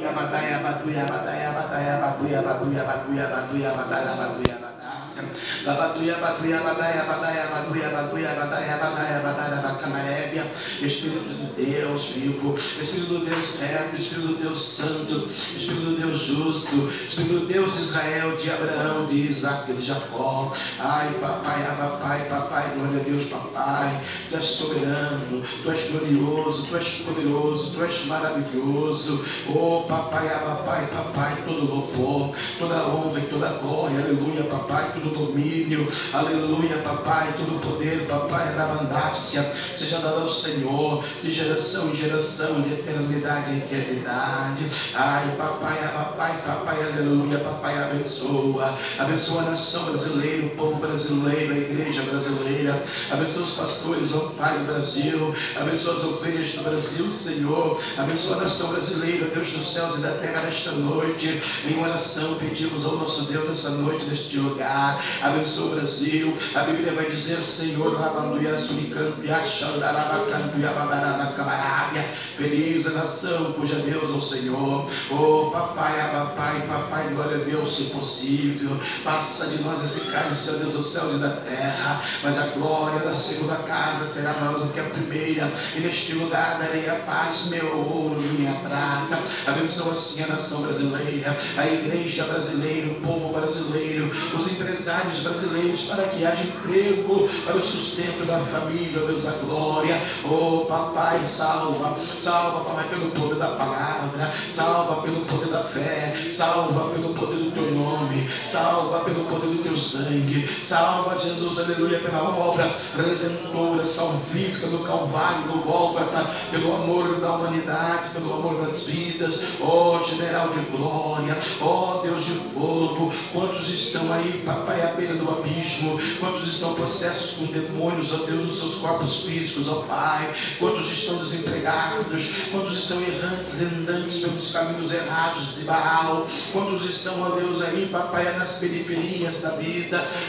ya bataya batu ya bataya bataya batu ya batu ya batu ya batu ya bataya batu ya bataya Espírito de Deus vivo Espírito de Deus reto Espírito de Deus santo Espírito de Deus justo Espírito de Deus de Israel de Abraão de Isaac de Jacó. Ai papai, papai, papai glória a Deus papai. Tu és soberano Tu és glorioso Tu és poderoso Tu és maravilhoso. Oh papai, papai, papai todo louvor toda honra e toda glória aleluia papai todo domínio, aleluia, papai, todo poder, papai, da abundância, seja dado ao Senhor, de geração em geração, de eternidade em eternidade. Ai, papai, papai, papai, aleluia, papai, abençoa, abençoa a nação brasileira, o povo brasileiro, a igreja brasileira, abençoa os pastores, ó Pai do Brasil, abençoa as ovelhas do Brasil, Senhor, abençoa a nação brasileira, Deus dos céus e da terra nesta noite, em oração pedimos ao nosso Deus essa noite neste lugar, abençoa o Brasil. A Bíblia vai dizer, Senhor, feliz a nação cuja Deus é o Senhor. Oh, papai, papai, papai, glória a Deus, se possível. Passa de nós esse cálice, Senhor Deus dos céus e da terra. Mas a glória da segunda casa será maior do que a primeira. E neste lugar darei a paz, meu ouro, minha prata. Abençoa assim a nação brasileira, a igreja brasileira, o povo brasileiro, os empresários empresários brasileiros para que haja emprego para o sustento da família, Deus da glória. Oh, papai, salva, salva, papai, pelo poder da palavra, salva pelo poder da fé, salva pelo poder do teu nome, salva pelo poder sangue, salva, Jesus, aleluia, pela obra redentora, salvífica do Calvário, do Gólgota, pelo amor da humanidade, pelo amor das vidas, oh, general de glória, oh, Deus de fogo, quantos estão aí, papai, à beira do abismo, quantos estão processos com demônios, ó Deus, nos seus corpos físicos, ó Pai, quantos estão desempregados, quantos estão errantes, andantes pelos caminhos errados de Baal, quantos estão, ó Deus, aí, papai, nas periferias da vida,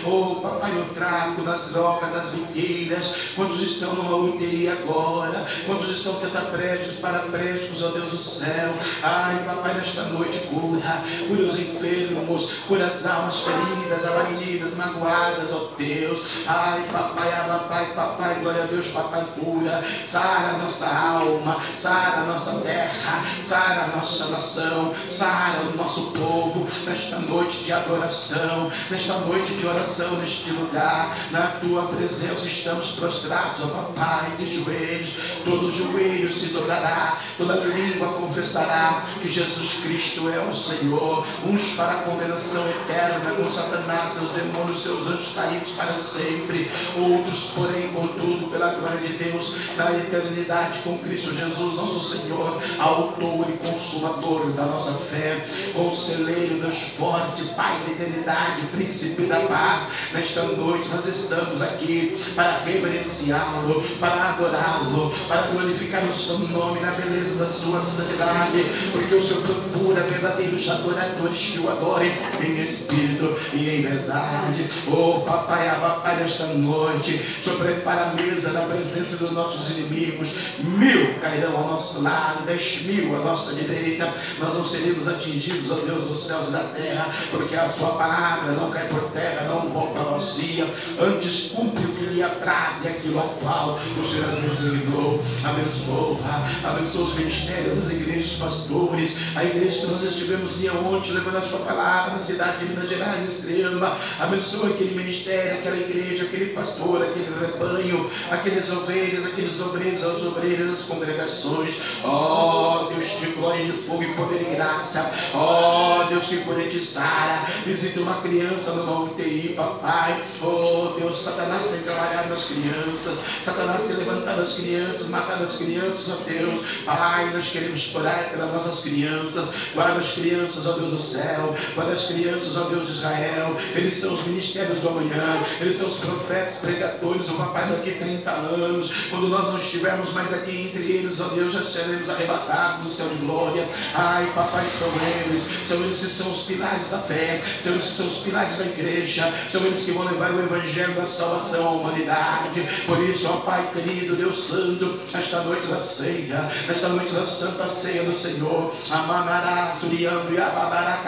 oh, papai, no trago, nas drogas, nas biqueiras, quantos estão numa UTI agora, quantos estão tetraprédicos, parapléticos, ó Deus do céu, ai, papai, nesta noite, cura, cura os enfermos, cura as almas feridas, abatidas, magoadas, ó Deus. Ai, papai, papai, papai, glória a Deus, papai, cura. Sara nossa alma, sara nossa terra, sara nossa nação, sara o nosso povo. Nesta noite de adoração, nesta noite de oração, neste lugar, na tua presença estamos prostrados, ó papai, de joelhos. Todo joelho se dobrará, toda língua confessará que Jesus Cristo é o Senhor. Uns para a condenação eterna com Satanás, seus demônios, seus anjos caídos para sempre. Outros, porém, contudo, pela glória de Deus, na eternidade com Cristo Jesus, nosso Senhor, autor e consumador da nossa fé, conselheiro, Deus forte, Pai da eternidade, príncipe da paz. Nesta noite nós estamos aqui para reverenciá-lo, para adorá-lo, para glorificar o seu nome na beleza da sua santidade, porque o Senhor procura verdadeiros adoradores que o adorem em espírito e em verdade. Oh, papai, papai, nesta noite, o Senhor prepara a mesa na presença dos nossos inimigos. Mil cairão ao nosso lado, dez mil à nossa direita. Nós não seremos atingidos, ó Deus dos céus e da terra, porque a sua palavra não cai por terra, não volta vazia. Antes cumpre o que lhe apraz e aquilo ao qual o Senhor designou. Abençoa, abençoa os ministérios, as igrejas, os pastores, a igreja que nós estivemos dia ontem, levando a sua palavra na cidade de Minas Gerais extrema. Abençoa aquele ministério, aquela igreja, aquele pastor, aquele rebanho, aqueles ovelhas, aqueles obreiros, as obreiras, as congregações. Ó oh, Deus de glória, de fogo e poder e graça. Ó oh, Deus que poder de Sara. Visita uma criança numa UTI, papai. Ó oh, Deus, Satanás tem trabalhado nas crianças. Satanás tem levantado as crianças, matado as crianças, ó Deus. Pai, nós queremos orar pelas nossas crianças. Guarda as crianças, ó Deus do céu. Guarda as crianças, ó Deus de Israel. Eles são os ministérios do amanhã, eles são os profetas, pregadores, o papai daqui 30 anos, quando nós não estivermos mais aqui entre eles, ó Deus, já seremos arrebatados no céu de glória. Ai, papai, são eles, são eles que são os pilares da fé, são eles que são os pilares da igreja igreja, são eles que vão levar o evangelho da salvação à humanidade. Por isso, ó Pai querido, Deus Santo, esta noite da ceia, esta noite da santa ceia do Senhor, Amanará, Suriando, Yababará,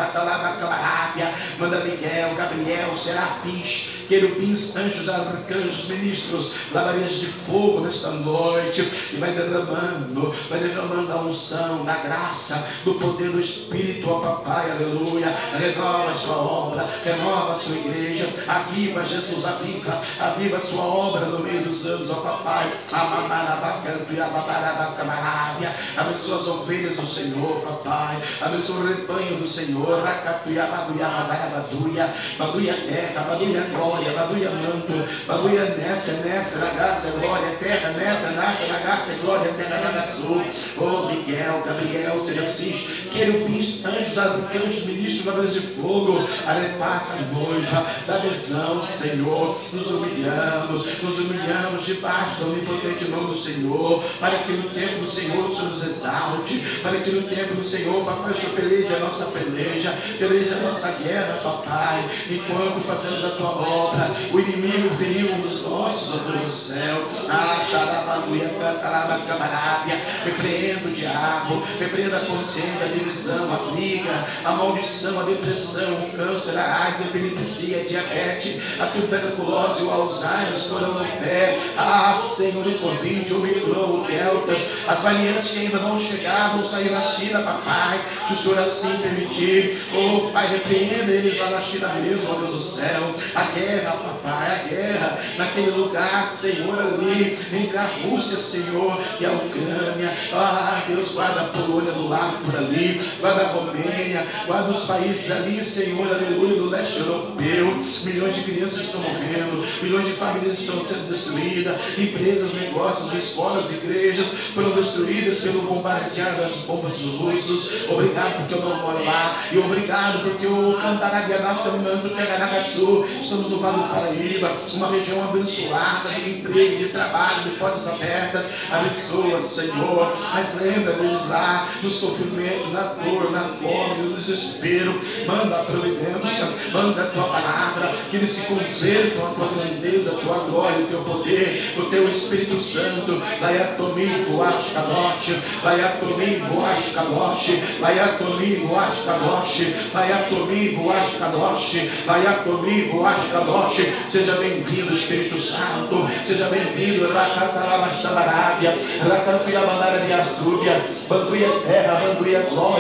manda Miguel, Gabriel, Serafins, querubins, anjos, arcanjos, ministros, lavarias de fogo nesta noite, e vai derramando, vai derramando a unção, da graça, do poder do Espírito, ó Papai, aleluia, renova a sua obra, renova a sua igreja, aviva Jesus, aviva, aviva sua obra no meio dos anos, ó Papai, amamarabacanto e ababarabacamarabia, abençoa as ovelhas do Senhor, Papai, abençoa o rebanho do Senhor, racatuia, baduia, badarabaduia, baduia terra, baduia glória, baduia manto, baduia nessa, nessa, na graça, glória, terra, nessa, nessa, na graça, glória, terra, na sul, oh Miguel, Gabriel, serafins, querubins, anjos, arcanjos, ministros, lavadas de fogo, arepata, noiva, da visão, Senhor, nos humilhamos, nos humilhamos debaixo do onipotente nome do Senhor, para que no tempo do Senhor o Senhor nos exalte, para que no tempo do Senhor, papai, o Senhor peleje a nossa peleja, peleje a nossa guerra, papai, enquanto fazemos a tua obra, o inimigo feriu nos nossos, ó Deus do céu, ah, xarabaluia, cantaraba, camarábia, repreenda o diabo, repreenda a contenda, a divisão, a briga, a maldição, a depressão, o câncer, a AIDS, a epilepsia, a diabetes, a tuberculose, o Alzheimer, o pé, ah, Senhor, o Covid, o Micron, o Deltas, as variantes que ainda não chegaram, vão sair da China, papai, se o Senhor assim permitir, oh, Pai, repreenda eles lá na China mesmo, ó Deus do céu, a guerra, papai, a guerra, naquele lugar, Senhor, ali, entre a Rússia, Senhor, e a Ucrânia, ah, Deus, guarda a Polônia do lado por ali, guarda a Romênia, guarda os países ali, Senhor, aleluia, do leste europeu. Milhões de crianças estão morrendo, milhões de famílias estão sendo destruídas, empresas, negócios, escolas, igrejas foram destruídas pelo bombardear das bombas dos russos. Obrigado porque eu não moro lá, e obrigado porque o Cantaraguianá, Sanmando, Peganagaçu, estamos no Vale do Paraíba, uma região abençoada de emprego, de trabalho, de portas abertas. Abençoa, Senhor, mas lembra deles lá no sofrimento, na dor, na fome, no desespero. Manda a providência, manda a tua palavra, que eles se convertam a tua grandeza, a tua glória, o teu poder, o teu Espírito Santo. Laiatomi, Boash Kadosh, Laiatomi, Boash Kadosh, Laiatomi, Boash Kadosh, Laiatomi, Boash Kadosh, Laiatomi, Boash Kadosh. Seja bem-vindo, Espírito Santo, seja bem-vindo, Rakataraba Shabarábia, Rakantuyabandara de Açúbia, Banduia Terra, Banduia Glória,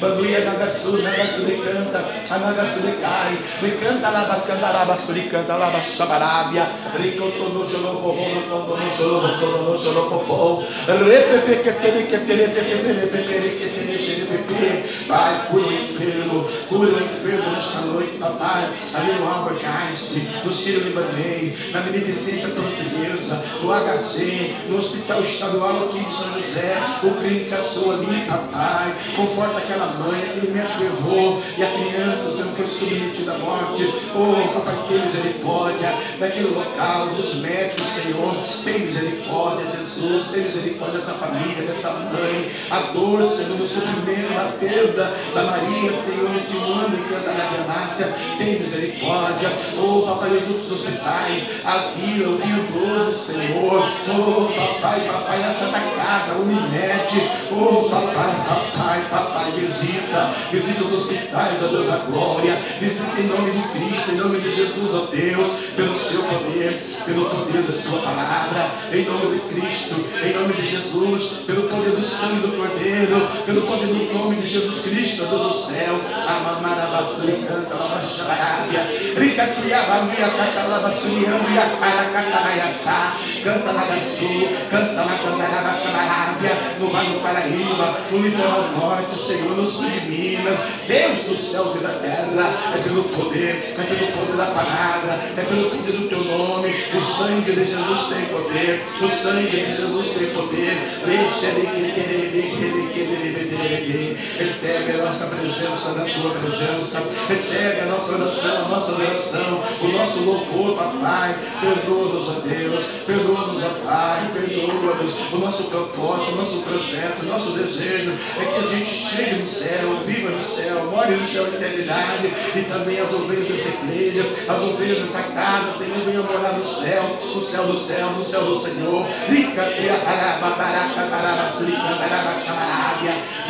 Banduia Nagasu, Nagasu de Canta, Anagasu de Cai, de Canta Laba Cantaraba Suricanta Laba Shabarábia, Ricotono Jolobo, Rono Jolobo, Cotono Jolobo, Repepe que tele que tele que tele que tele que tele xerepepe, Pai, cura o enfermo, cura o enfermo nesta noite, papai, ali no Albert Einstein, no Ciro Libanês, na Beneficência Portuguesa, no HC, no Hospital Estadual aqui de São José, o clínica sua ali, papai, conforta aquela mãe, aquele médico errou, e a criança sempre foi submetida à morte, oh, papai, tem misericórdia daquele local, dos médicos, Senhor, tem misericórdia, Jesus, tem misericórdia dessa família, dessa mãe, a dor, Senhor, do sofrimento, da perda da Maria, Senhor, nesse em que anda na ganância, tem misericórdia, oh, papai, os outros hospitais, a Vila, o Rio 12, Senhor, oh, papai, papai, a Santa Casa, o Unimed, oh, papai, papai, papai, visita, visita os hospitais, ó Deus da glória, visita em nome de Cristo, em nome de Jesus, ó Deus, pelo seu poder, pelo poder da sua palavra, em nome de Cristo, em nome de Jesus, pelo poder do sangue do Cordeiro, pelo poder do nome de Jesus Cristo, ó Deus do céu, Amamarabassuri, canta, Labashabarábia, Ricatuiabamia, canta, Labassuriambia, Caracatanaiaçá, canta Lagaçu, canta Lacandarabacabarábia, no Vale do Paraíba, no litoral norte, Senhor, no sul de Minas, Deus dos céus e da terra, é pelo poder, é pelo poder da palavra, é pelo poder do teu nome, o sangue de Jesus tem poder, o sangue de Jesus tem poder, recebe a nossa presença na tua presença, recebe a nossa oração, a nossa oração, o nosso louvor, papai, perdoa-nos, ó Deus, perdoa-nos, ó Pai, perdoa-nos, o nosso propósito, o nosso projeto, o nosso desejo é que a gente chegue no céu, viva no céu, more no céu de eternidade, e também as ovelhas dessa igreja, as ovelhas dessa casa, Senhor, venham morar no céu, no céu do céu, no céu do Senhor.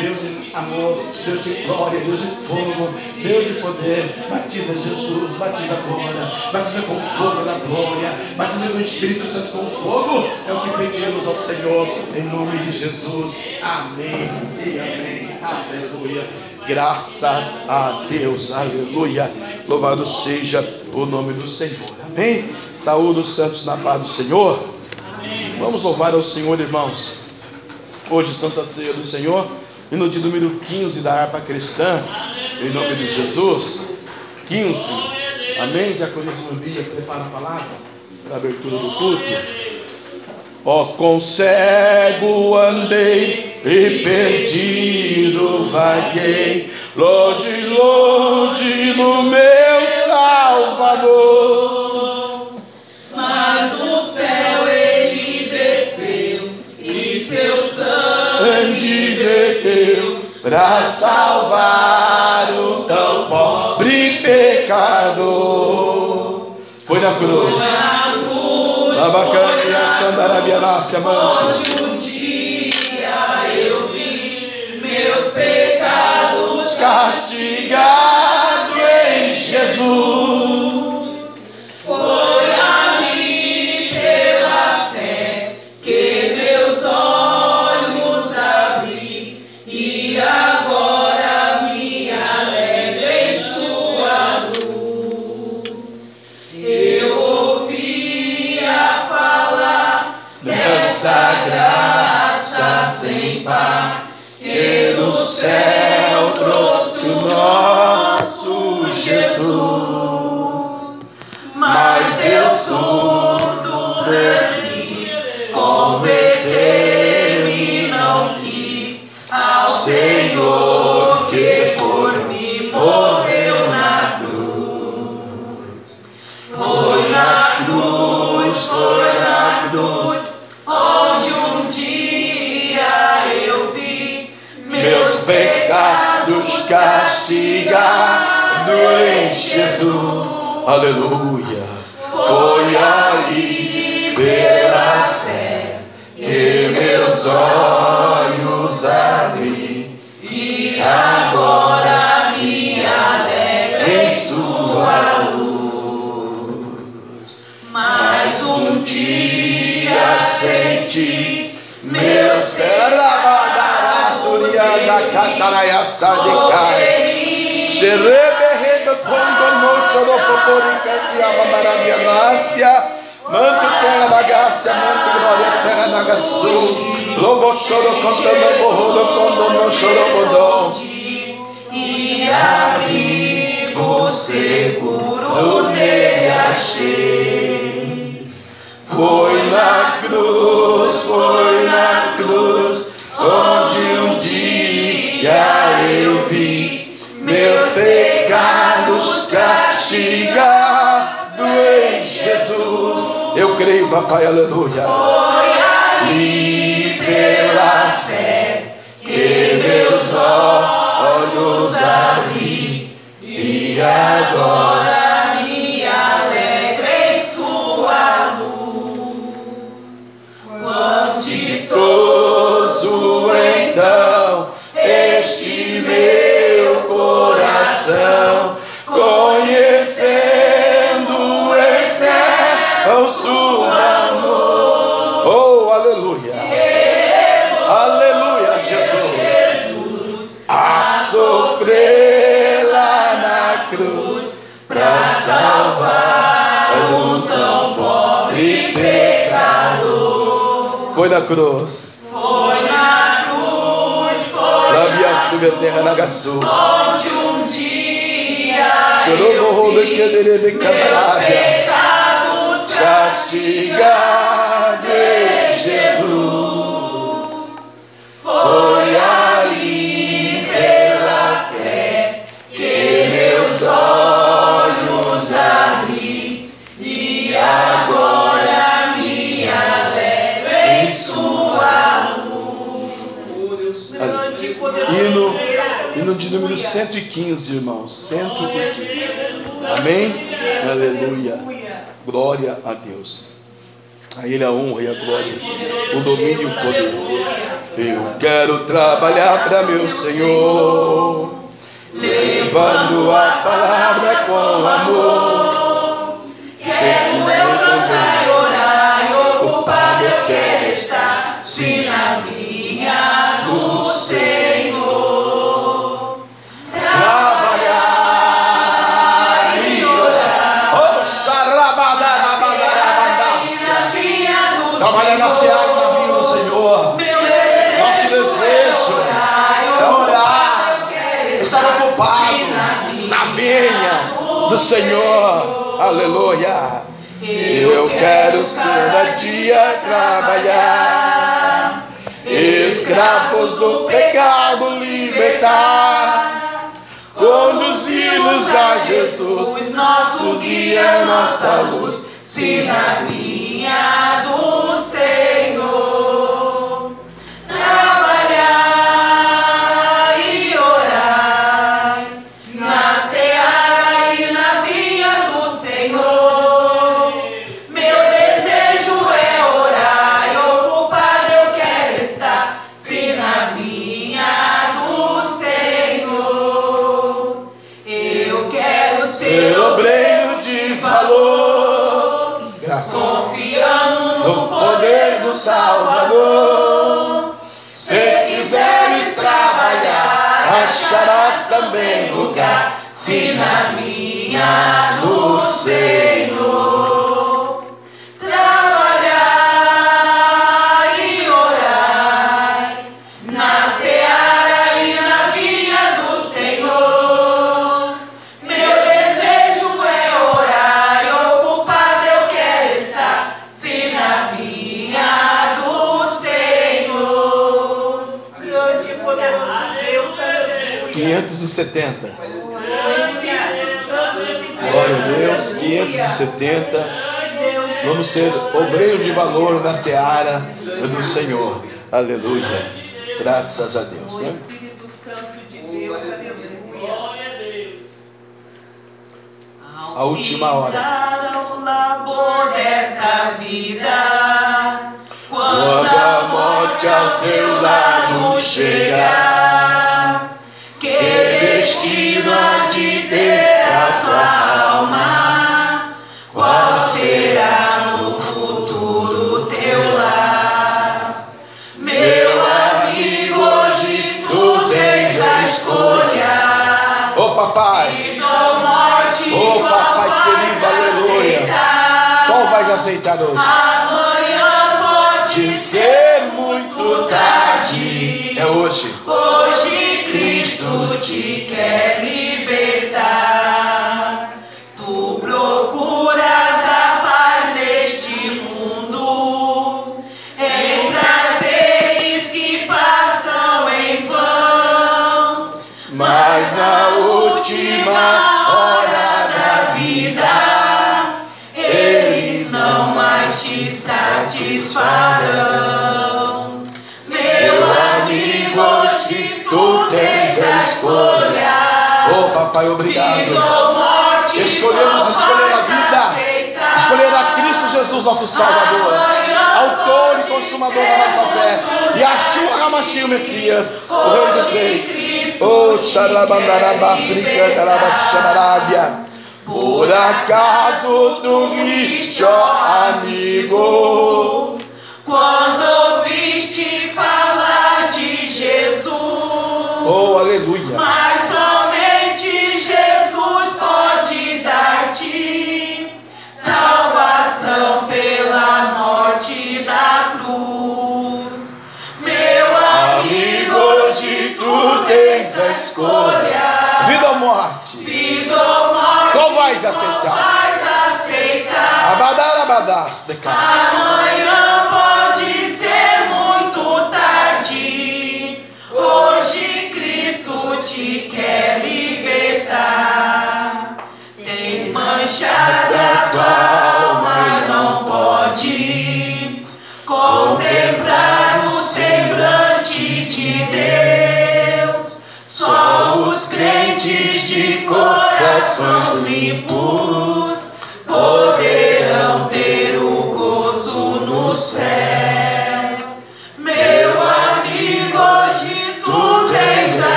Deus de amor, Deus de glória, Deus de fogo, Deus de poder, batiza Jesus, batiza agora, batiza com fogo da glória, batiza com o Espírito Santo com fogo, é o que pedimos ao Senhor, em nome de Jesus, amém e amém, aleluia, graças a Deus, aleluia, louvado seja o nome do Senhor, amém, saúde os santos na paz do Senhor, vamos louvar ao Senhor, irmãos, hoje Santa Ceia do Senhor, e no dia número 15 da harpa cristã, em nome de Jesus, 15, amém? Diaconismo Bia, prepara a palavra para a abertura do culto. Ó, oh, com cego andei e perdido vaguei, longe, longe do meu Salvador. Mas no céu ele desceu e seu sangue verteu para salvar o tão pobre pecador. Foi na cruz. Lavacante, Xandarabianácia, mano. Onde um dia eu vi meus pecados Castigado em Jesus. Do castigado em Jesus. Aleluia. Foi ali pela fé que meus olhos abri e agora me alegro em sua luz. Mais um dia senti pés surianda cataraya sadicai xereberredo condono xoropoporika e amamarabianácia manto terra bagácia manto glória terra nagaçu logo choro contando borrodo condono chorobodom e abrigo seguro nele achei. Foi na cruz, Papai, aleluia. Foi E pela fé que meus olhos abri e agora pecador. Foi na cruz. Foi na cruz, a terra nagaçu. onde um dia Chorou eu vi meus camarada. pecados Castigado de número 115, irmãos. 115. Amém? Aleluia. Glória a Deus. A Ele a honra e a glória, o domínio e o poder. Eu quero trabalhar para meu Senhor, levando a palavra com amor. Do Senhor. Aleluia. Eu quero cada dia trabalhar, escravos do pecado libertar, conduzir-nos a Jesus, nosso guia, nossa luz. se na vinha do Senhor. Trabalhar e orar na seara e na vinha do Senhor. Meu desejo é orar e ocupado eu quero estar, se na vinha do Senhor. Grande poderoso Deus, aleluia. 570. 570. Vamos ser obreiros de valor na seara do Senhor. Aleluia. Graças a Deus. Né? A última hora. Quando a morte ao teu lado chegar, nosso Salvador, Autor e Consumador da nossa fé, e a Shua Hamashi, o Messias, o Rei dos Reis. Oh, Xarabandarabasricandarabaxanarábia. Por acaso dormiste, ó amigo? Quando ouviste falar de Jesus, Oh, aleluia. Abadarabadas, decas. Amanhã pode ser muito tarde. Hoje Cristo te quer libertar. Tens manchada tua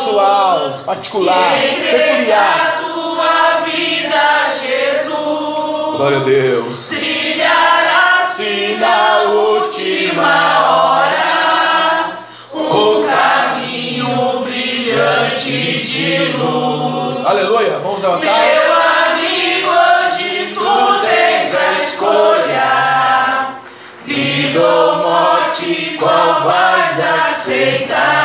pessoal, particular, peculiar. Tua vida Jesus. Glória a Deus. Trilhará se na última hora um caminho brilhante de luz. Aleluia. Vamos ao altar. Meu amigo, hoje tu tens a escolha. Vida ou morte, qual vais aceitar?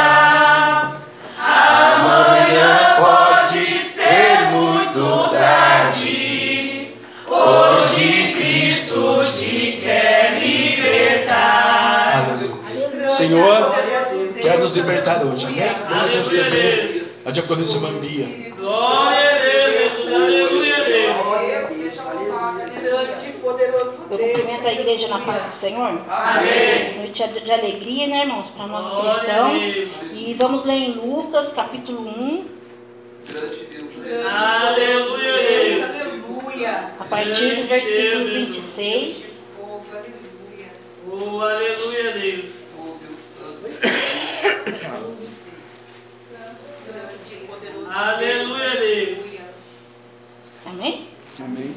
Nos libertar hoje. Amém? Vamos receber a diaconisa Mambia. Glória a Deus, aleluia a Deus. Deus. cumprimento a igreja na paz do Senhor. Amém. Noite de alegria, né, irmãos, para nós cristãos. Deus. E vamos ler em Lucas, capítulo 1, Grande Aleluia, Deus. Deus. Aleluia. a partir do versículo 26. Oh, aleluia. Oh, aleluia a Deus. Grande e poderoso Aleluia Deus. Amém? Amém.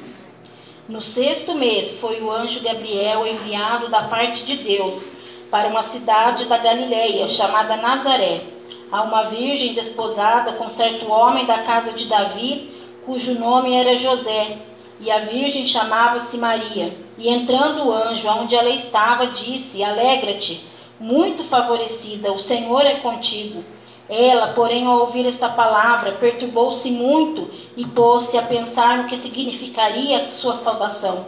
No sexto mês foi o anjo Gabriel enviado da parte de Deus para uma cidade da Galileia chamada Nazaré, a uma virgem desposada com certo homem da casa de Davi, cujo nome era José, e a virgem chamava-se Maria. E entrando o anjo aonde ela estava, disse: Alegra-te, muito favorecida, o Senhor é contigo. Ela, porém, ao ouvir esta palavra, perturbou-se muito e pôs-se a pensar no que significaria sua saudação.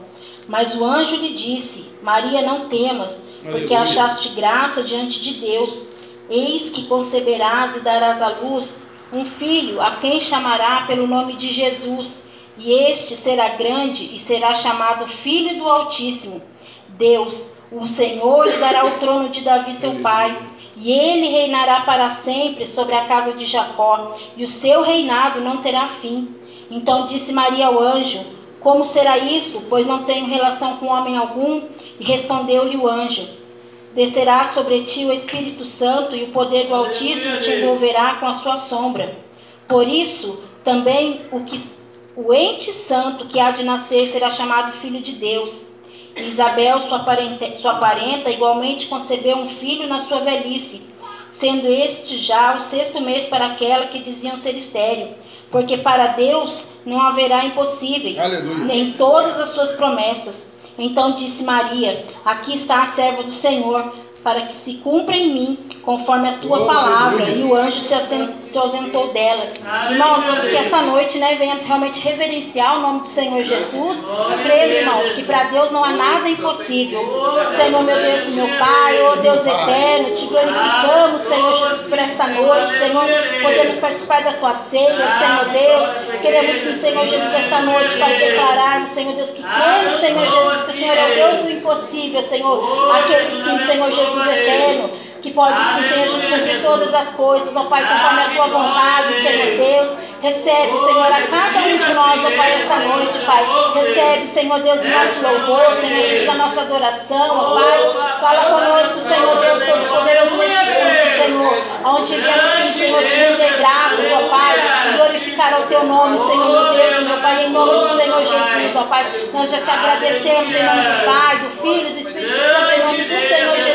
Mas o anjo lhe disse: Maria, não temas, porque Aleluia. achaste graça diante de Deus. Eis que conceberás e darás à luz um filho, a quem chamará pelo nome de Jesus. E este será grande e será chamado Filho do Altíssimo. Deus, o Senhor, lhe dará o trono de Davi, seu pai. E ele reinará para sempre sobre a casa de Jacó, e o seu reinado não terá fim. Então disse Maria ao anjo: Como será isto? Pois não tenho relação com homem algum. E respondeu-lhe o anjo: Descerá sobre ti o Espírito Santo, e o poder do Altíssimo te envolverá com a sua sombra. Por isso, também o, que, o ente santo que há de nascer será chamado Filho de Deus. Isabel, sua parenta, sua parenta, igualmente concebeu um filho na sua velhice, sendo este já o sexto mês para aquela que diziam ser estéril. Porque para Deus não haverá impossíveis, Aleluia. nem todas as suas promessas. Então disse Maria: Aqui está a serva do Senhor, para que se cumpra em mim, conforme a tua Oh, palavra. E o anjo se, ausentou dela. Irmãos, que esta noite, né, venhamos realmente reverenciar o nome do Senhor Jesus. Creio, irmãos, que para Deus não há nada impossível. Senhor, meu Deus e meu Pai, oh Deus eterno, te glorificamos, Senhor Jesus, por esta noite. Senhor, podemos participar da tua ceia, Senhor Deus. Queremos sim, Senhor Jesus, esta noite, para declararmos, Senhor Deus, que cremos, Senhor Jesus, que o Senhor é o Deus do impossível, Senhor. Aquele sim, Senhor Jesus eterno, que pode sim, Senhor Jesus, cumprir todas as coisas, ó Pai, conforme a tua vontade, Senhor Deus. Recebe, Senhor, a cada um de nós, ó Pai, esta noite, Pai. Recebe, Senhor Deus, o nosso louvor, Senhor Jesus, a nossa adoração, ó Pai. Fala conosco, Senhor Deus Todo-Poderoso, neste culto, Senhor. Onde viemos, sim, Senhor, te render graças, ó Pai. Glorificar o teu nome, Senhor, meu Deus, meu Pai, em nome do Senhor Jesus, ó Pai. Nós já te agradecemos em nome do Pai, do Filho, do Espírito Santo, em nome do Senhor Jesus.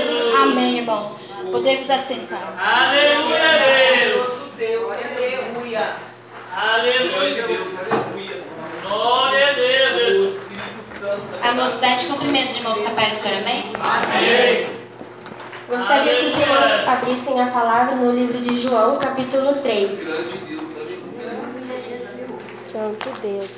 Amém, irmãos. Podemos assentar. Aleluia a Deus. Deus, aleluia. Aleluia. Glória a Deus, Jesus. Irmãos, pede cumprimentos, irmãos, capaz do Senhor, amém? Amém. Gostaria que os irmãos abrissem a palavra no livro de João, capítulo 3. Santo Deus.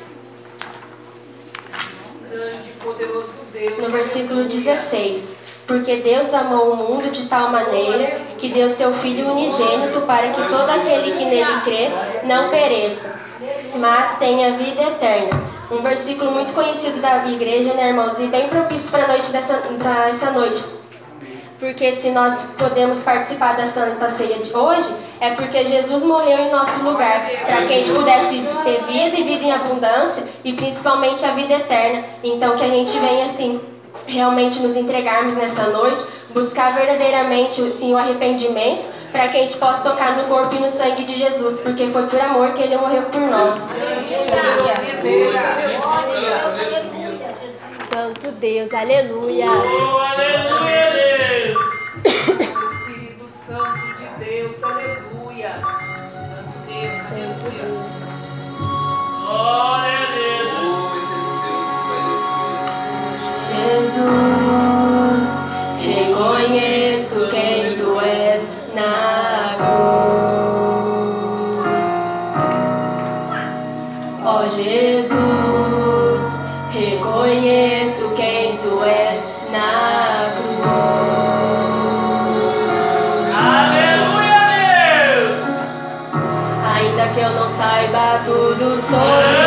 Grande e poderoso no versículo 16. Porque Deus amou o mundo de tal maneira que deu seu Filho unigênito para que todo aquele que nele crê não pereça, mas tenha vida eterna. Um versículo muito conhecido da igreja, né, irmãos? E bem propício para noite dessa, essa noite. Porque se nós podemos participar da Santa Ceia de hoje, é porque Jesus morreu em nosso lugar, para que a gente pudesse ter vida e vida em abundância, e principalmente a vida eterna. Então que a gente venha assim, realmente nos entregarmos nessa noite, buscar verdadeiramente assim, o arrependimento, para que a gente possa tocar no corpo e no sangue de Jesus, porque foi por amor que ele morreu por nós. Santo Deus, aleluia. Oh, aleluia, Deus. Espírito Santo de Deus, aleluia. Santo Deus, Santo Deus. Glória saiba tudo sobre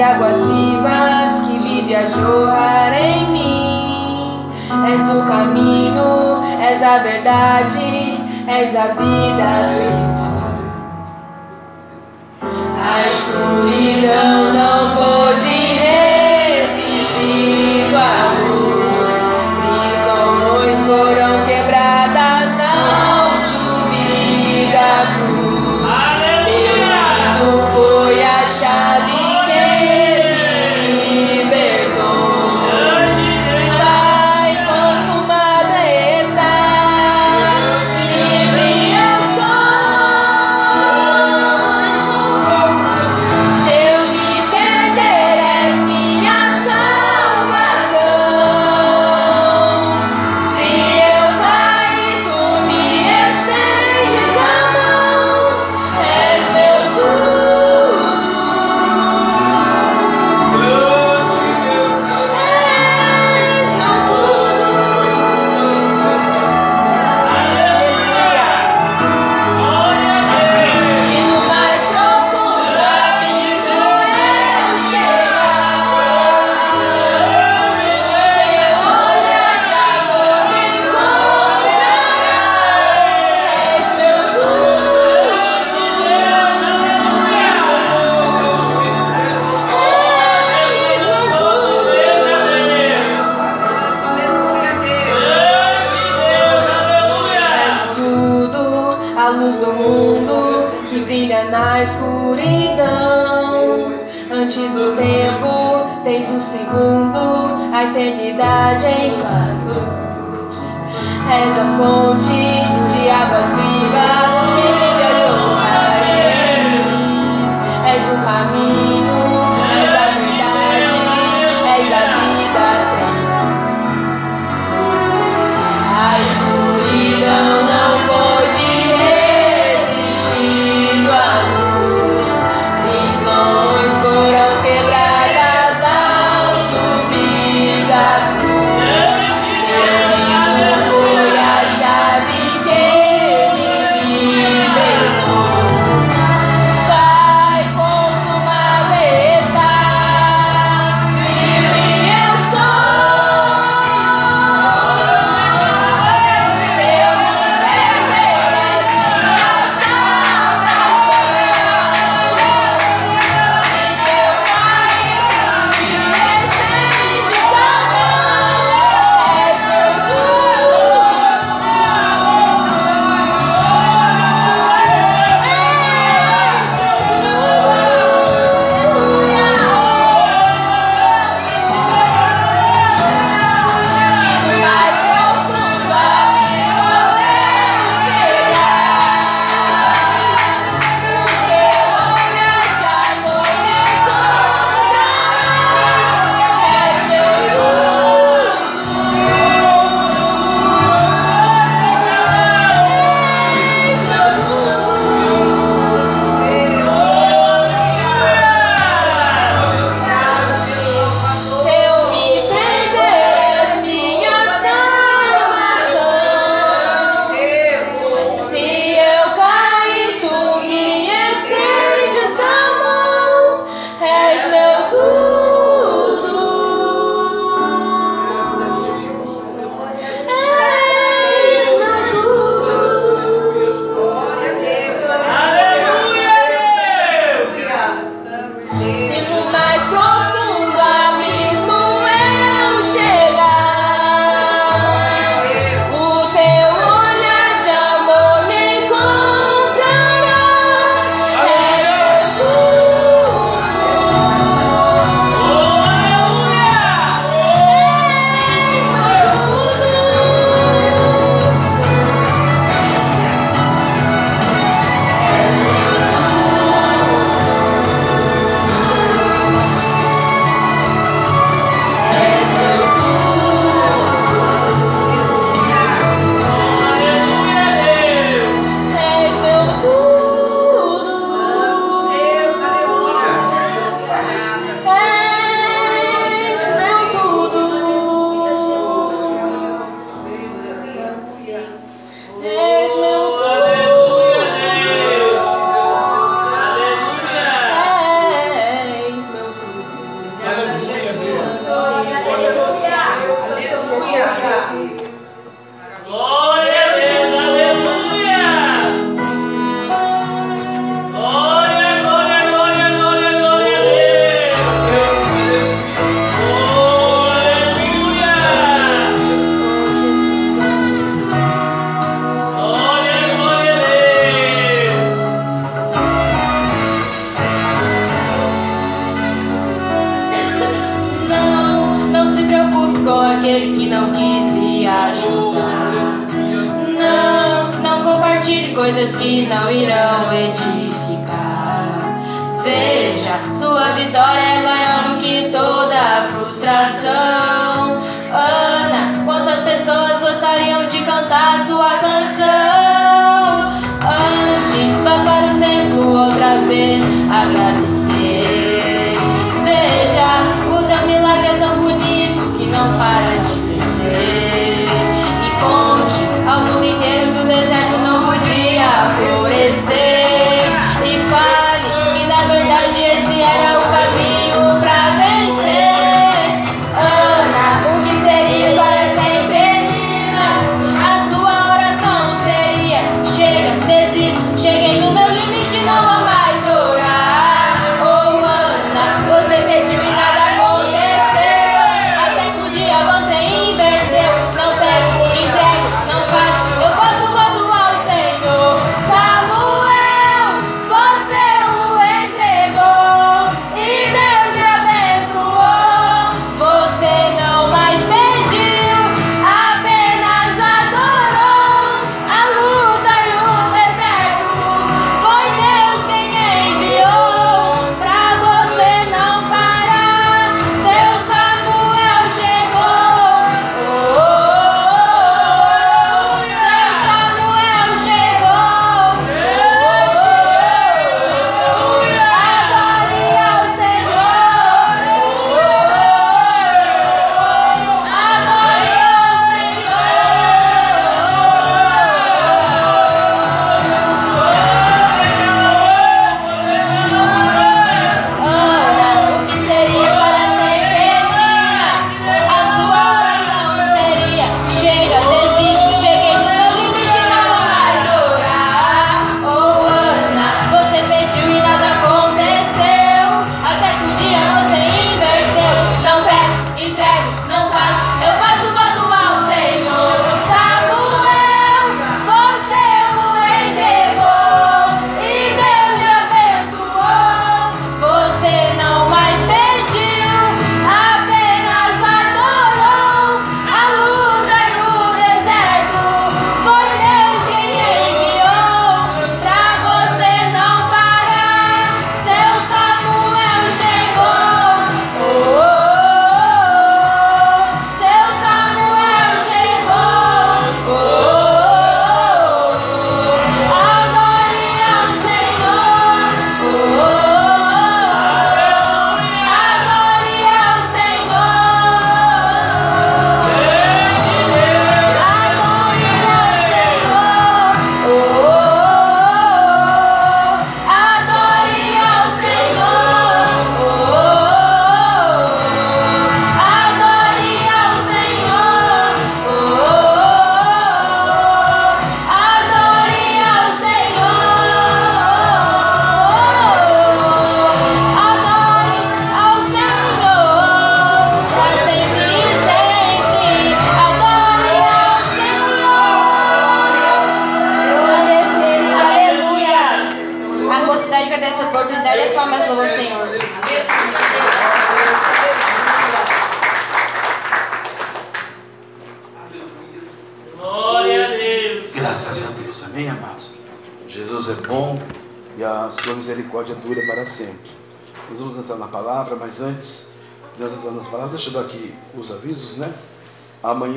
águas vivas que vive a jorrar em mim. És o caminho, és a verdade, és a vida, Senhor. A escuridão não pode.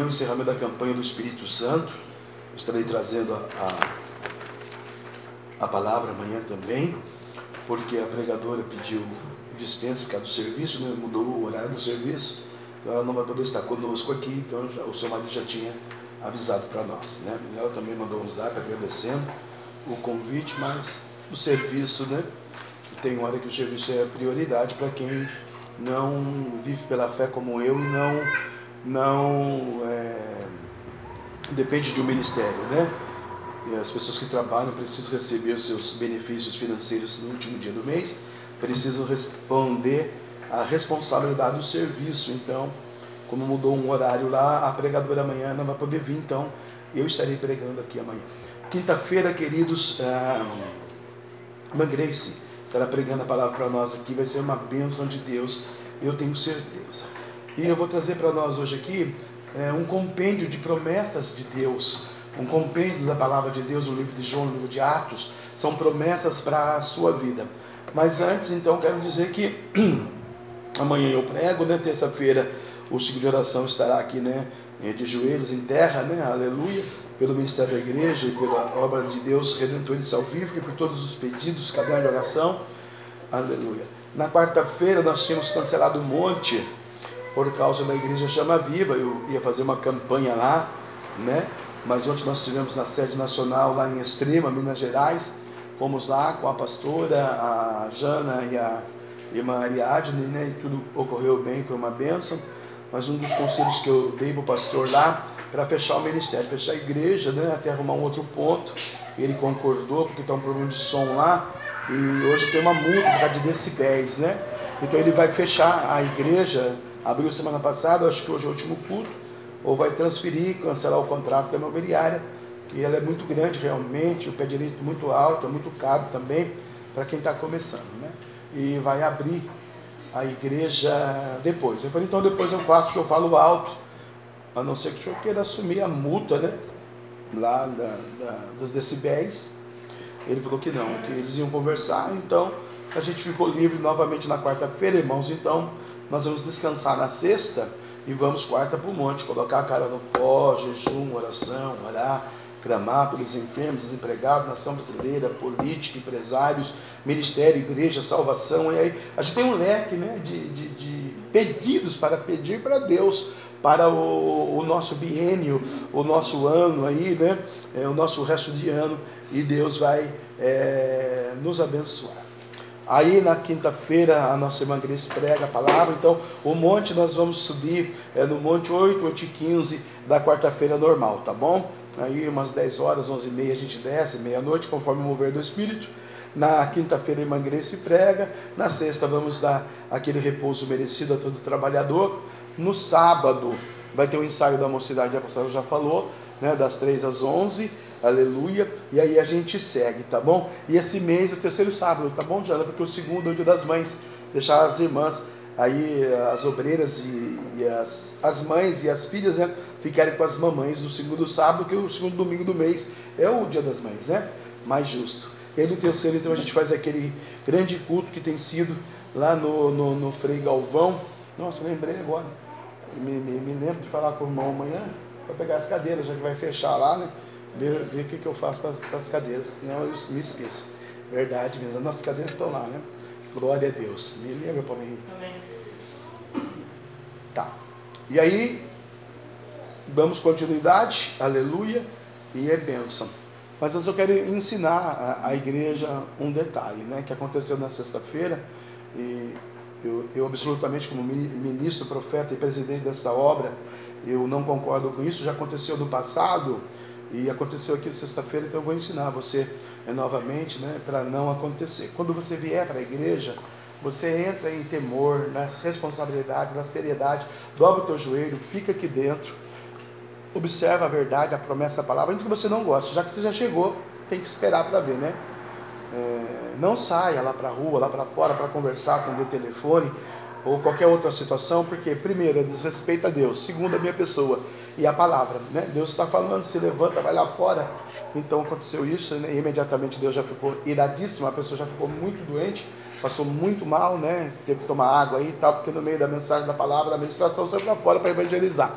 encerramento da campanha do Espírito Santo. Eu estarei trazendo a, a, a palavra amanhã também, porque a pregadora pediu dispensa por do serviço, né? mudou o horário do serviço, então ela não vai poder estar conosco aqui, então já, o seu marido já tinha avisado para nós. Né? Ela também mandou um zap agradecendo o convite, mas o serviço, né? Tem hora que o serviço é prioridade para quem não vive pela fé como eu e não, não depende de um ministério, né? E as pessoas que trabalham precisam receber os seus benefícios financeiros no último dia do mês, precisam responder à responsabilidade do serviço. Então, como mudou um horário lá, a pregadora amanhã não vai poder vir, então eu estarei pregando aqui amanhã. Quinta-feira, queridos, ah, Mangrace estará pregando a palavra para nós aqui, vai ser uma bênção de Deus, eu tenho certeza. E eu vou trazer para nós hoje aqui é, um compêndio de promessas de Deus, um compêndio da palavra de Deus no livro de João, no livro de Atos, são promessas para a sua vida. Mas antes, então, quero dizer que amanhã eu prego, né? Terça-feira o ciclo de oração estará aqui, né? De joelhos em terra, né? Aleluia. Pelo ministério da igreja e pela obra de Deus Redentor e Salvífico e por todos os pedidos, caderno de oração. Aleluia. Na quarta-feira nós tínhamos cancelado um monte por causa da igreja Chama Viva. Eu ia fazer uma campanha lá, né? Mas ontem nós tivemos na sede nacional lá em Extrema, Minas Gerais. Fomos lá com a pastora, a Jana e a irmã Ariadne, né? E tudo ocorreu bem, foi uma bênção. Mas um dos conselhos que eu dei para o pastor lá, para fechar o ministério, fechar a igreja, né? Até arrumar um outro ponto. Ele concordou, porque está um problema de som lá. E hoje tem uma multa de decibéis, né? Então ele vai fechar a igreja, abriu semana passada, acho que hoje é o último culto, ou vai transferir, cancelar o contrato com a imobiliária, que ela é muito grande realmente, o pé direito muito alto, é muito caro também para quem está começando, né? E vai abrir a igreja depois. Eu falei, então depois eu faço, porque eu falo alto, a não ser que o senhor queira assumir a multa, né? Lá da, da, dos decibéis. Ele falou que não, que eles iam conversar, então a gente ficou livre novamente na quarta-feira, irmãos. Então nós vamos descansar na sexta e vamos quarta para o monte, colocar a cara no pó, jejum, oração, orar, clamar pelos enfermos, desempregados, nação brasileira, política, empresários, ministério, igreja, salvação. E aí a gente tem um leque né, de, de, de pedidos para pedir para Deus para o, o, nosso biênio, o nosso ano aí, né? É, o nosso resto de ano, e Deus vai é, nos abençoar. Aí na quinta-feira a nossa irmã Grace prega a palavra, então o monte nós vamos subir é, no monte 8, 8 e 15 da quarta-feira normal, tá bom? Aí umas 10 horas, 11 e meia a gente desce, meia-noite, conforme o mover do Espírito. Na quinta-feira a irmã Grace prega, na sexta vamos dar aquele repouso merecido a todo trabalhador. No sábado vai ter o um ensaio da mocidade, a pastora já falou, né, das 3 às 11, aleluia, e aí a gente segue, tá bom? E esse mês é o terceiro sábado, tá bom, Jana? Porque o segundo é o dia das mães, deixar as irmãs, aí as obreiras e, e as, as mães e as filhas, né, ficarem com as mamães no segundo sábado, que o segundo domingo do mês é o dia das mães, né? Mais justo. E aí no terceiro, então, a gente faz aquele grande culto que tem sido lá no, no, no Frei Galvão. Nossa, lembrei agora me, me, me lembro de falar com o irmão amanhã para pegar as cadeiras, já que vai fechar lá, né? Ver, ver o que, que eu faço para as cadeiras, senão eu me esqueço. Verdade mesmo, as nossas cadeiras estão lá, né? Glória a Deus. Me lembra, Henrique? Amém. Tá. E aí, damos continuidade, aleluia, e é bênção. Mas eu só quero ensinar a, a igreja um detalhe, né? Que aconteceu na sexta-feira, e eu, eu, absolutamente, como ministro, profeta e presidente dessa obra, eu não concordo com isso. Já aconteceu no passado e aconteceu aqui sexta-feira, então eu vou ensinar você é, novamente né, para não acontecer. Quando você vier para a igreja, você entra em temor, na responsabilidade, na seriedade, dobra o teu joelho, fica aqui dentro, observa a verdade, a promessa, a palavra, ainda que você não goste, já que você já chegou, tem que esperar para ver, né? É, não saia lá para a rua, lá para fora para conversar, atender telefone ou qualquer outra situação, porque primeiro é desrespeito a Deus, segundo a minha pessoa e a palavra, né? Deus está falando, se levanta, vai lá fora. Então aconteceu isso, né? E imediatamente Deus já ficou iradíssimo, a pessoa já ficou muito doente, passou muito mal, né? Teve que tomar água aí e tal, porque no meio da mensagem da palavra, da administração, saiu para fora para evangelizar.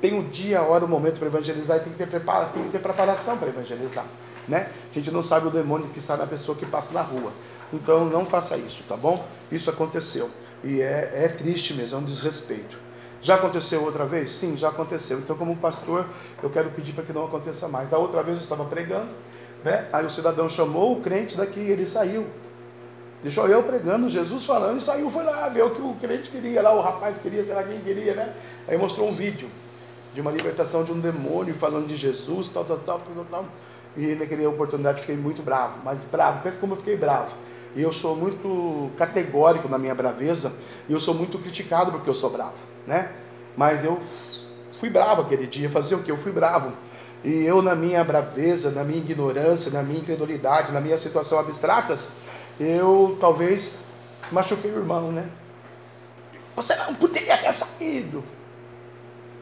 Tem o dia, a hora, o momento para evangelizar e tem que ter, tem que ter preparação para evangelizar né? A gente não sabe o demônio que está na pessoa que passa na rua. Então não faça isso, tá bom? Isso aconteceu. E é, é triste mesmo, é um desrespeito. Já aconteceu outra vez? Sim, já aconteceu. Então, como pastor, eu quero pedir para que não aconteça mais. Da outra vez eu estava pregando, né? Aí o cidadão chamou o crente daqui ele saiu. Deixou eu pregando, Jesus falando, e saiu, foi lá ver o que o crente queria, lá o rapaz queria, sei lá quem queria, né? Aí mostrou um vídeo de uma libertação de um demônio, falando de Jesus, tal, tal, tal, tal, tal. E naquela oportunidade fiquei muito bravo, mas bravo, pensa como eu fiquei bravo. E eu sou muito categórico na minha braveza, e eu sou muito criticado porque eu sou bravo, né? Mas eu fui bravo aquele dia, fazer o que? Eu fui bravo. E eu, na minha braveza, na minha ignorância, na minha incredulidade, na minha situação abstratas, eu talvez machuquei o irmão, né? Você não poderia ter saído.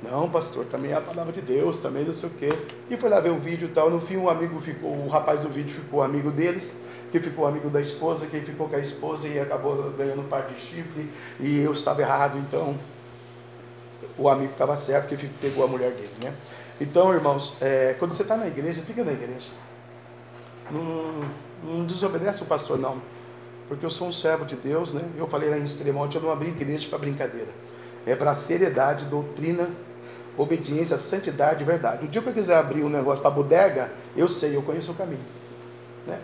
Não, pastor, também é a palavra de Deus, também não sei o quê. E foi lá ver o vídeo e tal. No fim, um amigo ficou, o rapaz do vídeo ficou amigo deles, que ficou amigo da esposa, quem ficou com a esposa e acabou ganhando um par de chifre. E eu estava errado, então o amigo estava certo, que pegou a mulher dele, né? Então, irmãos, é, quando você está na igreja, fica na igreja. Não, não desobedece o pastor, não. Porque eu sou um servo de Deus, né? Eu falei lá em Extremonte, eu não abri igreja para brincadeira. É para seriedade, doutrina, obediência, santidade e verdade. O dia que eu quiser abrir um negócio para bodega, eu sei, eu conheço o caminho. Né?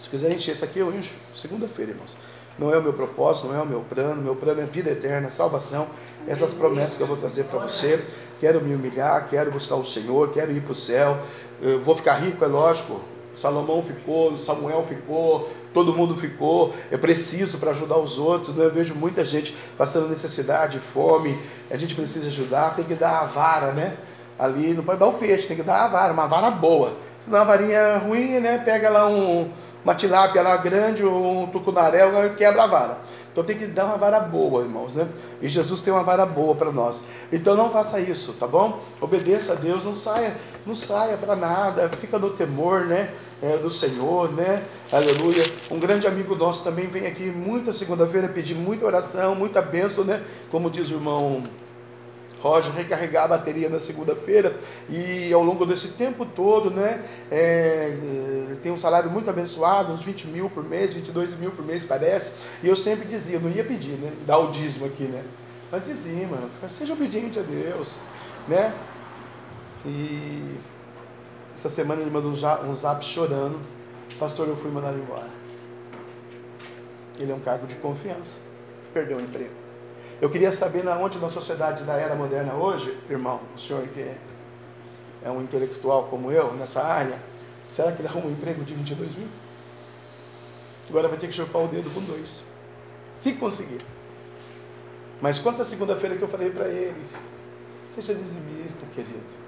Se quiser encher isso aqui, eu encho. Segunda-feira, irmãos. Não é o meu propósito, não é o meu plano. Meu plano é vida eterna, salvação. Essas promessas que eu vou trazer para você. Quero me humilhar, quero buscar o Senhor, quero ir para o céu. Eu vou ficar rico, é lógico. Salomão ficou, Samuel ficou, todo mundo ficou. Eu preciso para ajudar os outros. Né? Eu vejo muita gente passando necessidade, fome. A gente precisa ajudar, tem que dar a vara, né? Ali não pode dar o peixe, tem que dar a vara, uma vara boa. Se não, a varinha ruim, né? Pega lá um, uma tilápia lá grande, um tucunaré, quebra a vara. Então tem que dar uma vara boa, irmãos, né? E Jesus tem uma vara boa para nós. Então não faça isso, tá bom? Obedeça a Deus, não saia, não saia para nada, fica no temor, né? É, do Senhor, né? Aleluia. Um grande amigo nosso também vem aqui muita segunda-feira pedir muita oração, muita bênção, né? Como diz o irmão Roger, recarregar a bateria na segunda-feira e ao longo desse tempo todo, né, é, tem um salário muito abençoado, uns 20 mil por mês, 22 mil por mês parece, e eu sempre dizia, não ia pedir, né, dar o dízimo aqui, né, mas dizia, mano, seja obediente a Deus, né, e essa semana ele mandou um zap chorando, pastor, eu fui mandado embora. Ele é um cargo de confiança, perdeu o emprego. Eu queria saber na onde na sociedade da era moderna hoje, irmão, o senhor que é um intelectual como eu nessa área, será que ele arruma um emprego de 22 mil? Agora vai ter que chupar o dedo com dois, se conseguir. Mas quanto a segunda-feira que eu falei para ele, seja dizimista, querido.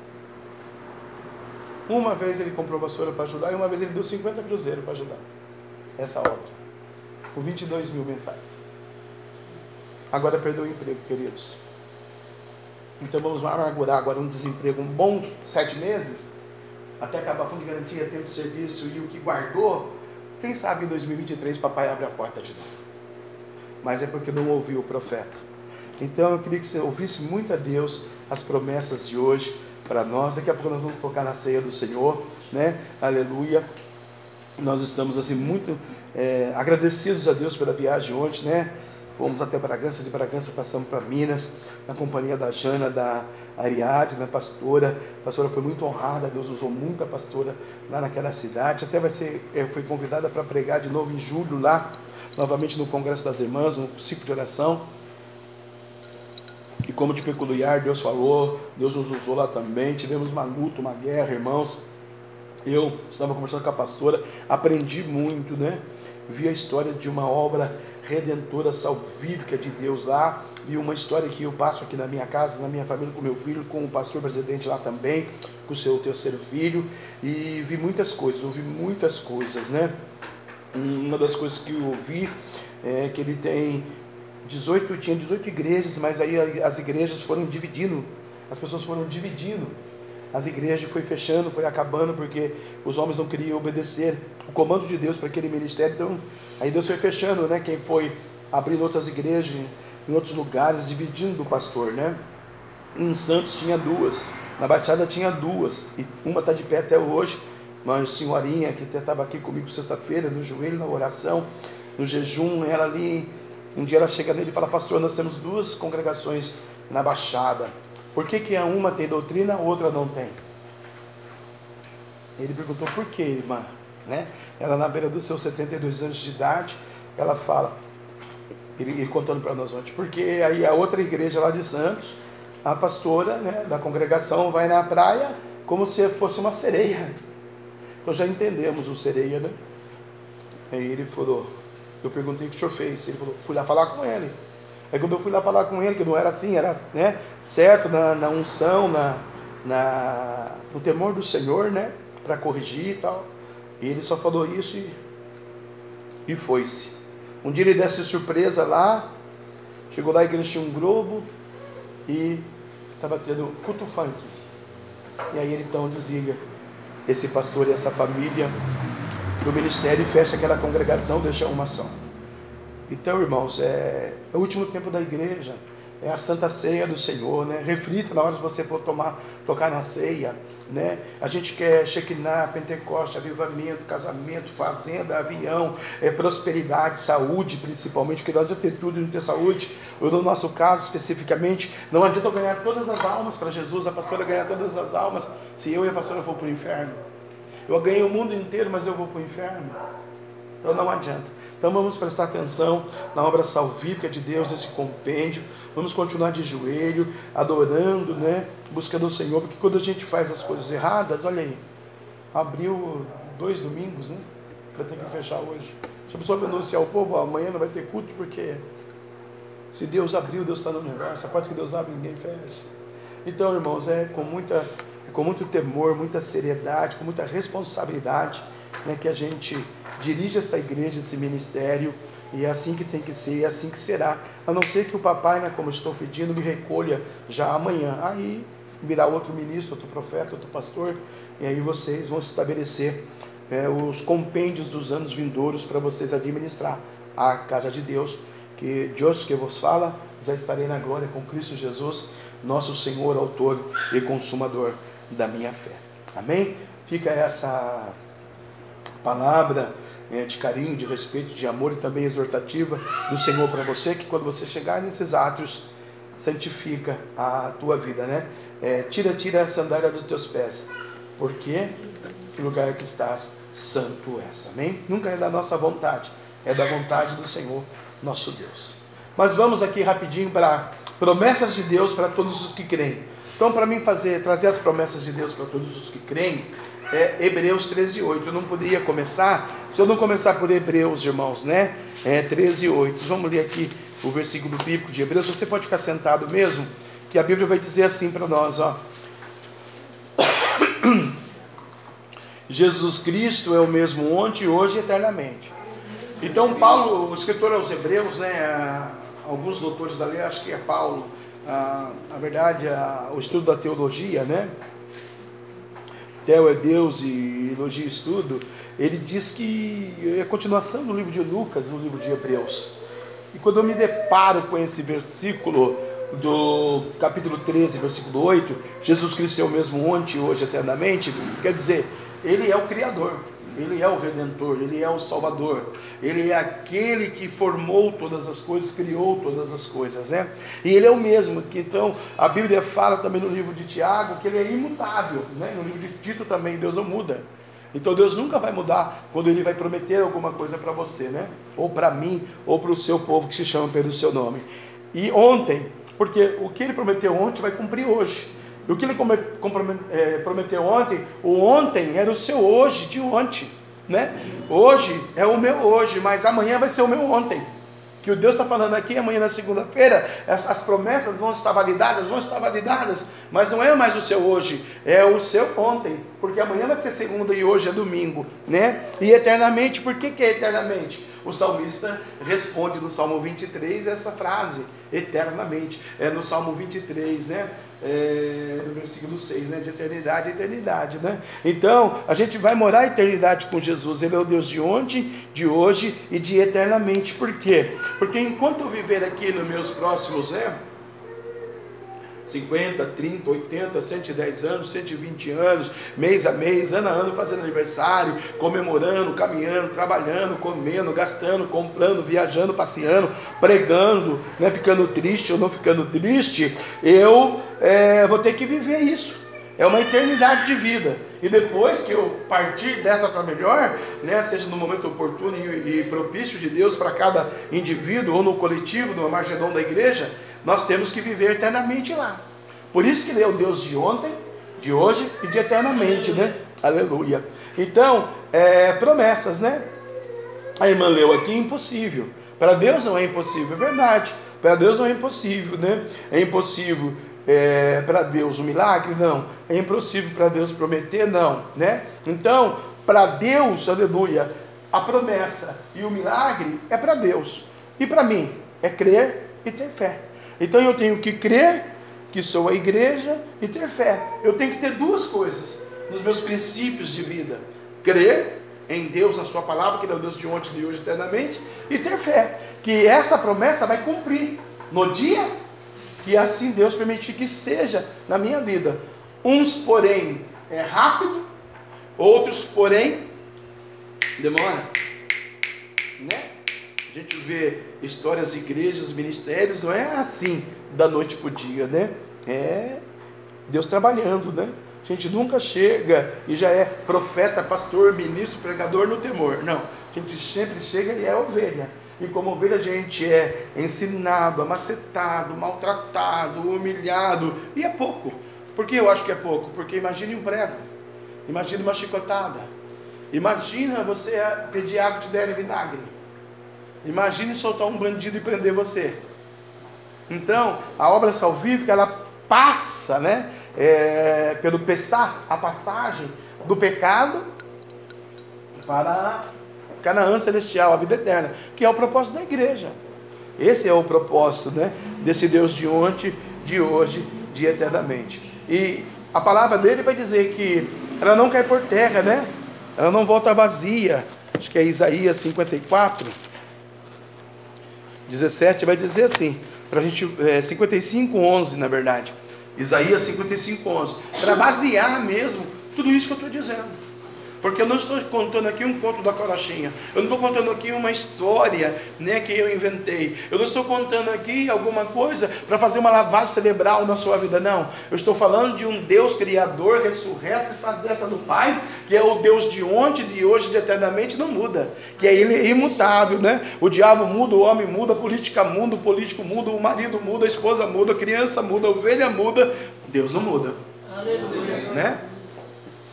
Uma vez ele comprou vassoura para ajudar e uma vez ele deu 50 cruzeiros para ajudar essa obra, com 22 mil mensais. Agora perdeu o emprego, queridos. Então vamos amargurar agora um desemprego, um bom sete meses, até acabar fundo de garantia, tempo de serviço e o que guardou. Quem sabe em 2023 papai abre a porta de novo. Mas é porque não ouviu o profeta. Então eu queria que você ouvisse muito a Deus as promessas de hoje para nós. Daqui a pouco nós vamos tocar na ceia do Senhor, né? Aleluia. Nós estamos assim muito é, agradecidos a Deus pela viagem ontem, né? Fomos até Bragança, de Bragança passamos para Minas, na companhia da Jana, da Ariadne, da pastora. A pastora foi muito honrada, Deus usou muito a pastora lá naquela cidade. Até vai ser, eh, foi convidada para pregar de novo em julho lá, novamente no Congresso das Irmãs, no ciclo de oração. E como de peculiar, Deus falou, Deus nos usou lá também. Tivemos uma luta, uma guerra, irmãos. Eu estava conversando com a pastora, aprendi muito, né? Vi a história de uma obra redentora, salvífica de Deus lá, vi uma história que eu passo aqui na minha casa, na minha família, com meu filho, com o pastor presidente lá também, com o seu terceiro filho, e vi muitas coisas, ouvi muitas coisas, né? Uma das coisas que eu ouvi é que ele tem 18, tinha 18 igrejas, mas aí as igrejas foram dividindo, as pessoas foram dividindo as igrejas foi fechando, foi acabando, porque os homens não queriam obedecer o comando de Deus para aquele ministério. Então, aí Deus foi fechando, né? Quem foi abrindo outras igrejas em outros lugares, dividindo o pastor, né? Em Santos tinha duas, na Baixada tinha duas, e uma está de pé até hoje. Uma senhorinha que estava aqui comigo sexta-feira, no joelho, na oração, no jejum, ela ali, um dia ela chega nele e fala, pastor, nós temos duas congregações na Baixada. Por que, que uma tem doutrina, outra não tem? Ele perguntou por que, irmã? né? Ela na beira dos seus 72 anos de idade, ela fala, ele, ele contando para nós ontem, porque aí a outra igreja lá de Santos, a pastora né, da congregação vai na praia como se fosse uma sereia. Então já entendemos o sereia, né? Aí ele falou, eu perguntei o que o senhor fez. Ele falou, fui lá falar com ele. Aí quando eu fui lá falar com ele, que não era assim, era né, certo na, na unção, na, na, no temor do Senhor, né? Para corrigir e tal. E ele só falou isso e, e foi-se. Um dia ele desse surpresa lá, chegou lá e igreja tinha um globo e estava tendo culto funk. E aí ele então desliga esse pastor e essa família do ministério e fecha aquela congregação, deixa uma só. Então, irmãos, é, é o último tempo da igreja, é a Santa Ceia do Senhor, né? Reflita na hora que você for tomar, tocar na ceia, né? A gente quer Shekinah, Pentecoste, avivamento, casamento, fazenda, avião, é, prosperidade, saúde, principalmente, porque não adianta ter tudo e não ter saúde. No nosso caso, especificamente, não adianta eu ganhar todas as almas para Jesus, a pastora ganhar todas as almas, se eu e a pastora for para o inferno. Eu ganhei o mundo inteiro, mas eu vou para o inferno. Então não adianta. Então vamos prestar atenção na obra salvífica de Deus, nesse compêndio. Vamos continuar de joelho, adorando, né? Buscando o Senhor, porque quando a gente faz as coisas erradas, olha aí, abriu dois domingos, né? Vai ter que fechar hoje. Se a pessoa anunciar ao povo, ó, amanhã não vai ter culto, porque se Deus abriu, Deus está no negócio. A porta que Deus abre, ninguém fecha. Então, irmãos, é com muita, é com muito temor, muita seriedade, com muita responsabilidade, né, que a gente dirige essa igreja, esse ministério, e é assim que tem que ser, é assim que será. A não ser que o papai, né, como estou pedindo, me recolha já amanhã. Aí virá outro ministro, outro profeta, outro pastor, e aí vocês vão estabelecer é, os compêndios dos anos vindouros para vocês administrar a casa de Deus, que Deus que vos fala, já estarei na glória com Cristo Jesus, nosso Senhor, autor e consumador da minha fé. Amém? Fica essa palavra de carinho, de respeito, de amor e também exortativa do Senhor para você, que quando você chegar nesses átrios, santifica a tua vida, né? É, tira, tira a sandália dos teus pés, porque o lugar que estás, santo és, amém? Nunca é da nossa vontade, é da vontade do Senhor, nosso Deus. Mas vamos aqui rapidinho para promessas de Deus para todos os que creem. Então, para mim fazer, trazer as promessas de Deus para todos os que creem, é Hebreus 13, 8. Eu não poderia começar, se eu não começar por Hebreus, irmãos, né? É 13, 8. Vamos ler aqui o versículo bíblico de Hebreus. Você pode ficar sentado mesmo, que a Bíblia vai dizer assim para nós, ó. Jesus Cristo é o mesmo ontem, hoje e eternamente. Então, Paulo, o escritor aos Hebreus, né? Alguns doutores da lei, acho que é Paulo, a, verdade, o estudo da teologia, né? Teo é Deus e elogia estudo, ele diz que é a continuação do livro de Lucas, no livro de Hebreus. E quando eu me deparo com esse versículo do capítulo 13, versículo 8, Jesus Cristo é o mesmo ontem, hoje, eternamente, quer dizer, ele é o Criador. Ele é o Redentor, Ele é o Salvador, Ele é aquele que formou todas as coisas, criou todas as coisas, né? E Ele é o mesmo, que então a Bíblia fala também no livro de Tiago que Ele é imutável, né? No livro de Tito também, Deus não muda. Então Deus nunca vai mudar quando Ele vai prometer alguma coisa para você, né? Ou para mim, ou para o seu povo que se chama pelo seu nome. E ontem, porque o que Ele prometeu ontem vai cumprir hoje. E o que ele é, prometeu ontem, o ontem era o seu hoje de ontem, né? Hoje é o meu hoje, mas amanhã vai ser o meu ontem. Que o Deus está falando aqui, amanhã na segunda-feira, as, as, promessas vão estar validadas, vão estar validadas, mas não é mais o seu hoje, é o seu ontem, porque amanhã vai ser segunda e hoje é domingo, né? E eternamente, por que, que é eternamente? O salmista responde no Salmo 23 essa frase, eternamente. É no Salmo 23, né? É, no versículo 6, né? De eternidade a eternidade, né? Então, a gente vai morar a eternidade com Jesus. Ele é o Deus de ontem, de hoje e de eternamente. Por quê? Porque enquanto eu viver aqui nos meus próximos, né? 50, 30, 80, 110 anos, 120 anos, mês a mês, ano a ano, fazendo aniversário, comemorando, caminhando, trabalhando, comendo, gastando, comprando, viajando, passeando, pregando, né, ficando triste ou não ficando triste, eu é, vou ter que viver isso. é uma eternidade de vida. E depois que eu partir dessa para melhor, né, seja no momento oportuno e, propício de Deus para cada indivíduo ou no coletivo, no Margedon da igreja, nós temos que viver eternamente lá. Por isso que ele é o Deus de ontem, de hoje e de eternamente, né? Aleluia. Então, é, promessas, né? A irmã leu aqui impossível. Para Deus não é impossível, é verdade. Para Deus não é impossível, né? É impossível é, para Deus um milagre? Não. É impossível para Deus prometer? Não, né? Então, para Deus, aleluia, a promessa e o milagre é para Deus. E para mim é crer e ter fé. Então eu tenho que crer que sou a igreja e ter fé. Eu tenho que ter duas coisas nos meus princípios de vida: crer em Deus, na Sua palavra, que Ele é o Deus de ontem, de hoje, eternamente, e ter fé, que essa promessa vai cumprir no dia que assim Deus permitir que seja na minha vida. Uns, porém, é rápido, outros, porém, demora. Né? A gente vê histórias de igrejas, ministérios, não é assim da noite para o dia, né? É Deus trabalhando, né? A gente nunca chega e já é profeta, pastor, ministro, pregador no temor. Não. A gente sempre chega e é ovelha. E como ovelha a gente é ensinado, amacetado, maltratado, humilhado. E é pouco. Por que eu acho que é pouco? Porque imagine um prego. Imagine uma chicotada. Imagina você pedir água te derem vinagre. Imagine soltar um bandido e prender você. Então, a obra salvífica, ela passa, né? É, pelo pensar, a passagem do pecado para Canaã celestial, a vida eterna, que é o propósito da igreja. Esse é o propósito, né? Desse Deus de ontem, de hoje, de eternamente. E a palavra dele vai dizer que ela não cai por terra, né? Ela não volta vazia. Acho que é Isaías 54, 17, vai dizer assim, para a gente, é, 55, 11 na verdade. Isaías 55, 11. Para basear mesmo tudo isso que eu estou dizendo. Porque eu não estou contando aqui um conto da carochinha. Eu não estou contando aqui uma história né, que eu inventei. Eu não estou contando aqui alguma coisa para fazer uma lavagem cerebral na sua vida. Não. Eu estou falando de um Deus criador, ressurreto, que está dessa do Pai, que é o Deus de ontem, de hoje, de eternamente, não muda. Que é ele imutável, né? O diabo muda, o homem muda, a política muda, o político muda, o marido muda, a esposa muda, a criança muda, a ovelha muda. Deus não muda. Aleluia. Né?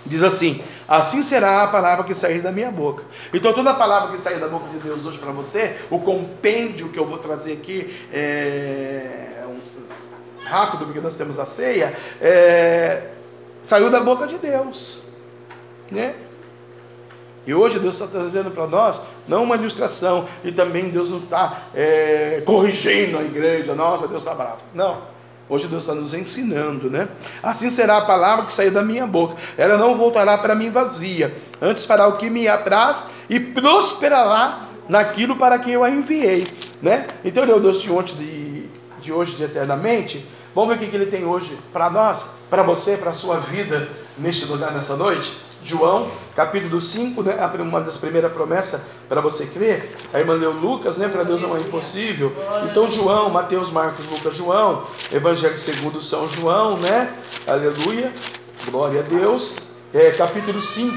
Diz assim: Assim será a palavra que sair da minha boca. Então, toda a palavra que sair da boca de Deus hoje para você, o compêndio que eu vou trazer aqui, é, rápido, porque nós temos a ceia, é, saiu da boca de Deus. Né? E hoje Deus está trazendo para nós, não uma ilustração, e também Deus não está é, corrigindo a igreja, nossa, Deus está bravo. Não. Hoje Deus está nos ensinando, né? Assim será a palavra que sair da minha boca. Ela não voltará para mim vazia. Antes fará o que me apraz e prosperará naquilo para que eu a enviei, né? Então o Deus de ontem, de, de hoje, de eternamente. Vamos ver o que ele tem hoje para nós, para você, para a sua vida neste lugar nessa noite. João, capítulo 5, né? Uma das primeiras promessas para você crer. A irmã leu Lucas, né? Para Deus não é impossível. Então, João, Mateus, Marcos, Lucas, João. Evangelho segundo São João, né? Aleluia. Glória a Deus. É, capítulo 5,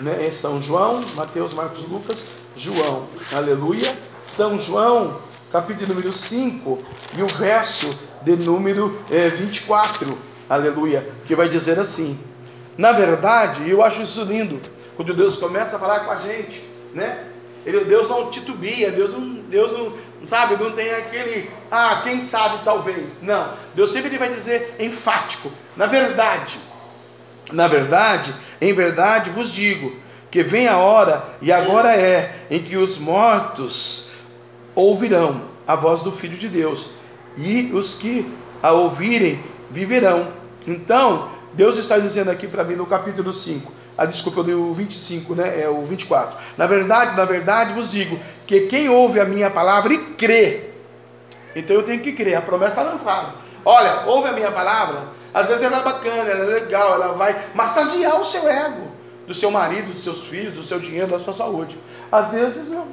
né? É São João, Mateus, Marcos, Lucas, João. Aleluia. São João, capítulo número 5, e o verso de número é, 24. Aleluia. Que vai dizer assim. Na verdade, eu acho isso lindo, quando Deus começa a falar com a gente, né? Ele, Deus não titubia, Deus não, Deus não, sabe, não tem aquele, ah, quem sabe talvez. Não, Deus sempre vai dizer enfático, na verdade, na verdade, em verdade vos digo, que vem a hora, e agora é, em que os mortos ouvirão a voz do Filho de Deus, e os que a ouvirem viverão. Então, Deus está dizendo aqui para mim no capítulo 5, a ah, desculpa, o 25, né? É o 24. Na verdade, na verdade vos digo que quem ouve a minha palavra e crê, então eu tenho que crer, a promessa está lançada. Olha, ouve a minha palavra, às vezes ela é bacana, ela é legal, ela vai massagear o seu ego, do seu marido, dos seus filhos, do seu dinheiro, da sua saúde. Às vezes não,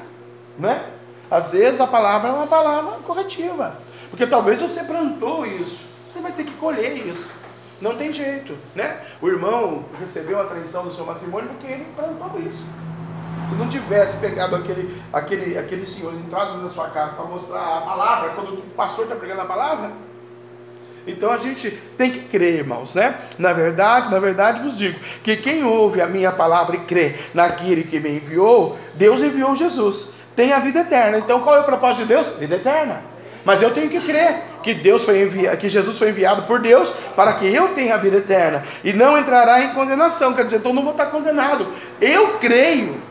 né? Às vezes a palavra é uma palavra corretiva, porque talvez você plantou isso, você vai ter que colher isso. Não tem jeito, né? O irmão recebeu a traição do seu matrimônio porque ele plantou isso. Se não tivesse pegado aquele, aquele, aquele senhor entrado na sua casa para mostrar a palavra, quando o pastor está pregando a palavra, então a gente tem que crer, irmãos, né? Na verdade, na verdade vos digo que quem ouve a minha palavra e crê naquele que me enviou, Deus enviou Jesus, tem a vida eterna. Então qual é o propósito de Deus? Vida eterna. Mas eu tenho que crer que Deus foi enviado, que Jesus foi enviado por Deus para que eu tenha a vida eterna e não entrará em condenação. Quer dizer, então não vou estar condenado. Eu creio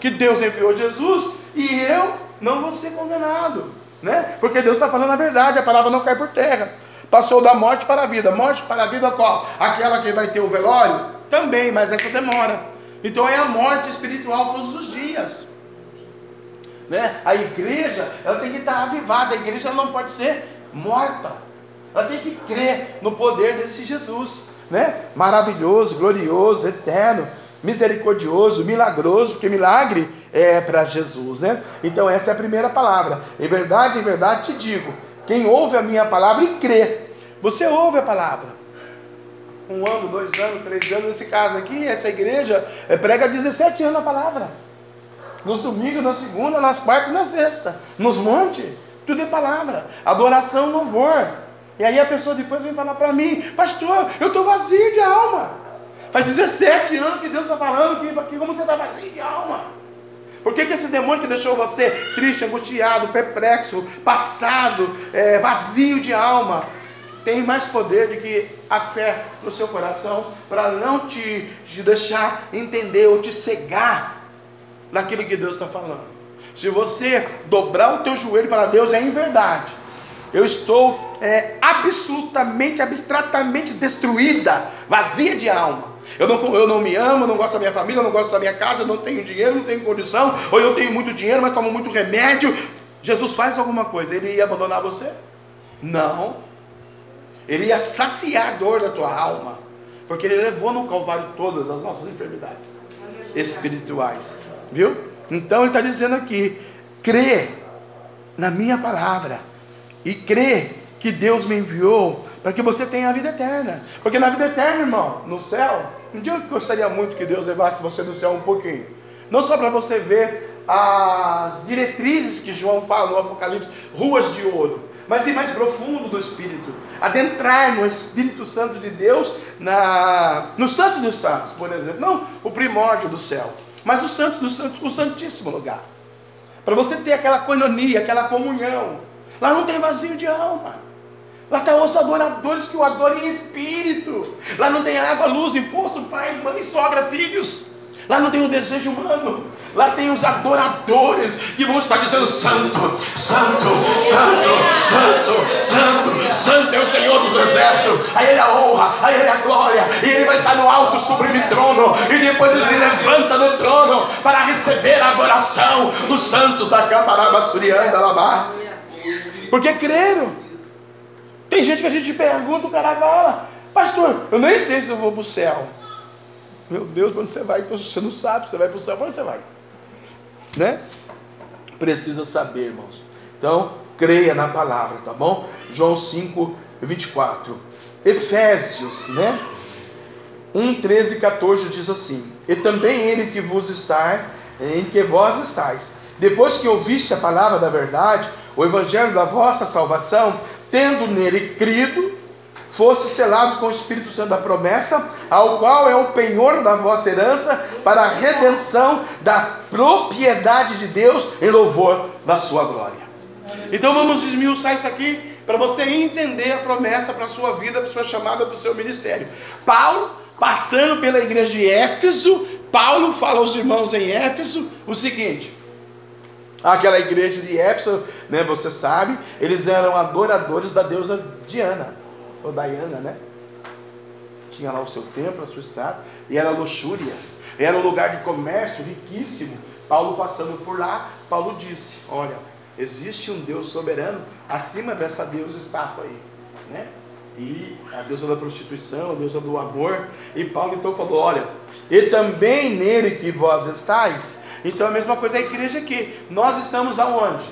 que Deus enviou Jesus e eu não vou ser condenado, né? Porque Deus está falando a verdade, a palavra não cai por terra. Passou da morte para a vida. Morte para a vida qual? Aquela que vai ter o velório? Também, mas essa demora. Então é a morte espiritual todos os dias. Né? A igreja, ela tem que estar avivada, a igreja não pode ser morta. Ela tem que crer no poder desse Jesus, né? Maravilhoso, glorioso, eterno, misericordioso, milagroso, porque milagre é para Jesus, né? Então essa é a primeira palavra. Em verdade, em verdade te digo, quem ouve a minha palavra e crê, você ouve a palavra. Um ano, dois anos, três anos, nesse caso aqui, essa igreja é, prega 17 anos a palavra. Nos domingos, na segunda, nas quartas e na sexta. Nos montes, tudo é palavra. Adoração, louvor. E aí a pessoa depois vem falar para mim, pastor, eu estou vazio de alma. Faz 17 anos que Deus está falando que, que como você está vazio de alma. Por que, que esse demônio que deixou você triste, angustiado, perplexo, passado, é, vazio de alma, tem mais poder do que a fé no seu coração para não te, te deixar entender ou te cegar naquilo que Deus está falando. Se você dobrar o teu joelho e falar, Deus é em verdade, eu estou é, absolutamente, abstratamente destruída, vazia de alma. Eu não, eu não me amo, eu não gosto da minha família, eu não gosto da minha casa, eu não tenho dinheiro, não tenho condição, ou eu tenho muito dinheiro, mas tomo muito remédio. Jesus faz alguma coisa, ele ia abandonar você? Não. Ele ia saciar a dor da tua alma, porque ele levou no Calvário todas as nossas enfermidades espirituais. Viu? Então ele está dizendo aqui: crê na minha palavra e crê que Deus me enviou para que você tenha a vida eterna. Porque na vida eterna, irmão, no céu, um dia eu gostaria muito que Deus levasse você no céu um pouquinho. Não só para você ver as diretrizes que João fala no Apocalipse, ruas de ouro, mas ir mais profundo do Espírito, adentrar no Espírito Santo de Deus, na, no Santo dos Santos, por exemplo, não o primórdio do céu, mas o Santo dos Santos, o Santíssimo lugar, para você ter aquela coinonia, aquela comunhão. Lá não tem vazio de alma. Lá estão tá os adoradores que o adoram em espírito. Lá não tem água, luz, imposto, pai, mãe, sogra, filhos. Lá não tem o desejo humano. Lá tem os adoradores que vão estar dizendo: Santo, Santo, Santo, Santo, Santo, Santo é o Senhor dos Exércitos. A Ele a honra, a Ele a glória. E Ele vai estar no alto, sublime trono. E depois Ele se levanta no trono para receber a adoração dos santos da Camaraba Surianda Labar. Porque creram. Tem gente que a gente pergunta, o cara pastor, eu nem sei se eu vou para o céu. Meu Deus, para onde você vai? Então, você não sabe, você vai para o céu, para onde você vai? Né? Precisa saber, irmãos. Então, creia na palavra, tá bom? João 5, 24. Efésios, né? 1, 13 e 14 diz assim: E também ele que vos está, em que vós estáis, depois que ouviste a palavra da verdade, o evangelho da vossa salvação, tendo nele crido, fosse selados com o Espírito Santo da promessa, ao qual é o penhor da vossa herança, para a redenção da propriedade de Deus em louvor da sua glória. Então vamos esmiuçar isso aqui para você entender a promessa para a sua vida, para a sua chamada, para o seu ministério. Paulo, passando pela igreja de Éfeso, Paulo fala aos irmãos em Éfeso o seguinte: aquela igreja de Éfeso, né, você sabe, eles eram adoradores da deusa Diana ou Diana, né? Tinha lá o seu templo, a sua estátua, e era luxúria, era um lugar de comércio riquíssimo. Paulo passando por lá, Paulo disse: Olha, existe um Deus soberano acima dessa deusa estátua aí, né? E a deusa da prostituição, a deusa do amor. E Paulo então falou: Olha, e também nele que vós estáis. Então a mesma coisa a igreja aqui. Nós estamos aonde?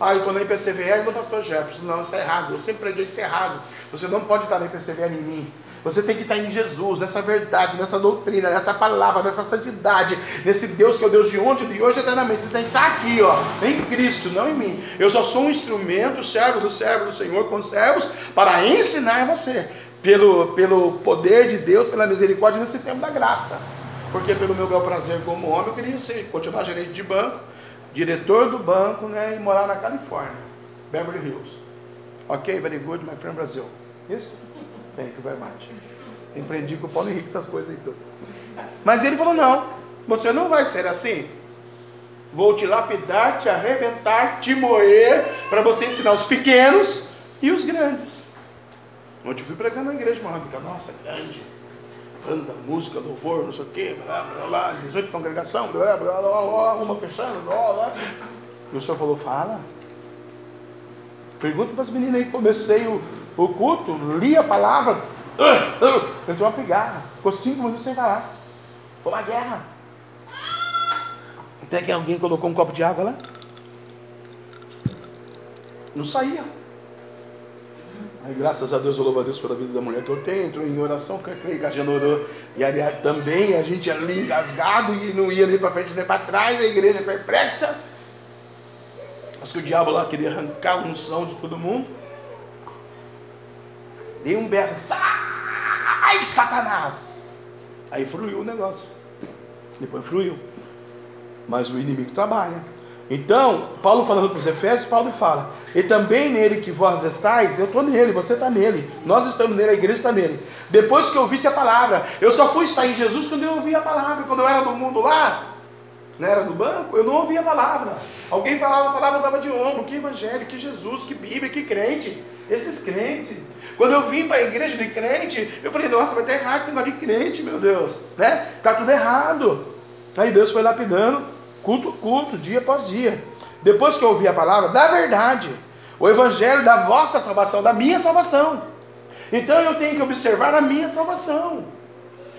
Ah, eu estou na IPCVR do pastor Jefferson. Não, isso é errado. Eu sempre preguei que é errado. Você não pode estar na IPCVR em mim. Você tem que estar em Jesus, nessa verdade, nessa doutrina, nessa palavra, nessa santidade, nesse Deus que é o Deus de ontem, de hoje eternamente. Você tem que estar aqui, ó, em Cristo, não em mim. Eu só sou um instrumento, servo do servo do Senhor, com servos, para ensinar você, pelo, pelo poder de Deus, pela misericórdia nesse tempo da graça. Porque pelo meu bel prazer como homem, eu queria ser, continuar gerente de banco, diretor do banco, né, e morar na Califórnia, Beverly Hills. Ok, very good, my friend Brasil. Isso? Thank you very much. Empreendi com o Paulo Henrique essas coisas aí tudo. Mas ele falou: não, você não vai ser assim. Vou te lapidar, te arrebentar, te moer, para você ensinar os pequenos e os grandes. Ontem eu fui pregando na igreja, uma fica, nossa, grande. Banda, música, louvor, não sei o quê, blá, blá, blá, 18 congregação, blá, blá, blá, blá, uma fechando, blá, blá. E o senhor falou, fala. Pergunta para as meninas aí, comecei o, o culto, li a palavra, uh, uh, entrou uma pigarra, ficou cinco minutos sem falar. Foi uma guerra. Até que alguém colocou um copo de água lá. Não saía. Aí, graças a Deus, eu louvo a Deus pela vida da mulher que eu tenho. Entrou em oração, que eu creio que a Jana orou. E ali também, a gente ali engasgado e não ia nem para frente nem para trás, a igreja perplexa. Acho que o diabo lá queria arrancar a unção de todo mundo. Dei um berro, sai, Satanás! Aí fruiu o negócio. Depois fruiu. Mas o inimigo trabalha. Então, Paulo falando para os Efésios, Paulo fala: E também nele que vós estáis, eu estou nele, você está nele, nós estamos nele, a igreja está nele. Depois que eu ouvisse a palavra, eu só fui estar em Jesus quando eu ouvi a palavra. Quando eu era do mundo lá, não era do banco, eu não ouvia a palavra. Alguém falava, falava, eu dava de ombro. Que evangelho, que Jesus, que Bíblia, que crente. Esses crentes. Quando eu vim para a igreja de crente, eu falei, nossa, vai ter errado esse negócio de crente, meu Deus. Né? Tá tudo errado. Aí Deus foi lapidando, culto, culto, dia após dia. Depois que eu ouvi a palavra da verdade, o evangelho da vossa salvação, da minha salvação. Então eu tenho que observar a minha salvação.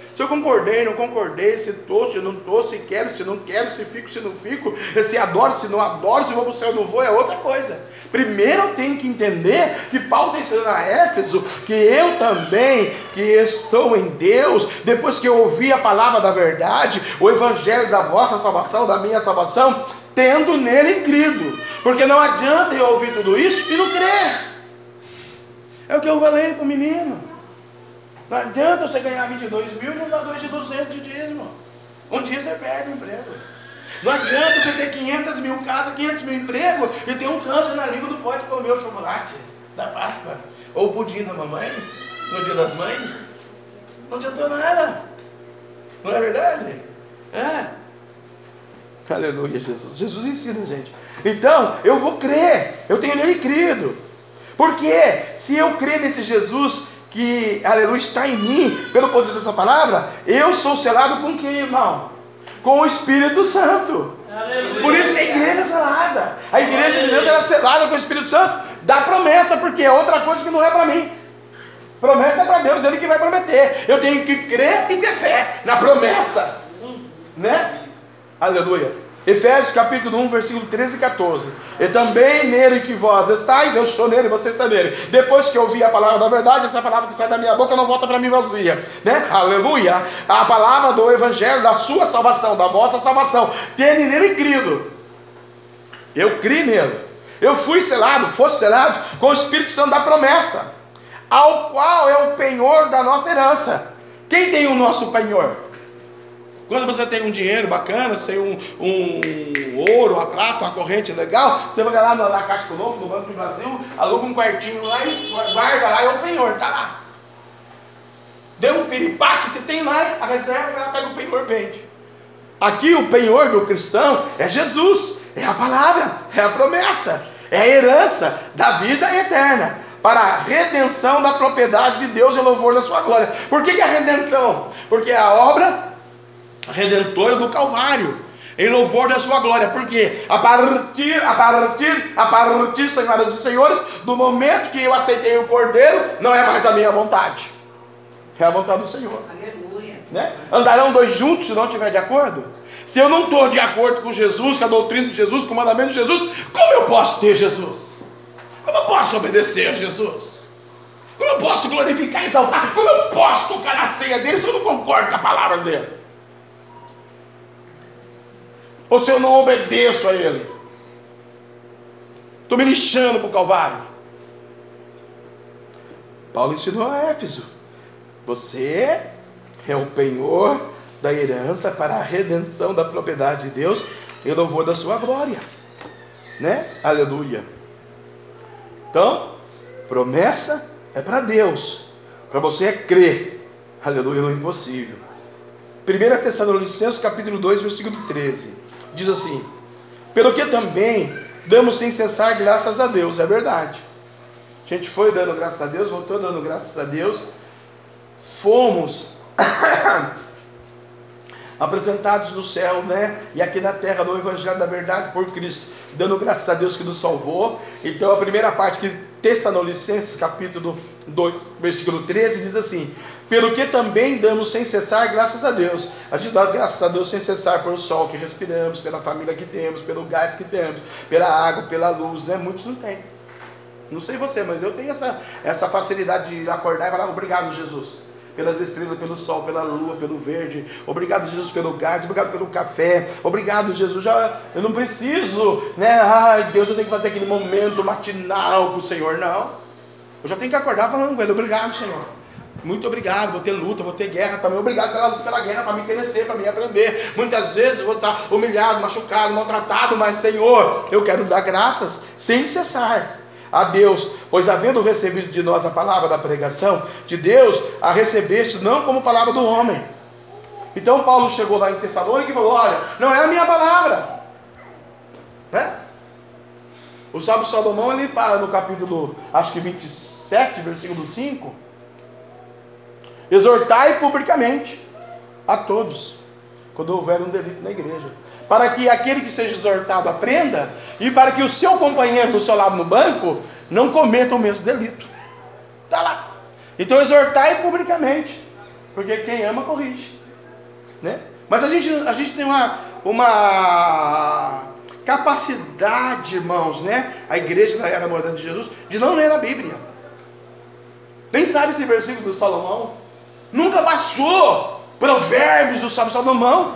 Se eu concordei, não concordei, se estou, se não estou, se quero, se não quero, se fico, se não fico, se adoro, se não adoro, se vou para o céu, não vou, é outra coisa. Primeiro eu tenho que entender que Paulo está ensinando a Éfeso que eu também, que estou em Deus, depois que eu ouvi a palavra da verdade, o evangelho da vossa salvação, da minha salvação, tendo nele crido. Porque não adianta eu ouvir tudo isso e não crer. É o que eu falei para o menino. Não adianta você ganhar 22 mil e não dar 2 de 200 de dízimo. Um dia você perde o emprego. Não adianta você ter 500 mil casas, 500 mil empregos e ter um câncer na língua do pode comer o chocolate da Páscoa. Ou o pudim da mamãe, no dia das mães. Não adiantou nada. Não é verdade? É. Aleluia, Jesus. Jesus ensina a gente. Então, eu vou crer. Eu tenho nele crido. Porque se eu crer nesse Jesus que, aleluia, está em mim, pelo poder dessa palavra, eu sou selado com quem, irmão? Com o Espírito Santo. Aleluia. Por isso que a igreja é selada. A igreja de Deus é selada com o Espírito Santo. Dá promessa, porque é outra coisa que não é para mim. Promessa é para Deus, Ele que vai prometer. Eu tenho que crer e ter fé na promessa. Né? Aleluia. Efésios capítulo 1, versículo 13 e 14. E também nele que vós estáis, eu estou nele, você está nele. Depois que eu ouvi a palavra da verdade, essa palavra que sai da minha boca não volta para mim vazia. Né? Aleluia. A palavra do evangelho, da sua salvação, da vossa salvação. Tene nele crido. Eu criei nele. Eu fui selado, fosse selado com o Espírito Santo da promessa, ao qual é o penhor da nossa herança. Quem tem o nosso penhor? Quando você tem um dinheiro bacana, você tem um, um ouro, uma prata, uma corrente legal, você vai lá na, na Caixa Econômica, no Banco do Brasil, aluga um quartinho lá e guarda lá, é o penhor, tá lá. Deu um piripaque, você tem lá a reserva, ela pega o penhor e vende. Aqui o penhor do cristão é Jesus, é a palavra, é a promessa, é a herança da vida eterna para a redenção da propriedade de Deus e louvor da sua glória. Por que, que a redenção? Porque a obra redentora do Calvário, em louvor da sua glória, porque a partir, a partir, a partir, senhoras e senhores, do momento que eu aceitei o Cordeiro, não é mais a minha vontade, é a vontade do Senhor. Aleluia. Né? Andarão dois juntos se não estiver de acordo? Se eu não estou de acordo com Jesus, com a doutrina de Jesus, com o mandamento de Jesus, como eu posso ter Jesus? Como eu posso obedecer a Jesus? Como eu posso glorificar e exaltar? Como eu posso tocar na ceia dele se eu não concordo com a palavra dele? Ou se eu não obedeço a ele? Estou me lixando para o Calvário. Paulo ensinou a Éfeso: você é o penhor da herança para a redenção da propriedade de Deus e louvor da sua glória. Né? Aleluia. Então, promessa é para Deus. Para você é crer. Aleluia, no impossível. 1 Tessalonicenses capítulo 2, versículo 13. Diz assim: Pelo que também damos sem cessar graças a Deus, é verdade. A gente foi dando graças a Deus, voltou dando graças a Deus. Fomos apresentados no céu, né? E aqui na terra no Evangelho da Verdade por Cristo, dando graças a Deus que nos salvou. Então a primeira parte que Tessalonicenses capítulo 2, versículo 13 diz assim: "Pelo que também damos sem cessar graças a Deus". A gente dá graças a Deus sem cessar pelo sol que respiramos, pela família que temos, pelo gás que temos, pela água, pela luz, né? Muitos não têm. Não sei você, mas eu tenho essa, essa facilidade de acordar e falar obrigado, Jesus pelas estrelas, pelo sol, pela lua, pelo verde. Obrigado, Jesus, pelo gás, obrigado pelo café. Obrigado, Jesus. Já eu não preciso, né? Ai, Deus, eu tenho que fazer aquele momento matinal com o Senhor, não. Eu já tenho que acordar falando com ele, obrigado, Senhor. Muito obrigado, vou ter luta, vou ter guerra também. Obrigado pela, pela guerra, para me crescer, para me aprender. Muitas vezes vou estar humilhado, machucado, maltratado, mas Senhor, eu quero dar graças sem cessar a Deus, pois havendo recebido de nós a palavra da pregação de Deus, a recebeste não como palavra do homem. Então Paulo chegou lá em Tessalônica e falou: Olha, não é a minha palavra, né? O sábio Salomão ele fala no capítulo, acho que 27, versículo 5: Exortai publicamente a todos, quando houver um delito na igreja para que aquele que seja exortado aprenda e para que o seu companheiro do seu lado no banco não cometa o mesmo delito. Está lá. Então exortai publicamente, porque quem ama corrige. Né? Mas a gente, a gente tem uma, uma capacidade, irmãos, né? A igreja da era moderna de Jesus, de não ler a Bíblia. Nem sabe esse versículo do Salomão. Nunca passou provérbios do sábio Salomão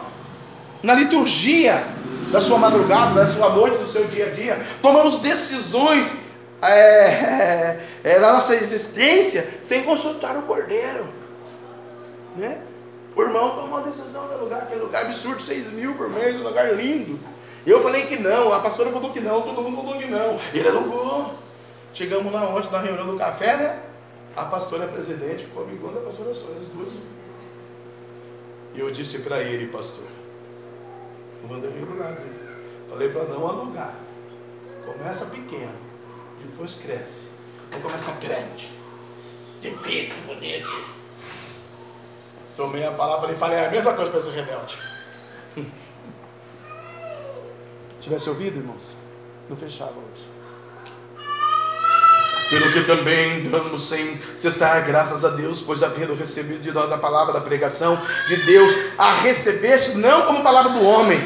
na liturgia da sua madrugada, da sua noite, do seu dia a dia. Tomamos decisões é, é, na nossa existência sem consultar o Cordeiro. Né? O irmão tomou uma decisão no lugar, aquele lugar absurdo, 6 mil por mês, um lugar lindo. Eu falei que não, a pastora falou que não, todo mundo falou que não. Ele alugou. Chegamos lá ontem na reunião do café, né? A pastora presidente ficou amigona da pastora Sônia, as duas. E eu disse para ele, pastor, o Vanderlei lado. Falei para não alugar. Começa pequeno, depois cresce. Então começa grande. Tem feito, bonito. Tomei a palavra e falei a mesma coisa para esse rebelde. Tivesse ouvido, irmãos, não fechava hoje. Pelo que também damos sem cessar graças a Deus, pois havendo recebido de nós a palavra da pregação de Deus, a recebeste não como palavra do homem,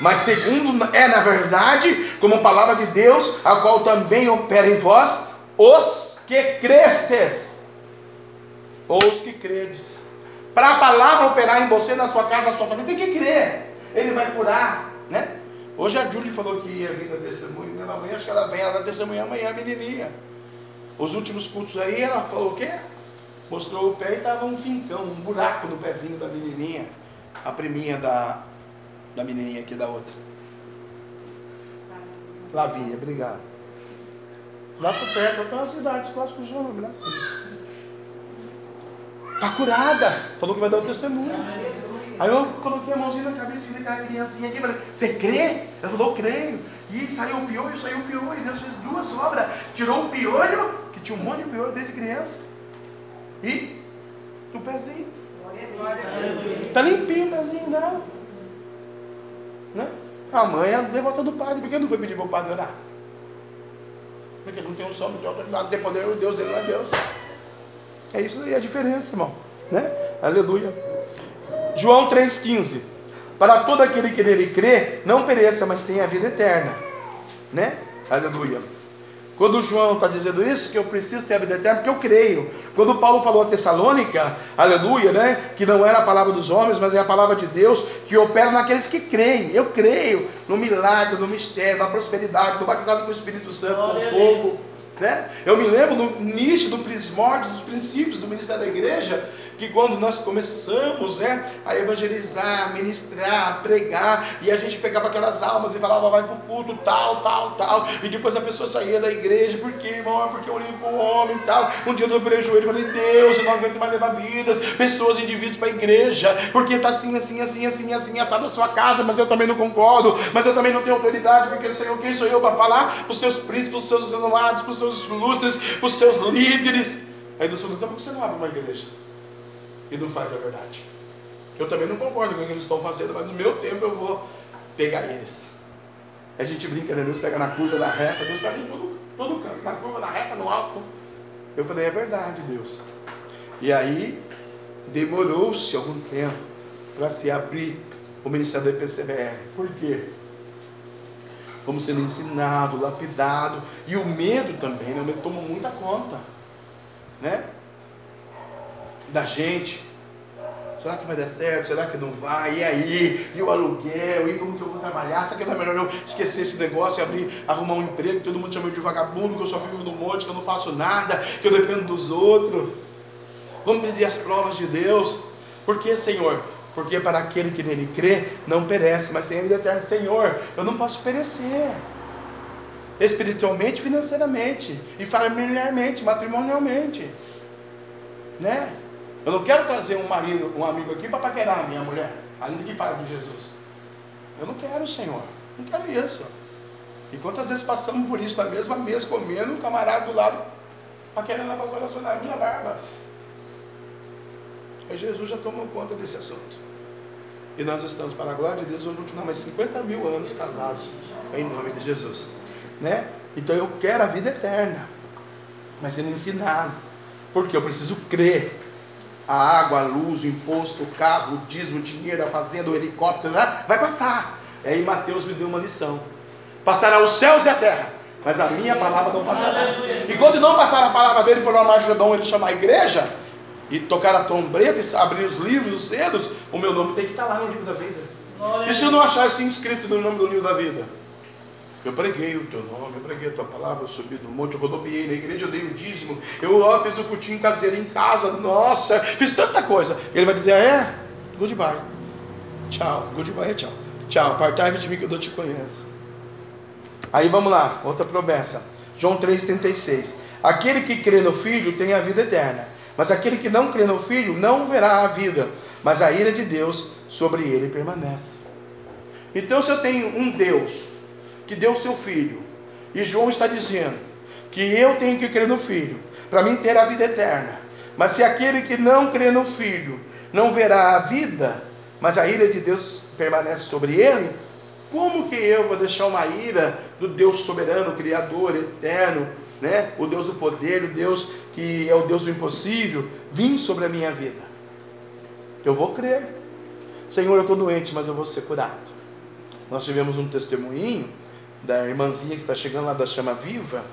mas segundo é na verdade como palavra de Deus, a qual também opera em vós os que crestes, ou os que credes. Para a palavra operar em você, na sua casa, na sua família, tem que crer. Ele vai curar, né? Hoje a Julie falou que ia vir na testemunha, né? amanhã acho que ela vem, ela vai testemunhar amanhã a menininha. Os últimos cultos aí, ela falou o quê? Mostrou o pé e estava um fincão, um buraco no pezinho da menininha. A priminha da, da menininha aqui da outra. Lavínia, obrigado. Lá por perto, lá uma cidade, quase com o seu nome, lá. Está curada. Falou que vai dar o testemunho. Aí eu coloquei a mãozinha na cabecinha daquela criancinha aqui falei, você crê? Ela falou, creio. E saiu o piolho, saiu o piolho. Deus fez duas obras. Tirou o piolho, tinha um monte de piolho desde criança. E o pezinho. Está limpinho o pezinho dela. Né? A mãe é devota do padre. Por que não foi pedir para o padre orar? Porque não tem um sombra de autoridade, tem poder, o Deus dele não é Deus. É isso aí a diferença, irmão. Né? Aleluia. João 3,15. para todo aquele que nele crê, não pereça, mas tenha a vida eterna. Né? Aleluia. Quando João está dizendo isso, que eu preciso ter a vida eterna, porque eu creio. Quando Paulo falou a Tessalônica, aleluia, né? Que não era a palavra dos homens, mas é a palavra de Deus, que opera naqueles que creem. Eu creio no milagre, no mistério, na prosperidade, no batizado com o Espírito Santo, com fogo. Né? Eu me lembro no início do primórdio, dos princípios do ministério da igreja, que quando nós começamos né, a evangelizar, ministrar, pregar, e a gente pegava aquelas almas e falava, vai para o culto, tal, tal, tal, e depois a pessoa saía da igreja, por quê, irmão? Porque eu para o homem e tal. Um dia eu dobrei o joelho e falei, Deus, eu não aguento mais levar vidas, pessoas, indivíduos para a igreja, porque está assim, assim, assim, assim, assim, assado a sua casa, mas eu também não concordo, mas eu também não tenho autoridade, porque Senhor, quem sou eu para falar para os seus príncipes, para os seus renomados, para os seus ilustres, para os seus líderes? Aí Deus falou, então por que você não abre uma igreja? E não faz a verdade. Eu também não concordo com o que eles estão fazendo, mas no meu tempo eu vou pegar eles. A gente brinca, né? Deus pega na curva, na reta, Deus pega em todo, todo canto, na curva, na reta, no alto. Eu falei, é verdade, Deus. E aí, demorou-se algum tempo para se abrir o ministério da PCBR. Por quê? Fomos sendo ensinados, lapidados, e o medo também, né? o medo tomou muita conta. Né? Da gente. Será que vai dar certo? Será que não vai? E aí? E o aluguel? E como que eu vou trabalhar? Será que é melhor eu esquecer esse negócio e abrir, arrumar um emprego? Todo mundo chama de vagabundo, que eu só vivo no monte, que eu não faço nada, que eu dependo dos outros. Vamos pedir as provas de Deus. Por que, Senhor? Porque para aquele que nele crê, não perece, mas tem a vida eterna. Senhor, eu não posso perecer. Espiritualmente, financeiramente, e familiarmente, matrimonialmente. Né? Eu não quero trazer um marido, um amigo aqui para paquerar a minha mulher, ainda que fale de Jesus. Eu não quero, Senhor. Não quero isso. E quantas vezes passamos por isso na mesma mesa, comendo, um camarada do lado, paquerando a pastora na minha barba. E Jesus já tomou conta desse assunto. E nós estamos, para a glória de Deus, vamos continuar mais 50 mil anos casados, em nome de Jesus. Né? Então eu quero a vida eterna, mas sendo ensinado, porque eu preciso crer a água, a luz, o imposto, o carro, o dízimo, o dinheiro, a fazenda, o helicóptero, né? vai passar. E aí Mateus me deu uma lição. Passará os céus e a terra, mas a minha palavra não passará. E quando não passar a palavra dele, for uma marcha de ele chamar a igreja, e tocar a trombeta e abrir os livros, os selos, o meu nome tem que estar lá no livro da vida. E se eu não achar assim inscrito no nome do livro da vida? Eu preguei o teu nome, eu preguei a tua palavra, eu subi do monte, eu rodopiei na igreja, eu dei o dízimo, eu ó, fiz o cultinho caseiro em casa, nossa, fiz tanta coisa. Ele vai dizer, é, goodbye. Tchau, goodbye é tchau. Tchau, apartai de mim que eu não te conheço. Aí vamos lá, outra promessa. João 3,36. Aquele que crê no Filho tem a vida eterna, mas aquele que não crê no Filho não verá a vida, mas a ira de Deus sobre ele permanece. Então, se eu tenho um Deus que deu o seu filho. E João está dizendo que eu tenho que crer no filho, para mim ter a vida eterna. Mas se aquele que não crê no filho não verá a vida, mas a ira de Deus permanece sobre ele, como que eu vou deixar uma ira do Deus soberano, criador, eterno, né? O Deus do poder, o Deus que é o Deus do impossível, vir sobre a minha vida? Eu vou crer. Senhor, eu estou doente, mas eu vou ser curado. Nós tivemos um testemunho da irmãzinha que está chegando lá da Chama Viva,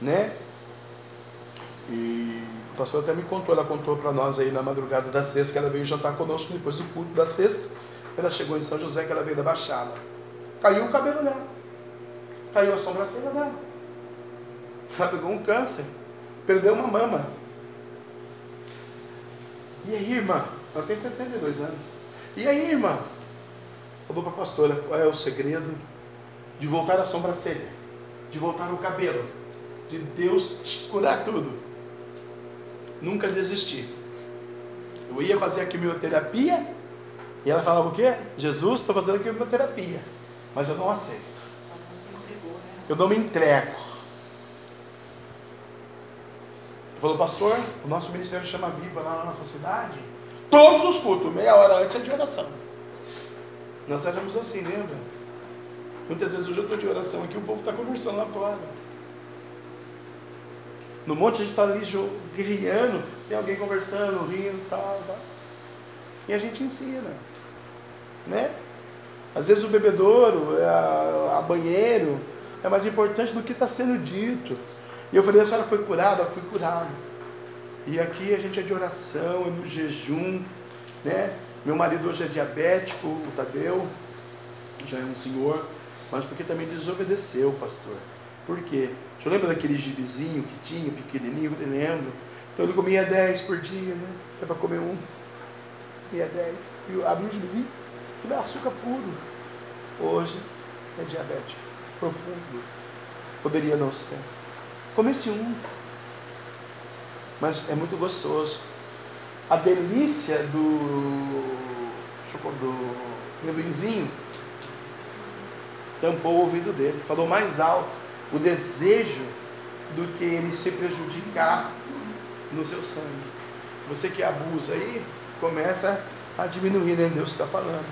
né? E o pastor até me contou, ela contou para nós aí na madrugada da sexta, que ela veio jantar conosco depois do culto da sexta. Ela chegou em São José, que ela veio da Baixada. Caiu o cabelo dela. Caiu a sobrancelha dela. Ela pegou um câncer. Perdeu uma mama. E aí, irmã? Ela tem 72 anos. E aí, irmã? Falou para a pastora, qual é o segredo? De voltar a sobrancelha, de voltar o cabelo, de Deus curar tudo. Nunca desisti. Eu ia fazer a quimioterapia e ela falava o quê? Jesus, estou fazendo a quimioterapia, mas eu não aceito. Eu não me entrego. Falou, pastor, o nosso ministério chama Viva lá na nossa cidade. Todos os cultos, meia hora antes é de oração. Nós éramos assim, lembra? Muitas vezes hoje eu estou de oração aqui, o povo está conversando lá fora. No monte a gente está ali guerreando, tem alguém conversando, rindo, tal, tal. E a gente ensina. Né? Às vezes o bebedouro, a, a banheiro, é mais importante do que está sendo dito. E eu falei, a senhora foi curada? Fui curado. E aqui a gente é de oração, é no jejum, né? Meu marido hoje é diabético, o Tadeu, já é um senhor, mas porque também desobedeceu, pastor. Por quê? O senhor lembra daquele gibizinho que tinha, pequenininho? Eu lembro. Então ele comia 10 por dia, né? É para comer um. Comia 10. E abriu o gibizinho, que dá açúcar puro. Hoje é diabético, profundo. Poderia não ser. Comece um. Mas é muito gostoso. A delícia do, do amendoinzinho tampou o ouvido dele. Falou mais alto o desejo do que ele se prejudicar no seu sangue. Você que abusa aí, começa a diminuir, né? Deus está falando.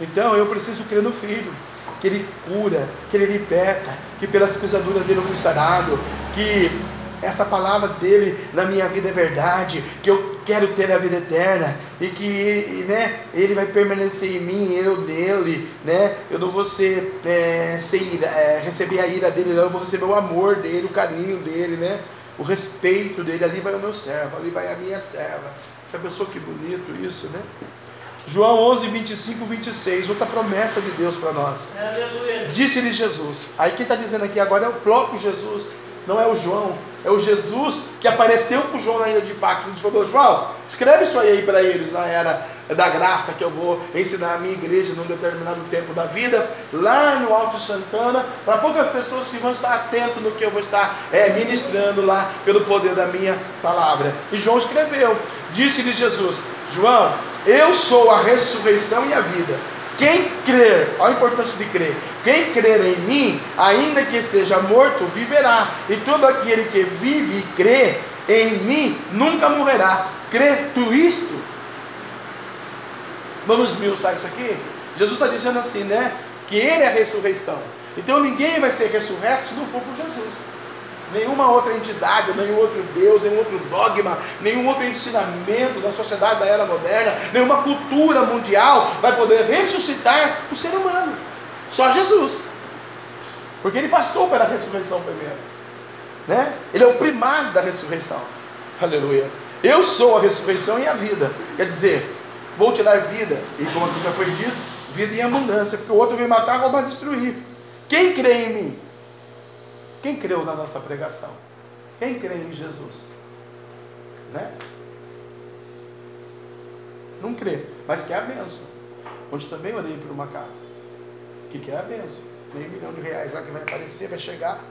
Então eu preciso crer no Filho, que Ele cura, que Ele liberta, que pelas pisaduras dele eu fui sarado, que essa palavra dele na minha vida é verdade, que eu quero ter a vida eterna e que né, ele vai permanecer em mim, eu nele, né? Eu não vou ser, é, ser é, receber a ira dele, não, eu vou receber o amor dele, o carinho dele, né? O respeito dele, ali vai o meu servo, ali vai a minha serva. Já pensou que bonito isso, né? João 11, 25, 26, outra promessa de Deus para nós. Disse-lhe Jesus. Aí quem está dizendo aqui agora é o próprio Jesus, não é o João, é o Jesus que apareceu para o João na ilha de Patmos e falou: João, escreve isso aí para eles na era da graça que eu vou ensinar a minha igreja num determinado tempo da vida, lá no Alto Santana, para poucas pessoas que vão estar atentos no que eu vou estar é, ministrando lá pelo poder da minha palavra. E João escreveu: Disse-lhe Jesus: João, eu sou a ressurreição e a vida. Quem crer, olha a importância de crer. Quem crer em mim, ainda que esteja morto, viverá. E todo aquele que vive e crê em mim nunca morrerá. Crê tu isto? Vamos esmiuçar isso aqui? Jesus está dizendo assim, né? Que Ele é a ressurreição. Então ninguém vai ser ressurreto se não for por Jesus nenhuma outra entidade, nenhum outro Deus, nenhum outro dogma, nenhum outro ensinamento da sociedade da era moderna, nenhuma cultura mundial vai poder ressuscitar o ser humano. Só Jesus. Porque ele passou pela ressurreição primeiro. Né? Ele é o primaz da ressurreição. Aleluia. Eu sou a ressurreição e a vida. Quer dizer, vou te dar vida. E como já foi dito, vida em abundância. Porque o outro veio matar, roubar, destruir. Quem crê em mim? Quem creu na nossa pregação? Quem crê em Jesus? Né? Não crê, mas quer a benção. Onde também orei por uma casa. Que quer a benção. Meio milhão de reais lá que vai aparecer, vai chegar.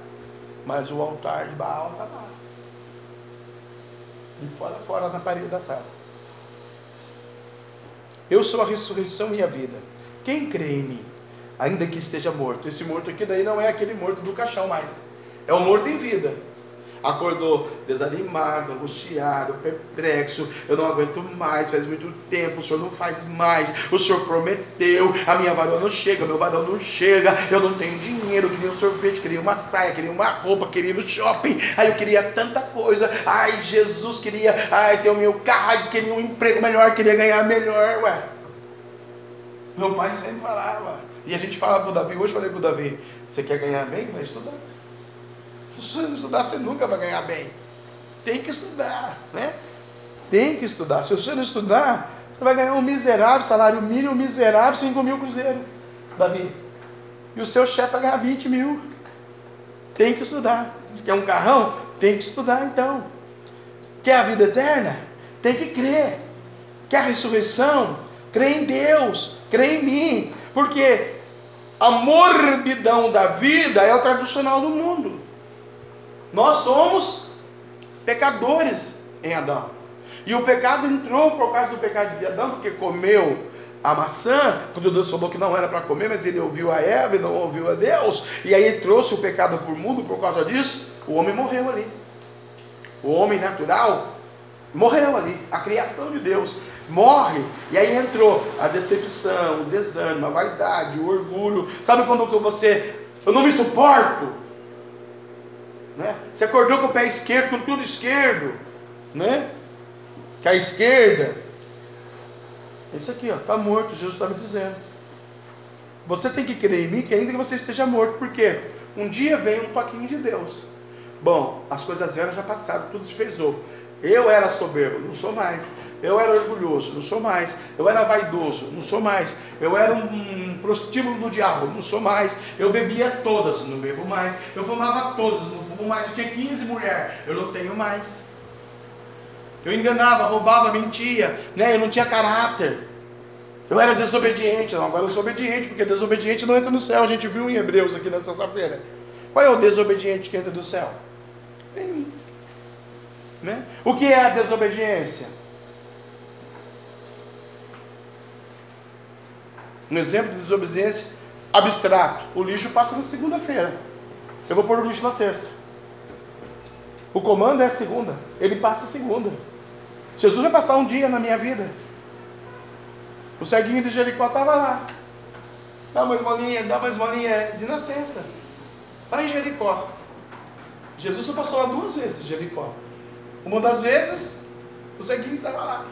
Mas o altar de Baal está lá. E fora, fora na parede da sala. Eu sou a ressurreição e a vida. Quem crê em mim, ainda que esteja morto, esse morto aqui daí não é aquele morto do caixão mais é um morto em vida. Acordou desanimado, angustiado, perplexo. Eu não aguento mais, faz muito tempo. O senhor não faz mais. O senhor prometeu. A minha varoa não chega, meu varão não chega. Eu não tenho dinheiro. Queria um sorvete, queria uma saia, queria uma roupa, queria ir no shopping. Aí eu queria tanta coisa. Ai, Jesus queria. Ai, ter o meu carro. Ai, queria um emprego melhor, queria ganhar melhor. Ué. Meu pai sempre falava. E a gente fala para o Davi. Hoje eu falei para o Davi: Você quer ganhar bem? Vai estudar. Se não estudar, você nunca vai ganhar bem. Tem que estudar, né? Tem que estudar. Se você não estudar, você vai ganhar um miserável salário mínimo, miserável, 5 mil cruzeiros, Davi. E o seu chefe vai ganhar 20 mil. Tem que estudar. Se quer um carrão? Tem que estudar então. Quer a vida eterna? Tem que crer. Quer a ressurreição? Crê em Deus, crê em mim. Porque a morbidão da vida é o tradicional do mundo. Nós somos pecadores em Adão. E o pecado entrou por causa do pecado de Adão, porque comeu a maçã, quando Deus falou que não era para comer, mas ele ouviu a Eva e não ouviu a Deus, e aí trouxe o pecado para o mundo por causa disso, o homem morreu ali. O homem natural morreu ali, a criação de Deus morre, e aí entrou a decepção, o desânimo, a vaidade, o orgulho. Sabe quando você, eu não me suporto, né? Você acordou com o pé esquerdo, com tudo esquerdo. Né? Que a esquerda. Esse aqui, ó, está morto, Jesus estava dizendo. Você tem que crer em mim que ainda que você esteja morto, porque um dia vem um toquinho de Deus. Bom, as coisas velhas já passaram, tudo se fez novo. Eu era soberbo, não sou mais. Eu era orgulhoso, não sou mais. Eu era vaidoso, não sou mais. Eu era um prostíbulo do diabo, não sou mais. Eu bebia todas, não bebo mais. Eu fumava todas, não fumo mais. Eu tinha 15 mulheres, eu não tenho mais. Eu enganava, roubava, mentia, né? Eu não tinha caráter. Eu era desobediente, não, agora eu sou obediente, porque desobediente não entra no céu. A gente viu em Hebreus aqui na sexta-feira. Qual é o desobediente que entra no céu? Nenhum. Né? O que é a desobediência? Um exemplo de desobediência abstrato. O lixo passa na segunda-feira. Eu vou pôr o lixo na terça. O comando é a segunda. Ele passa a segunda. Jesus vai passar um dia na minha vida. O ceguinho de Jericó estava lá. Dá uma esmolinha, dá uma esmolinha de nascença. Lá em Jericó. Jesus só passou lá duas vezes em Jericó. Uma das vezes, o ceguinho estava lá.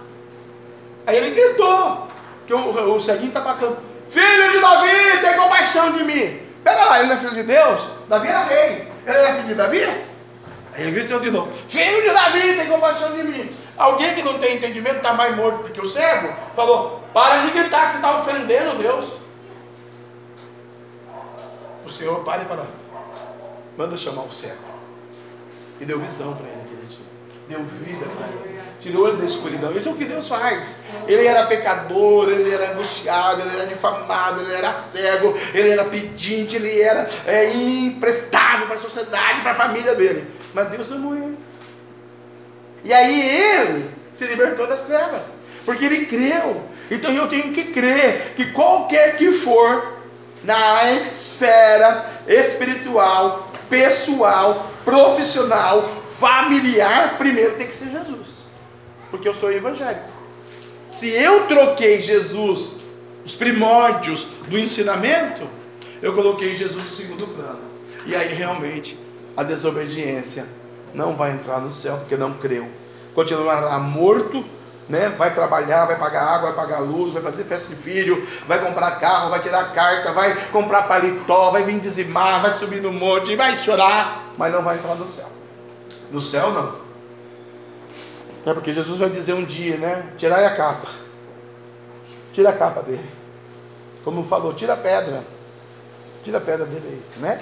Aí ele gritou, que o, o ceguinho está passando. Filho de Davi, tem compaixão de mim. Pera lá, ele não é filho de Deus? Davi era rei. Ele era filho de Davi? Aí ele gritou de novo: Filho de Davi, tem compaixão de mim. Alguém que não tem entendimento está mais morto do que o cego, falou: Para de gritar que você está ofendendo Deus. O Senhor para e fala: Manda chamar o cego. E deu visão para ele. Deu vida para ele. Tirou ele da escuridão. Isso é o que Deus faz. Ele era pecador, ele era angustiado, ele era difamado, ele era cego, ele era pedinte, ele era é, imprestável para a sociedade, para a família dele. Mas Deus amou ele. E aí ele se libertou das trevas. Porque ele creu. Então eu tenho que crer que qualquer que for na esfera espiritual, pessoal, profissional, familiar, primeiro tem que ser Jesus. Porque eu sou evangélico. Se eu troquei Jesus, os primórdios do ensinamento, eu coloquei Jesus no segundo plano. E aí realmente a desobediência não vai entrar no céu porque não creu. Continuará morto, né? Vai trabalhar, vai pagar água, vai pagar luz, vai fazer festa de filho, vai comprar carro, vai tirar carta, vai comprar paletó, vai vir dizimar, vai subir no monte, vai chorar, mas não vai entrar no céu. No céu não. É porque Jesus vai dizer um dia, né? Tirai a capa. Tira a capa dele. Como falou, tira a pedra. Tira a pedra dele aí, né?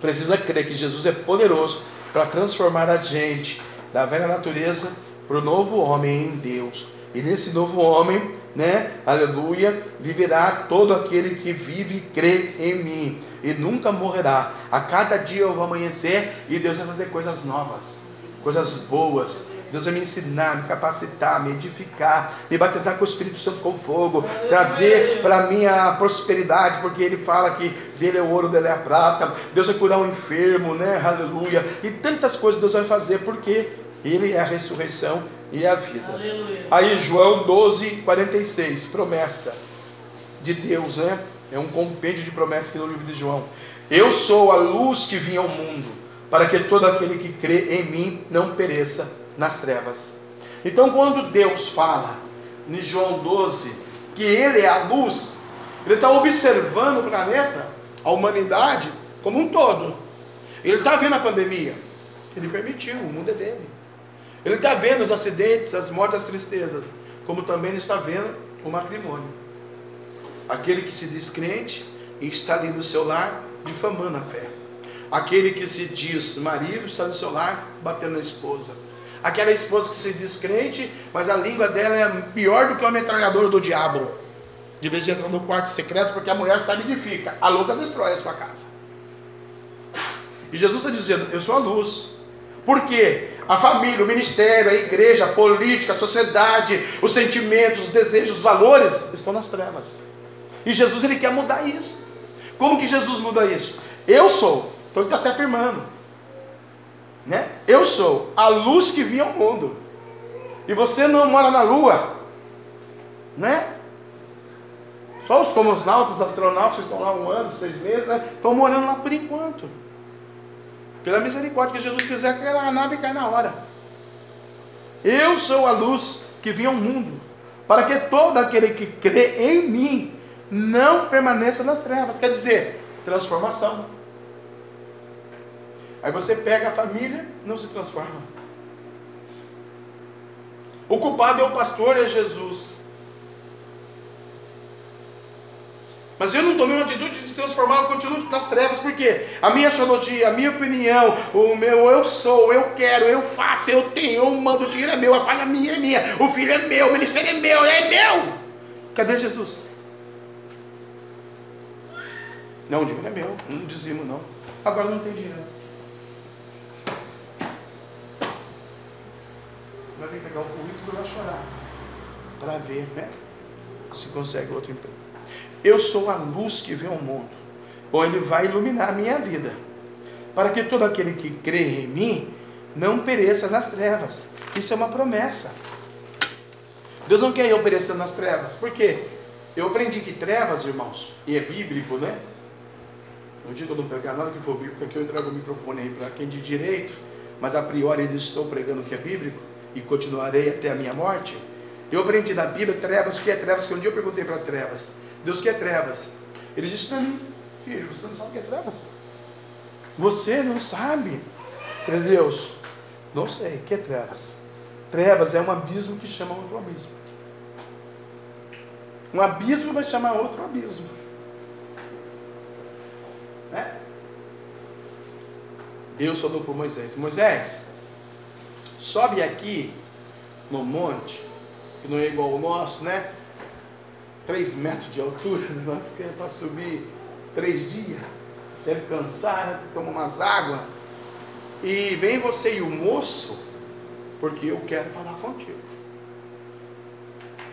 Precisa crer que Jesus é poderoso para transformar a gente da velha natureza para o novo homem em Deus. E nesse novo homem, né, aleluia, viverá todo aquele que vive e crê em mim, e nunca morrerá. A cada dia eu vou amanhecer e Deus vai fazer coisas novas, coisas boas. Deus vai me ensinar, me capacitar, me edificar, me batizar com o Espírito Santo com fogo, trazer para mim a prosperidade, porque Ele fala que dele é o ouro, dele é a prata. Deus vai curar o enfermo, né? Aleluia. E tantas coisas Deus vai fazer, porque Ele é a ressurreição e a vida. Aleluia. Aí João 12, 46, promessa de Deus, né? É um compêndio de promessas aqui no livro de João. Eu sou a luz que vinha ao mundo, para que todo aquele que crê em mim não pereça nas trevas. Então, quando Deus fala em João 12 que Ele é a luz, Ele está observando o planeta, a humanidade como um todo. Ele está vendo a pandemia, Ele permitiu, o mundo é dele. Ele está vendo os acidentes, as mortes, as tristezas, como também ele está vendo o matrimônio. Aquele que se diz crente e está ali no seu lar difamando a fé. Aquele que se diz marido está no seu lar batendo na esposa. Aquela esposa que se diz crente, mas a língua dela é pior do que uma metralhadora do diabo. De vez de entrar no quarto secreto, porque a mulher sabe onde fica. A louca destrói a sua casa. E Jesus está dizendo: Eu sou a luz. Por quê? A família, o ministério, a igreja, a política, a sociedade, os sentimentos, os desejos, os valores estão nas trevas. E Jesus ele quer mudar isso. Como que Jesus muda isso? Eu sou. Então ele está se afirmando. Né? Eu sou a luz que vinha ao mundo. E você não mora na lua. Né? Só os cosmonautas, astronautas que estão lá um ano, seis meses, né? estão morando lá por enquanto. Pela misericórdia que Jesus quiser, aquela nave cai na hora. Eu sou a luz que vinha ao mundo, para que todo aquele que crê em mim não permaneça nas trevas. Quer dizer, transformação. Aí você pega a família, não se transforma. O culpado é o pastor, é Jesus. Mas eu não tomei uma atitude de transformar, eu continuo nas trevas, porque a minha teologia, a minha opinião, o meu eu sou, eu quero, eu faço, eu tenho, eu mando, o dinheiro é meu, a falha minha é minha, o filho é meu, o ministério é meu, é meu. Cadê Jesus? Não, o dinheiro é meu, não dizimo não. Agora não tem dinheiro. Vai ter que pegar o currículo e vai chorar. Para ver, né? Se consegue outro emprego. Eu sou a luz que vê o mundo. Ou ele vai iluminar a minha vida. Para que todo aquele que crê em mim não pereça nas trevas. Isso é uma promessa. Deus não quer eu perecer nas trevas. Por quê? Eu aprendi que trevas, irmãos, e é bíblico, né? Não digo eu não pegar nada que for bíblico, aqui eu entrego o microfone aí para quem de direito, mas a priori ainda estou pregando que é bíblico e continuarei até a minha morte. Eu aprendi na Bíblia trevas, o que é trevas, que um dia eu perguntei para trevas, Deus quer trevas. Ele disse para mim, filho, você não sabe o que é trevas? Você não sabe. Falei, Deus, não sei, o que é trevas? Trevas é um abismo que chama outro abismo. Um abismo vai chamar outro abismo. Né? Deus falou para Moisés: Moisés, sobe aqui no monte, que não é igual ao nosso, né? 3 metros de altura, nós é para subir três dias, deve cansar, né? tomar umas águas. E vem você e o moço, porque eu quero falar contigo.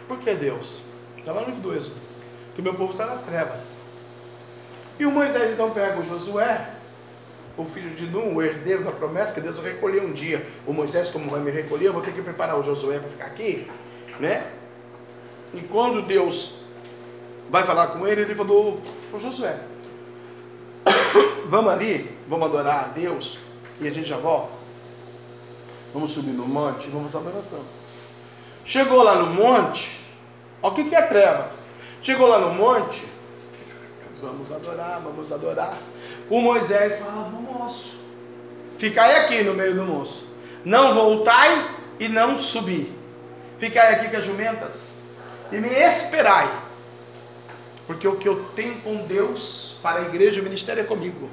Por que Deus? Está lá no livro do Êxodo, que meu povo está nas trevas. E o Moisés então pega o Josué, o filho de Nun, o herdeiro da promessa, que Deus vai recolher um dia. O Moisés, como vai me recolher, eu vou ter que preparar o Josué para ficar aqui, né? E quando Deus vai falar com ele, ele falou para Josué: Vamos ali, vamos adorar a Deus e a gente já volta. Vamos subir no monte, vamos fazer adoração. Chegou lá no monte, olha o que, que é trevas. Chegou lá no monte, vamos adorar, vamos adorar. O Moisés fala: Moço, ficai aqui no meio do moço, não voltai e não subir. Ficai aqui com as jumentas e me esperai porque o que eu tenho com Deus para a igreja, o ministério é comigo.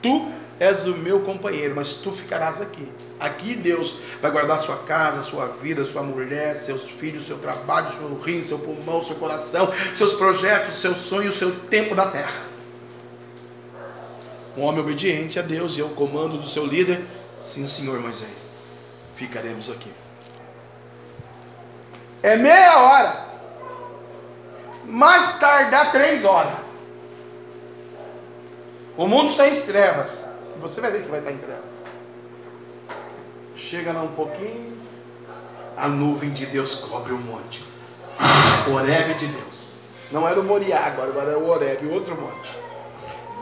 Tu és o meu companheiro, mas tu ficarás aqui. Aqui Deus vai guardar sua casa, sua vida, sua mulher, seus filhos, seu trabalho, seu rim, seu pulmão, seu coração, seus projetos, seus sonhos, seu tempo na terra. Um homem obediente a Deus e ao comando do seu líder, sim, senhor Moisés, ficaremos aqui. É meia hora mais tardar três horas. O mundo está em trevas. Você vai ver que vai estar em trevas. Chega lá um pouquinho, a nuvem de Deus cobre o monte. O Oreb de Deus. Não era o Moriá agora, agora é o Oreb, outro monte.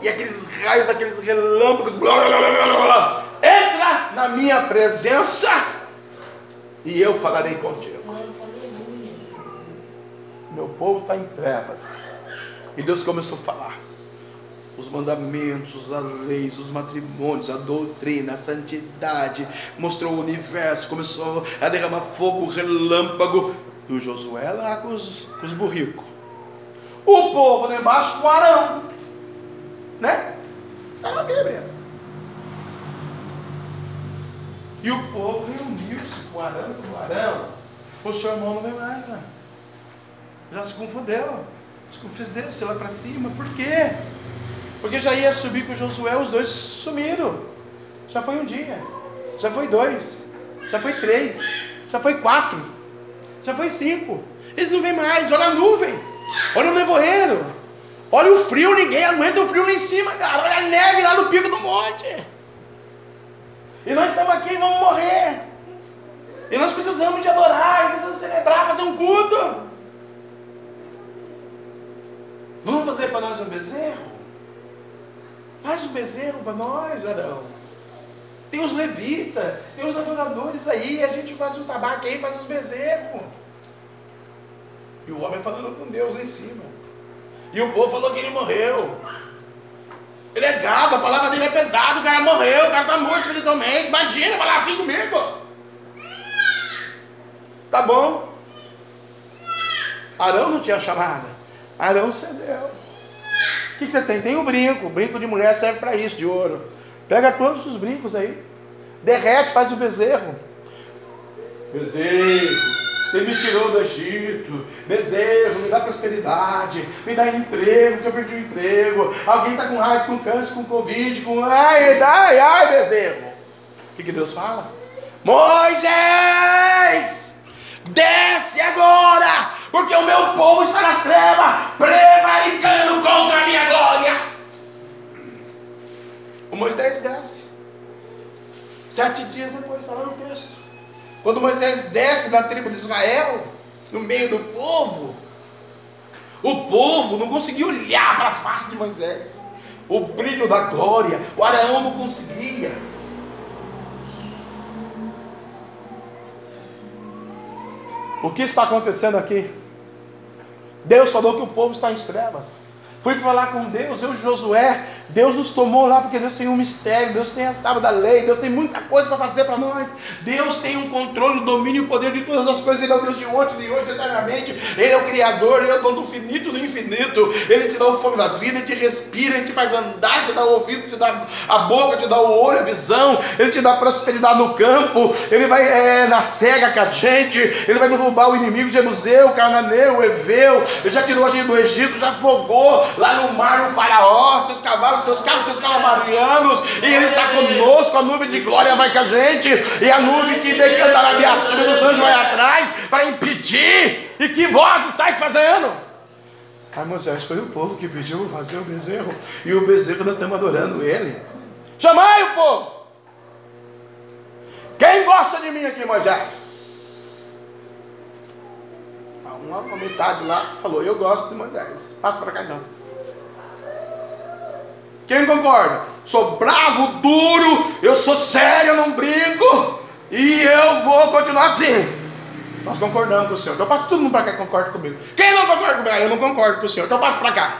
E aqueles raios, aqueles relâmpagos. Blá, blá, blá, entra na minha presença e eu falarei contigo meu povo está em trevas. E Deus começou a falar. Os mandamentos, as leis, os matrimônios, a doutrina, a santidade, mostrou o universo, começou a derramar fogo, relâmpago. E o Josué lá com os, com os burricos. O povo lá embaixo com Arão. Né? Está na Bíblia. E o povo reuniu-se com Arão e com Arão. O seu irmão não vem mais, velho. Já se confundeu. Se confundeu, se lá para cima. Por quê? Porque já ia subir com Josué, os dois sumiram. Já foi um dia. Já foi dois. Já foi três. Já foi quatro. Já foi cinco. Eles não vêm mais. Olha a nuvem. Olha o nevoeiro. Olha o frio. Ninguém aguenta o frio lá em cima, cara. Olha a neve lá no pico do monte. E nós estamos aqui e vamos morrer. E nós precisamos de adorar, precisamos celebrar, fazer um culto. Vamos fazer para nós um bezerro? Faz um bezerro para nós, Arão. Tem os levitas, tem os adoradores aí, a gente faz um tabaco aí, faz os bezerros. E o homem falando com Deus em cima. E o povo falou que ele morreu. Ele é gado, a palavra dele é pesada, o cara morreu, o cara está morto espiritualmente. Imagina falar assim comigo. Tá bom. Arão não tinha chamada. Arão cedeu. O que, que você tem? Tem o brinco. O brinco de mulher serve para isso, de ouro. Pega todos os brincos aí. Derrete, faz o bezerro. Bezerro, você me tirou do Egito. Bezerro, me dá prosperidade. Me dá emprego, que eu perdi o emprego. Alguém está com AIDS, com câncer, com Covid, com. Ai, ai, ai, bezerro. O que, que Deus fala? Moisés! Desce agora, porque o meu povo está nas trevas, prevaricando contra a minha glória. O Moisés desce. Sete dias depois, está lá no texto. Quando Moisés desce da tribo de Israel, no meio do povo, o povo não conseguia olhar para a face de Moisés. O brilho da glória, o Araão não conseguia. O que está acontecendo aqui? Deus falou que o povo está em trevas. Fui falar com Deus, eu e Josué, Deus nos tomou lá porque Deus tem um mistério, Deus tem as tábuas da lei, Deus tem muita coisa para fazer para nós. Deus tem um controle, o domínio e o poder de todas as coisas. Ele é o Deus de ontem, de hoje, eternamente. Ele é o Criador, Ele é o dono do finito do infinito. Ele te dá o fogo da vida, Ele te respira, Ele te faz andar, te dá o ouvido, te dá a boca, te dá o olho, a visão. Ele te dá prosperidade no campo. Ele vai é, na cega com a gente. Ele vai derrubar o inimigo de Jebuseu, o Cananeu, Eveu. Ele já tirou a gente do Egito, já afogou lá no mar o faraó, seus cavalos, seus carros, seus calabarianos, e ele está conosco, a nuvem de glória vai com a gente, e a nuvem que decantará a sombra dos anjos vai atrás para impedir. E que vós estáis fazendo? Ai Moisés, foi o povo que pediu fazer o bezerro, e o bezerro nós estamos adorando ele. Chamai o povo. Quem gosta de mim aqui, Moisés? Uma, uma metade lá falou, eu gosto de Moisés. Passa para cá então. Quem concorda? Sou bravo, duro, eu sou sério, eu não brinco e eu vou continuar assim. Nós concordamos com o Senhor. Então passa todo mundo para cá que concorda comigo. Quem não concorda comigo? Ah, eu não concordo com o Senhor. Então passa para cá.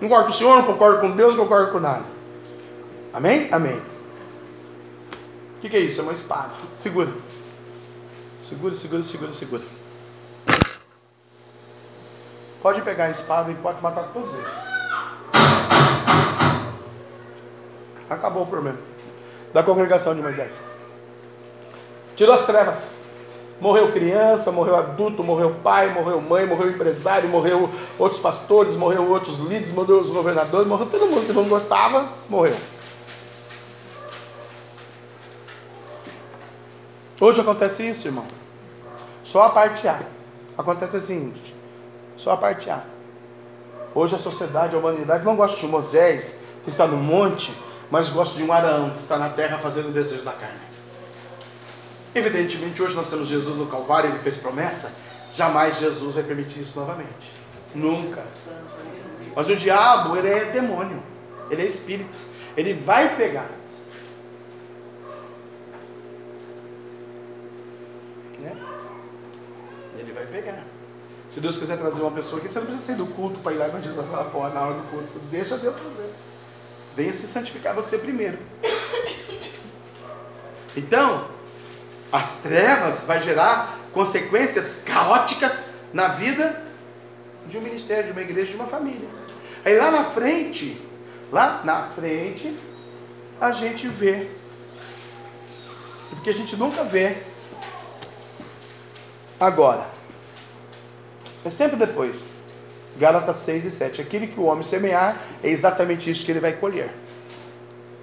Não concordo com o Senhor, não concordo com Deus, não concordo com nada. Amém? Amém. O que, que é isso? É uma espada. Segura. Segura, segura, segura, segura. Pode pegar a espada e pode matar todos eles. Acabou o problema da congregação de Moisés. Tirou as trevas. Morreu criança, morreu adulto, morreu pai, morreu mãe, morreu empresário, morreu outros pastores, morreu outros líderes, morreu os governadores, morreu todo mundo que não gostava, morreu. Hoje acontece isso, irmão. Só a parte A. Acontece assim, só a parte A. Hoje a sociedade, a humanidade não gosta de Moisés, que está no monte, mas gosta de um Arão, que está na terra fazendo desejo da carne. Evidentemente, hoje nós temos Jesus no Calvário, ele fez promessa, jamais Jesus vai permitir isso novamente. Nunca. Mas o diabo, ele é demônio, ele é espírito, ele vai pegar. Né? Ele vai pegar. Se Deus quiser trazer uma pessoa aqui, você não precisa sair do culto para ir lá evangelizar lá fora na hora do culto. Deixa Deus fazer. Venha se santificar você primeiro. Então, as trevas vai gerar consequências caóticas na vida de um ministério, de uma igreja, de uma família. Aí lá na frente, lá na frente, a gente vê. Porque a gente nunca vê agora. É sempre depois. Gálatas 6 e 7. Aquilo que o homem semear é exatamente isso que ele vai colher.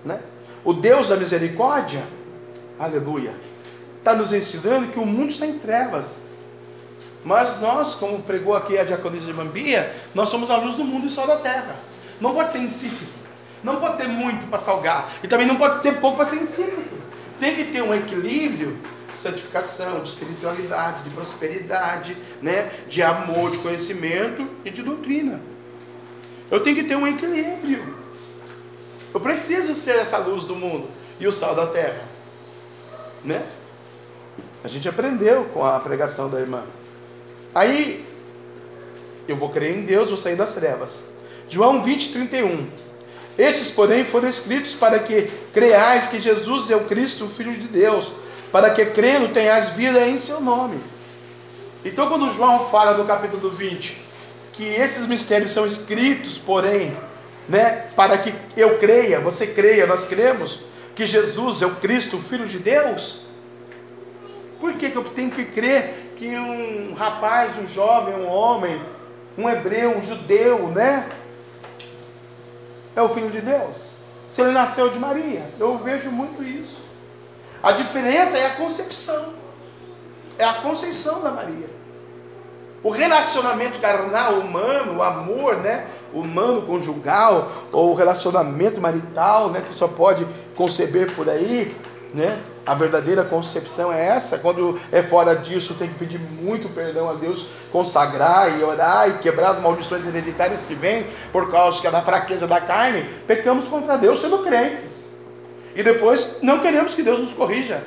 Né? O Deus da misericórdia, aleluia, está nos ensinando que o mundo está em trevas. Mas nós, como pregou aqui a diaconisa de Mambia, nós somos a luz do mundo e só da terra. Não pode ser insípido. Não pode ter muito para salgar. E também não pode ter pouco para ser insípido. Tem que ter um equilíbrio santificação, de espiritualidade, de prosperidade, né? de amor, de conhecimento e de doutrina. Eu tenho que ter um equilíbrio. Eu preciso ser essa luz do mundo e o sal da terra. Né? A gente aprendeu com a pregação da irmã. Aí, eu vou crer em Deus, vou sair das trevas. João 20, 31. Esses, porém, foram escritos para que creais que Jesus é o Cristo, o Filho de Deus, para que crendo tenhas vida em seu nome. Então, quando João fala no capítulo 20 que esses mistérios são escritos, porém, né, para que eu creia, você creia, nós cremos que Jesus é o Cristo, o Filho de Deus. Por que, que eu tenho que crer que um rapaz, um jovem, um homem, um hebreu, um judeu, né, é o Filho de Deus? Se ele nasceu de Maria, eu vejo muito isso. A diferença é a concepção, é a conceição da Maria. O relacionamento carnal humano, o amor, né, humano conjugal ou o relacionamento marital, né, que só pode conceber por aí, né? A verdadeira concepção é essa. Quando é fora disso, tem que pedir muito perdão a Deus, consagrar e orar e quebrar as maldições hereditárias que vêm por causa da fraqueza da carne. Pecamos contra Deus sendo crentes. E depois não queremos que Deus nos corrija.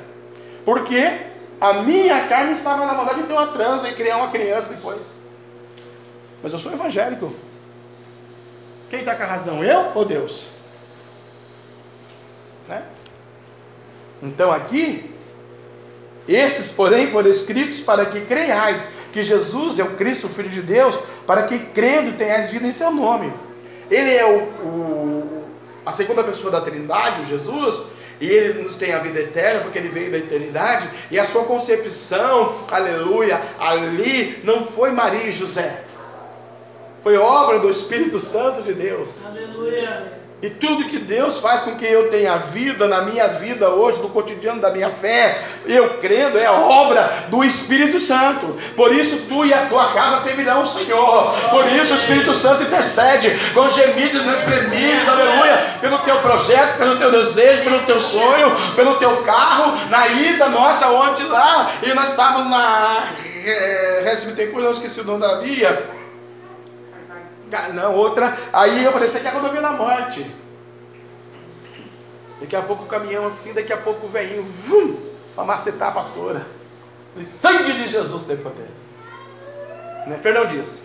Porque a minha carne estava na vontade de ter uma trança e criar uma criança depois. Mas eu sou evangélico. Quem está com a razão? Eu ou Deus? Né? Então aqui, esses, porém, foram escritos para que creiais que Jesus é o Cristo, o Filho de Deus, para que crendo tenhais vida em seu nome. Ele é o, o a segunda pessoa da Trindade, o Jesus, e ele nos tem a vida eterna, porque ele veio da eternidade, e a sua concepção, aleluia, ali não foi Maria e José, foi obra do Espírito Santo de Deus. Aleluia. E tudo que Deus faz com que eu tenha vida na minha vida hoje, no cotidiano da minha fé, eu crendo, é obra do Espírito Santo. Por isso tu e a tua casa servirão o Senhor. Por isso o Espírito Santo intercede com gemidos inexprimíveis, aleluia, pelo teu projeto, pelo teu desejo, pelo teu sonho, pelo teu carro, na ida nossa, onde lá, e nós estávamos na é, Bittencourt, não esqueci o nome da via não, outra. Aí eu falei, você quer rodovia da morte. Daqui a pouco o caminhão assim, daqui a pouco o veinho, vum, para macetar a pastora. Falei, sangue de Jesus tem poder. Né? Fernão Dias.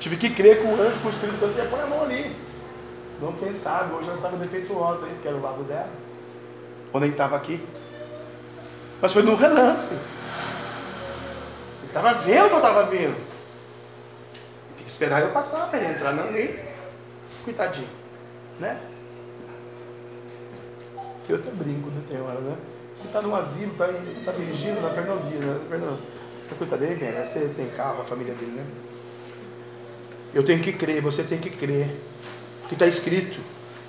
Tive que crer que o anjo com o Espírito Santo ia pôr a mão ali. Não quem sabe, hoje ela estava defeituosa aí, porque era o lado dela. Ou nem estava aqui. Mas foi num relance. Ele estava vendo que eu estava vendo. Esperar eu passar para ele entrar, não nem. Coitadinho. Né? Eu até brinco, né? Tem hora, né? Ele está no asilo, está tá dirigindo na Fernandinha, né? Fernando. Coitado dele, merece, ele tem carro, a família dele, né? Eu tenho que crer, você tem que crer. Porque está escrito,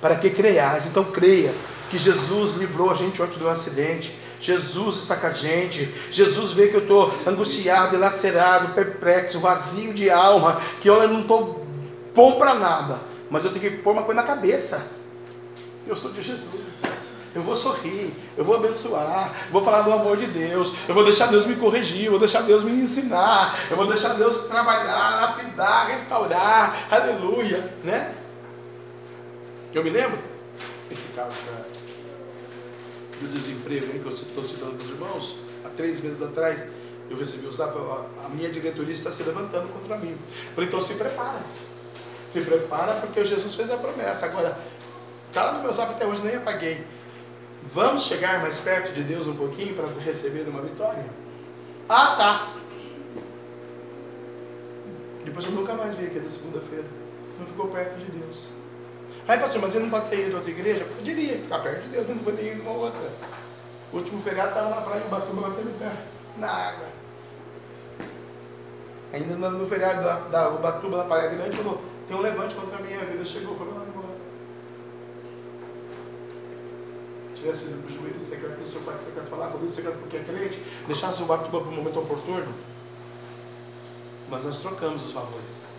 para que creias. Então creia que Jesus livrou a gente ontem do acidente. Jesus está com a gente. Jesus vê que eu estou angustiado, lacerado, perplexo, vazio de alma, que eu não estou bom para nada. Mas eu tenho que pôr uma coisa na cabeça. Eu sou de Jesus. Eu vou sorrir, eu vou abençoar, vou falar do amor de Deus, eu vou deixar Deus me corrigir, eu vou deixar Deus me ensinar, eu vou deixar Deus trabalhar, lapidar, restaurar, aleluia, né? Eu me lembro, esse caso da, do desemprego aí, que eu estou citando para os irmãos, há três meses atrás, eu recebi o zap, a minha diretoria está se levantando contra mim. Falei, então se prepara. Se prepara porque Jesus fez a promessa. Agora, está no meu zap até hoje, nem apaguei. Vamos chegar mais perto de Deus um pouquinho para receber uma vitória? Ah, tá. Depois eu nunca mais vi aquele segunda-feira. Não ficou perto de Deus. Aí, pastor, mas você não pode ter ido a outra igreja? Poderia ficar perto de Deus, não foi nem uma outra. O último feriado estava na praia de Batuba, batendo pé, na água. Ainda no, no feriado da, da Ubatuba, na Praia Grande, falou, tem um levante contra a minha vida. Chegou, falou, não, não, tivesse ido para o joelho secreto do seu pai secreto falar com Deus secreto porque é crente, deixasse o Batuba para um momento oportuno. Mas nós trocamos os valores.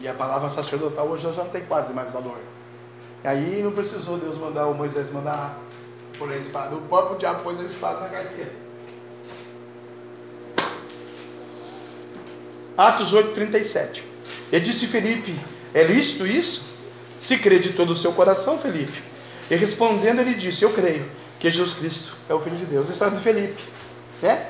E a palavra sacerdotal hoje já não tem quase mais valor. E aí não precisou Deus mandar o Moisés mandar por a espada. O próprio diabo pôs a espada na carteira. Atos 8, 37. E disse Felipe: É lícito isso? Se crê de todo o seu coração, Felipe. E respondendo, ele disse: Eu creio que Jesus Cristo é o Filho de Deus. É de Felipe, né?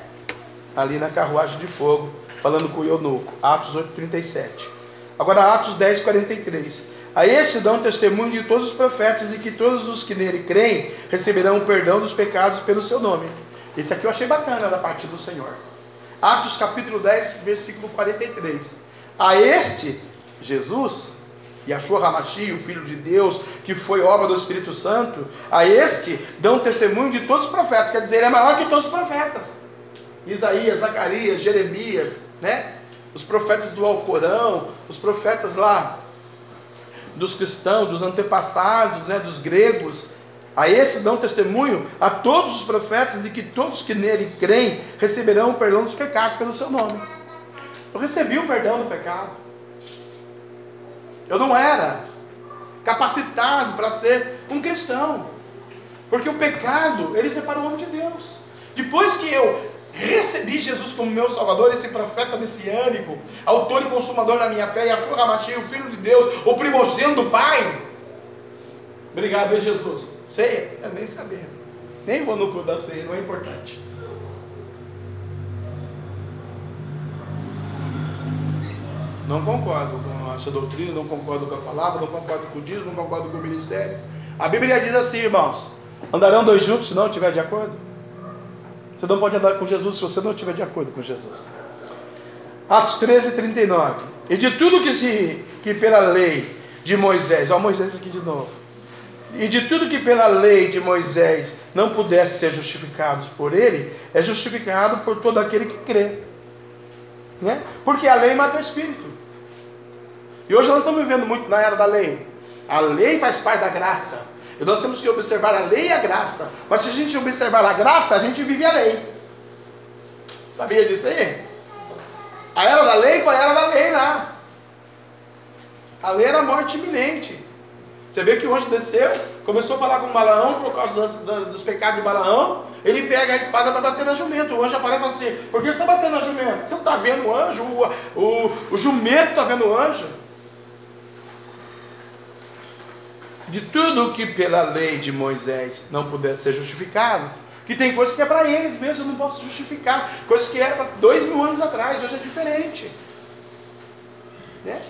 Ali na carruagem de fogo, falando com o eunuco. Atos 8:37. Agora Atos 10:43. A este dão testemunho de todos os profetas e que todos os que nele creem receberão o perdão dos pecados pelo seu nome. Esse aqui eu achei bacana da parte do Senhor. Atos capítulo 10, versículo 43. A este, Jesus, Yahshua Hamashi, o Filho de Deus, que foi obra do Espírito Santo, a este dão testemunho de todos os profetas, quer dizer, ele é maior que todos os profetas. Isaías, Zacarias, Jeremias, né? Os profetas do Alcorão, os profetas lá dos cristãos, dos antepassados, né, dos gregos, a esse dão testemunho a todos os profetas de que todos que nele creem receberão o perdão dos pecados pelo seu nome. Eu recebi o perdão do pecado. Eu não era capacitado para ser um cristão. Porque o pecado, ele separa o homem de Deus. Depois que eu recebi Jesus como meu Salvador, esse profeta messiânico, autor e consumador da minha fé, Yahshua Hamashia, o Filho de Deus, o primogênito do Pai. Obrigado, Jesus. Ceia? É nem saber. Nem vou no culto da ceia, não é importante. Não concordo com essa doutrina, não concordo com a palavra, não concordo com o dízimo, não concordo com o ministério. A Bíblia diz assim, irmãos: andarão dois juntos se não estiver de acordo? Você não pode andar com Jesus se você não estiver de acordo com Jesus. Atos 13, 39. E de tudo que se que pela lei de Moisés, ó Moisés aqui de novo. E de tudo que pela lei de Moisés não pudesse ser justificados por ele, é justificado por todo aquele que crê. Né? Porque a lei mata o espírito. E hoje nós estamos vivendo muito na era da lei. A lei faz parte da graça. E nós temos que observar a lei e a graça. Mas se a gente observar a graça, a gente vive a lei. Sabia disso aí? A era da lei foi a era da lei lá. A lei era a morte iminente. Você vê que o anjo desceu, começou a falar com Balaão por causa das, das, dos pecados de Balaão. Ele pega a espada para bater na jumento. O anjo aparece e fala assim: Por que você está batendo na jumento? Você não está vendo o anjo? O, o, o jumento está vendo o anjo? De tudo que pela lei de Moisés não pudesse ser justificado, que tem coisas que é para eles mesmo, eu não posso justificar. Coisas que era para dois mil anos atrás, hoje é diferente. Né?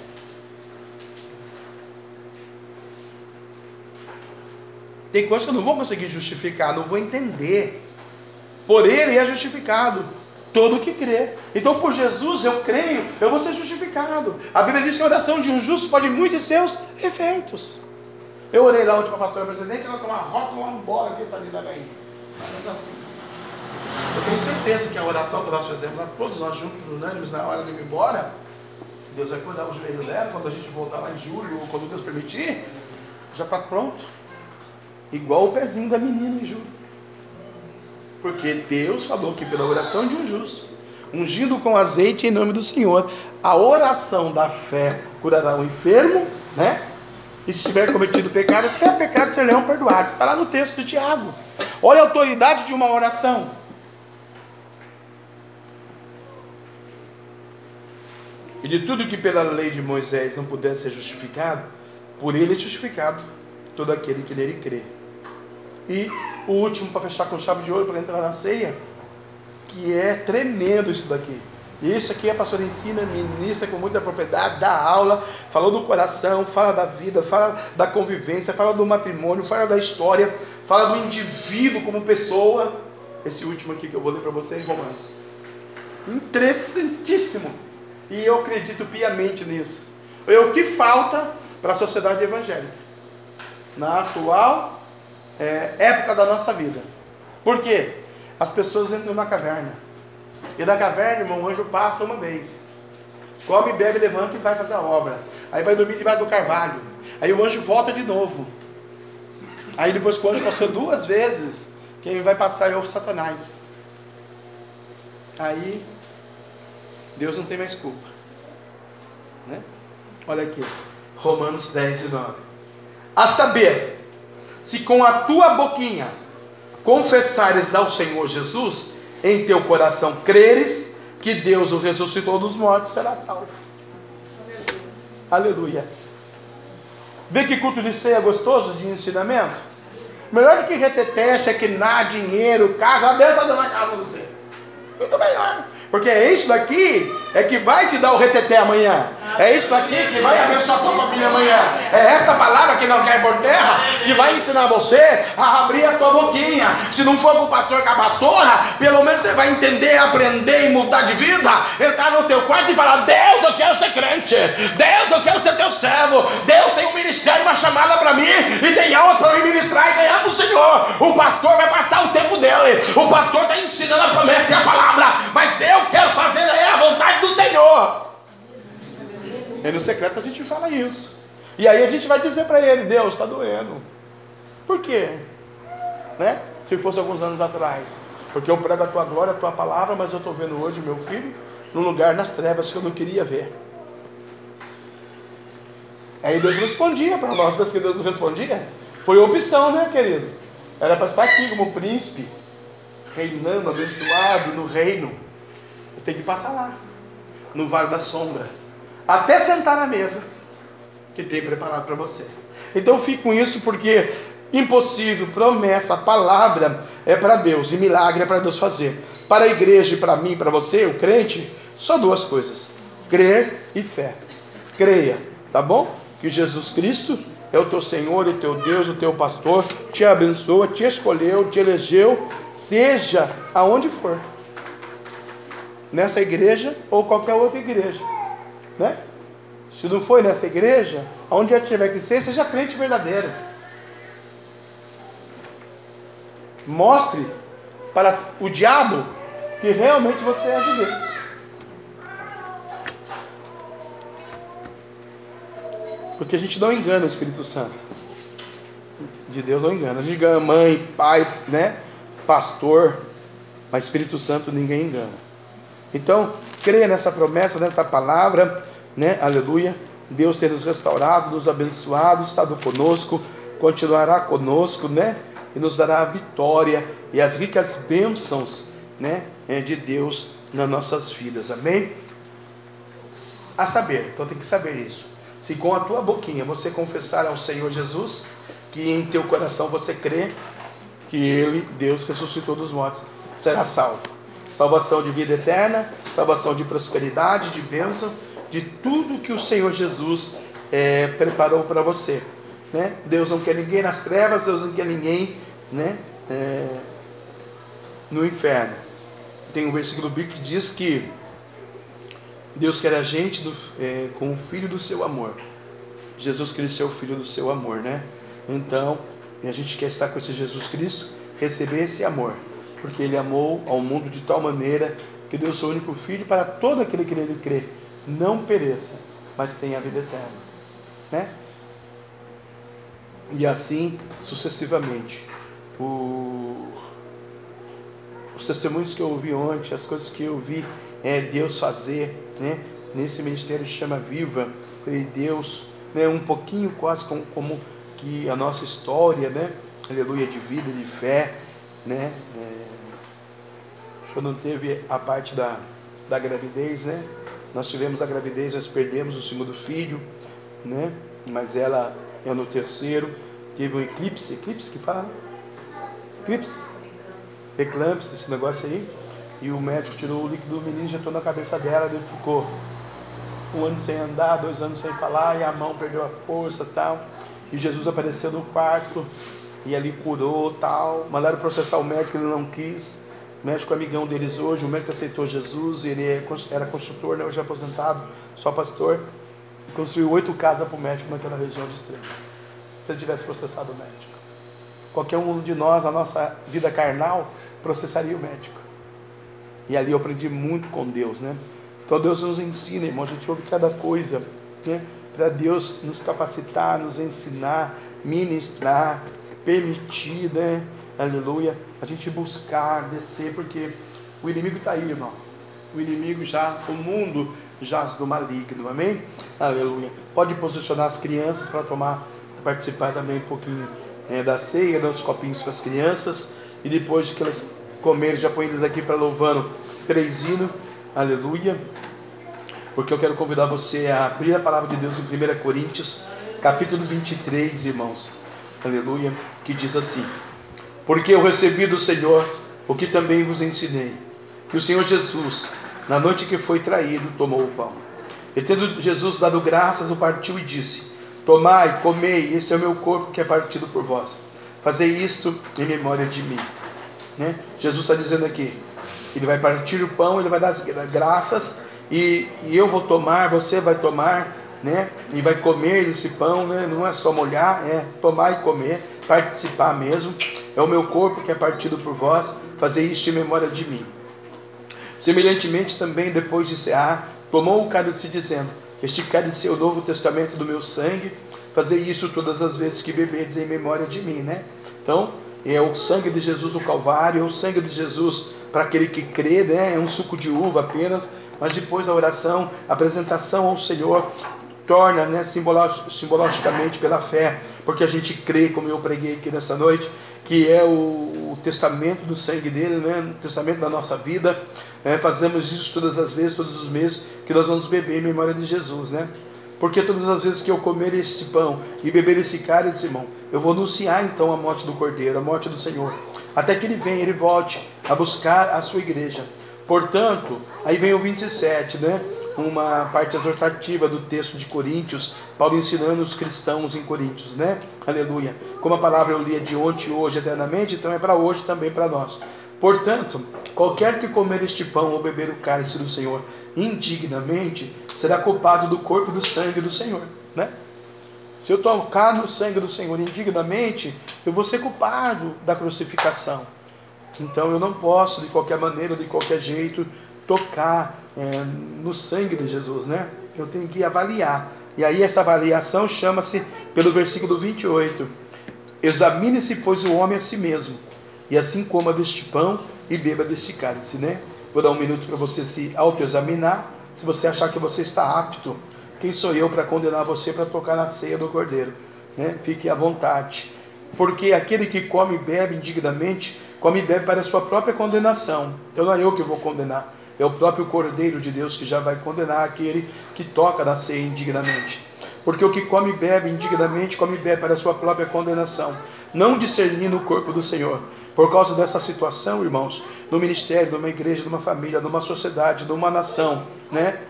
Tem coisas que eu não vou conseguir justificar, não vou entender. Por ele é justificado todo que crê. Então, por Jesus eu creio, eu vou ser justificado. A Bíblia diz que a oração de um justo pode muito seus efeitos. Eu orei lá a pastora presidente, ela tomou uma rota lá embora aqui para ali da Bahia. Mas assim. Eu tenho certeza que a oração que nós fizemos lá, todos nós juntos, unânimes, na hora de ir embora, Deus vai cuidar o joelho dela, quando a gente voltar lá em julho, ou quando Deus permitir, já está pronto. Igual o pezinho da menina em julho. Porque Deus falou que pela oração de um justo, ungindo com azeite em nome do Senhor, a oração da fé curará o enfermo, né? E se tiver cometido pecado, até pecado serão perdoados. Está lá no texto de Tiago. Olha a autoridade de uma oração. E de tudo que pela lei de Moisés não pudesse ser justificado, por ele é justificado todo aquele que nele crê. E o último, para fechar com chave de ouro, para entrar na ceia, que é tremendo isso daqui. Isso aqui a pastora ensina, ministra com muita propriedade, dá aula, falou do coração, fala da vida, fala da convivência, fala do matrimônio, fala da história, fala do indivíduo como pessoa. Esse último aqui que eu vou ler para vocês, Romanos. Interessantíssimo. E eu acredito piamente nisso. É o que falta para a sociedade evangélica. Na atual é, época da nossa vida. Por quê? As pessoas entram na caverna. E da caverna, irmão, o anjo passa uma vez. Come, bebe, levanta e vai fazer a obra. Aí vai dormir debaixo do carvalho. Aí o anjo volta de novo. Aí depois que o anjo passou duas vezes, quem vai passar é o Satanás. Aí Deus não tem mais culpa. Né? Olha aqui. Romanos 10 e 9. A saber, se com a tua boquinha confessares ao Senhor Jesus, em teu coração creres que Deus o ressuscitou dos mortos, será salvo. Aleluia. Aleluia. Vê que culto de ceia gostoso de ensinamento? Melhor do que reteté, chequenar, dinheiro, casa, a benção na casa do céu. Muito melhor. Porque é isso daqui é que vai te dar o reteté amanhã. É isso daqui que vai abençoar tua família amanhã. É essa palavra que não cai por terra que vai ensinar você a abrir a tua boquinha. Se não for com o pastor com a pastora, pelo menos você vai entender, aprender e mudar de vida. Entrar no teu quarto e falar: Deus, eu quero ser crente. Deus, eu quero ser teu servo. Deus tem um ministério, uma chamada para mim e tem almas para me ministrar e ganhar do Senhor. O pastor vai passar o tempo dele. O pastor está ensinando a promessa e a palavra, mas eu quero fazer é a vontade do Senhor. E no secreto a gente fala isso. E aí a gente vai dizer para ele: Deus, está doendo. Por quê? Né? Se fosse alguns anos atrás. Porque eu prego a tua glória, a tua palavra, mas eu estou vendo hoje meu filho num lugar nas trevas que eu não queria ver. Aí Deus respondia para nós, mas que Deus respondia. Foi opção, né, querido? Era para estar aqui como príncipe, reinando, abençoado no reino. Você tem que passar lá, no vale da sombra, até sentar na mesa que tem preparado para você. Então fique com isso, porque impossível, promessa, palavra é para Deus e milagre é para Deus fazer. Para a igreja e para mim, para você, o crente, só duas coisas: crer e fé. Creia, tá bom? Que Jesus Cristo é o teu Senhor, o teu Deus, o teu pastor, te abençoa, te escolheu, te elegeu, seja aonde for. Nessa igreja ou qualquer outra igreja, né? Se não foi nessa igreja, aonde tiver que ser, seja crente verdadeiro. Mostre para o diabo que realmente você é de Deus. Porque a gente não engana o Espírito Santo. De Deus não engana. A gente engana mãe, pai, né? Pastor. Mas Espírito Santo ninguém engana. Então, creia nessa promessa, nessa palavra, né? Aleluia. Deus tem nos restaurado, nos abençoado, estado conosco, continuará conosco, né? E nos dará a vitória e as ricas bênçãos, né? De Deus nas nossas vidas. Amém? A saber, então tem que saber isso. Se com a tua boquinha você confessar ao Senhor Jesus, que em teu coração você crê que Ele, Deus, ressuscitou dos mortos, será salvo. Salvação de vida eterna, salvação de prosperidade, de bênção, de tudo que o Senhor Jesus é, preparou para você. Né? Deus não quer ninguém nas trevas, Deus não quer ninguém né, é, no inferno. Tem um versículo bíblico que diz que Deus quer a gente do, é, com o filho do seu amor. Jesus Cristo é o filho do seu amor, né? Então, a gente quer estar com esse Jesus Cristo, receber esse amor, porque ele amou ao mundo de tal maneira que deu seu único filho para todo aquele que nele crê, não pereça, mas tenha a vida eterna, né? E assim sucessivamente. O... Os testemunhos que eu ouvi ontem, as coisas que eu vi é, Deus fazer, né? Nesse ministério chama Viva, e Deus, né? Um pouquinho quase como, como que a nossa história, né? Aleluia, de vida, de fé, né? É, o senhor não teve a parte da, da gravidez, né? Nós tivemos a gravidez, nós perdemos o segundo filho, né? Mas ela é no terceiro. Teve um eclipse, eclipse que fala, né? Eclipse, eclâmpsia, esse negócio aí. E o médico tirou o líquido do menino, injetou na cabeça dela, ele ficou um ano sem andar, dois anos sem falar, e a mão perdeu a força tal. E Jesus apareceu no quarto e ali curou tal. Mandaram processar o médico, ele não quis. O médico amigão deles hoje, o médico aceitou Jesus, ele é era construtor, né, hoje é aposentado, só pastor. Construiu oito casas para o médico naquela região de extremo. Se ele tivesse processado o médico. Qualquer um de nós, na nossa vida carnal, processaria o médico. E ali eu aprendi muito com Deus, né? Então Deus nos ensina, irmão, a gente ouve cada coisa, né? Para Deus nos capacitar, nos ensinar, ministrar, permitir, né? Aleluia. A gente buscar, descer, porque o inimigo está aí, irmão. O inimigo já, o mundo jaz do maligno, amém? Aleluia. Pode posicionar as crianças para tomar, participar também um pouquinho é, da ceia, dar uns copinhos para as crianças. E depois que elas comerem, já põe eles aqui para louvando três. Aleluia. Porque eu quero convidar você a abrir a palavra de Deus em 1 Coríntios, capítulo 23, irmãos. Aleluia. Que diz assim: Porque eu recebi do Senhor o que também vos ensinei, que o Senhor Jesus, Na noite que foi traído, tomou o pão. E tendo Jesus dado graças, o partiu e disse: Tomai, comei, esse é o meu corpo que é partido por vós. Fazei isto em memória de mim. Né? Jesus está dizendo aqui: Ele vai partir o pão, ele vai dar as graças, e, e eu vou tomar, você vai tomar, né? E vai comer esse pão, né? Não é só molhar, é tomar e comer, participar mesmo. É o meu corpo que é partido por vós. Fazer isto em memória de mim. Semelhantemente também, depois de cear, tomou o cálice dizendo: Este cálice é o novo testamento do meu sangue. Fazer isso todas as vezes que beberdes em memória de mim, né? Então, é o sangue de Jesus no Calvário, é o sangue de Jesus para aquele que crê, né? É um suco de uva apenas, mas depois a oração, a apresentação ao Senhor torna, né, simbologicamente pela fé, porque a gente crê, como eu preguei aqui nessa noite, que é o, testamento do sangue dele, né, o testamento da nossa vida. É, fazemos isso todas as vezes, todos os meses, que nós vamos beber em memória de Jesus, né? Porque todas as vezes que eu comer este pão e beber esse cálice, irmão, eu vou anunciar então a morte do Cordeiro, a morte do Senhor, até que ele venha, ele volte a buscar a sua igreja. Portanto, aí vem o 27, né? Uma parte exortativa do texto de Coríntios, Paulo ensinando os cristãos em Coríntios, né? Aleluia. Como a palavra eu lia de ontem, hoje, eternamente, então é para hoje também para nós. Portanto, qualquer que comer este pão ou beber o cálice do Senhor indignamente, será culpado do corpo e do sangue do Senhor, né? Se eu tocar no sangue do Senhor indignamente, eu vou ser culpado da crucificação. Então eu não posso, de qualquer maneira, de qualquer jeito, tocar é, no sangue de Jesus, né? Eu tenho que avaliar. E aí essa avaliação chama-se, pelo versículo 28, Examine-se, pois, o homem a si mesmo, e assim coma deste pão e beba deste cálice, né? Vou dar um minuto para você se autoexaminar. Se você achar que você está apto, quem sou eu para condenar você para tocar na ceia do Cordeiro? Né? Fique à vontade. Porque aquele que come e bebe indignamente, come e bebe para a sua própria condenação. Então não é eu que vou condenar, é o próprio Cordeiro de Deus que já vai condenar aquele que toca na ceia indignamente. Porque o que come e bebe indignamente, come e bebe para a sua própria condenação, não discernindo o corpo do Senhor. Por causa dessa situação, irmãos, no ministério, numa igreja, numa família, numa sociedade, numa nação, né?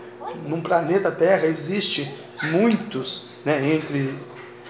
Num planeta Terra existe muitos, né? Entre,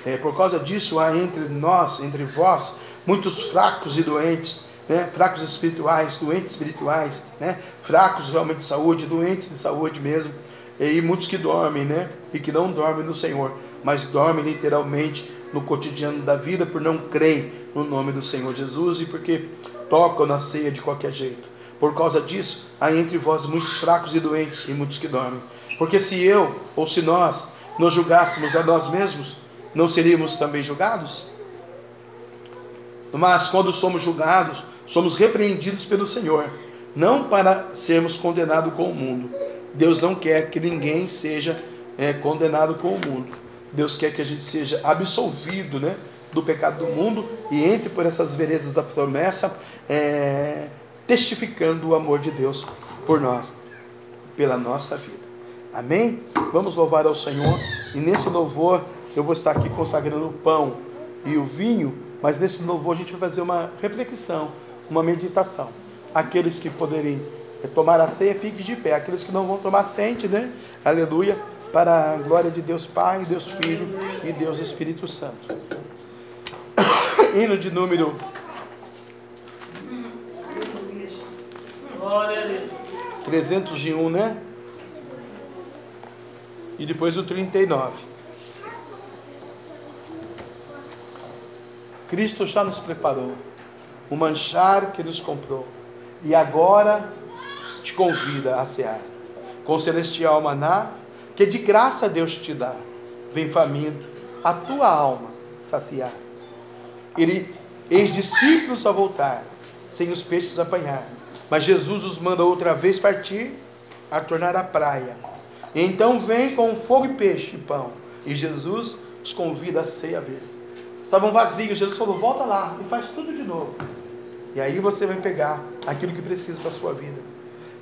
é, por causa disso há entre nós, entre vós, muitos fracos e doentes, né? Fracos espirituais, doentes espirituais, né? Fracos realmente de saúde, doentes de saúde mesmo, e muitos que dormem, né? E que não dormem no Senhor, mas dormem literalmente no cotidiano da vida por não crer no nome do Senhor Jesus e porque tocam na ceia de qualquer jeito. Por causa disso, há entre vós muitos fracos e doentes e muitos que dormem. Porque se eu ou se nós nos julgássemos a nós mesmos, não seríamos também julgados? Mas quando somos julgados, somos repreendidos pelo Senhor, não para sermos condenados com o mundo. Deus não quer que ninguém seja é, condenado com o mundo. Deus quer que a gente seja absolvido né, do pecado do mundo e entre por essas veredas da promessa, é, testificando o amor de Deus por nós, pela nossa vida. Amém? Vamos louvar ao Senhor e nesse louvor eu vou estar aqui consagrando o pão e o vinho, mas nesse louvor a gente vai fazer uma reflexão, uma meditação. Aqueles que poderem é, tomar a ceia, fiquem de pé. Aqueles que não vão tomar, sente, né? Aleluia para a glória de Deus Pai, Deus Filho e Deus Espírito Santo. Hino de número Glória a Deus. 301, né? E depois o 39. Cristo já nos preparou o manchar que nos comprou e agora te convida a cear com celestial maná que de graça Deus te dá. Vem faminto, a tua alma saciar. Ele, eis discípulos a voltar, sem os peixes apanhar. Mas Jesus os manda outra vez partir, a tornar a praia. E então vem com fogo e peixe e pão. E Jesus os convida a ceia ver. Estavam vazios, Jesus falou: volta lá e faz tudo de novo. E aí você vai pegar aquilo que precisa para a sua vida.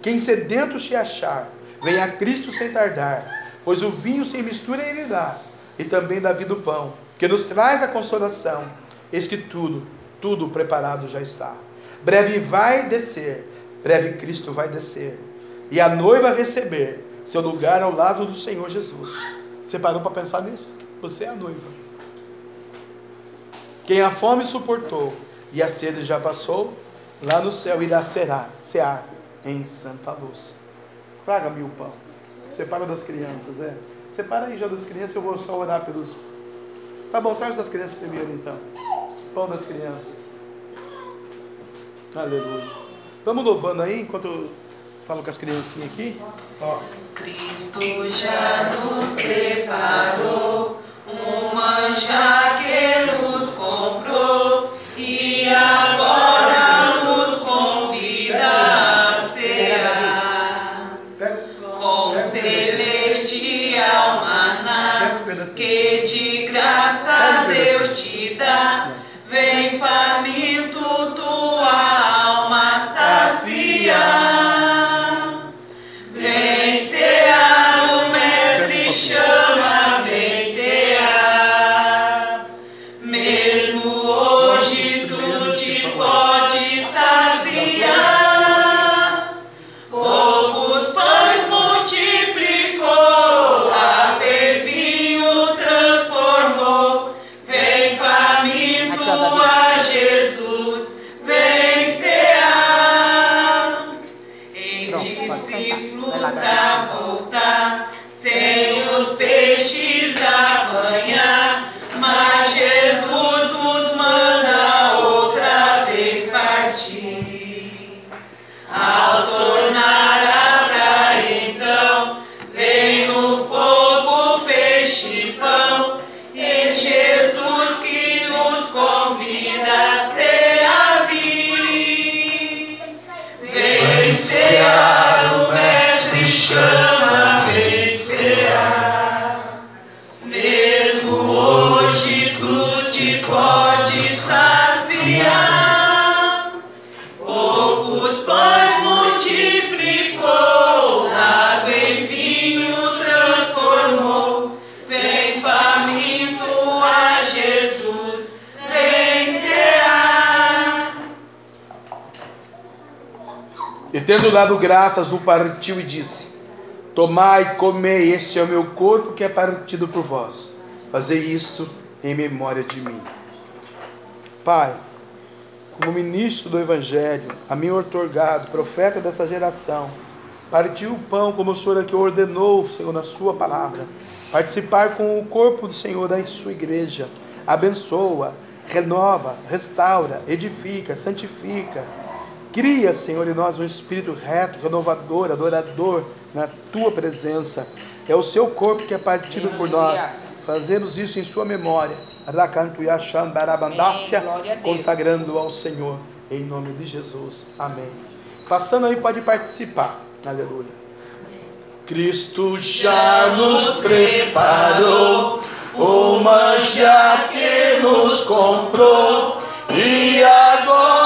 Quem sedento te achar, venha a Cristo sem tardar pois o vinho sem mistura ele dá, e também dá vida o pão, que nos traz a consolação. Eis que tudo, tudo preparado já está. Breve vai descer, breve Cristo vai descer. e a noiva receber seu lugar ao lado do Senhor Jesus. Você parou para pensar nisso? Você é a noiva. Quem a fome suportou e a sede já passou, lá no céu irá cear, cear em santa luz. Traga-me o pão. Separa das crianças, é. Separa aí já das crianças, eu vou só orar pelos. Tá bom, traz das crianças primeiro então. Pão das crianças. Aleluia. Vamos louvando aí enquanto eu falo com as criancinhas aqui. Ó. Cristo já nos preparou um manjar que nos comprou e graças, o partiu e disse: Tomai comei, este é o meu corpo que é partido por vós. Fazei isto em memória de mim. Pai, como ministro do Evangelho, a mim otorgado, profeta dessa geração, partiu o pão como o Senhor aqui ordenou, Senhor, na sua palavra. Participar com o corpo do Senhor da sua igreja. Abençoa, renova, restaura, edifica, santifica. Cria, Senhor, em nós um espírito reto, renovador, adorador na tua presença. É o seu corpo que é partido por nós. Fazemos isso em sua memória. Consagrando ao Senhor. Em nome de Jesus. Amém. Passando aí, pode participar. Aleluia. Cristo já nos preparou o manjar que nos comprou e agora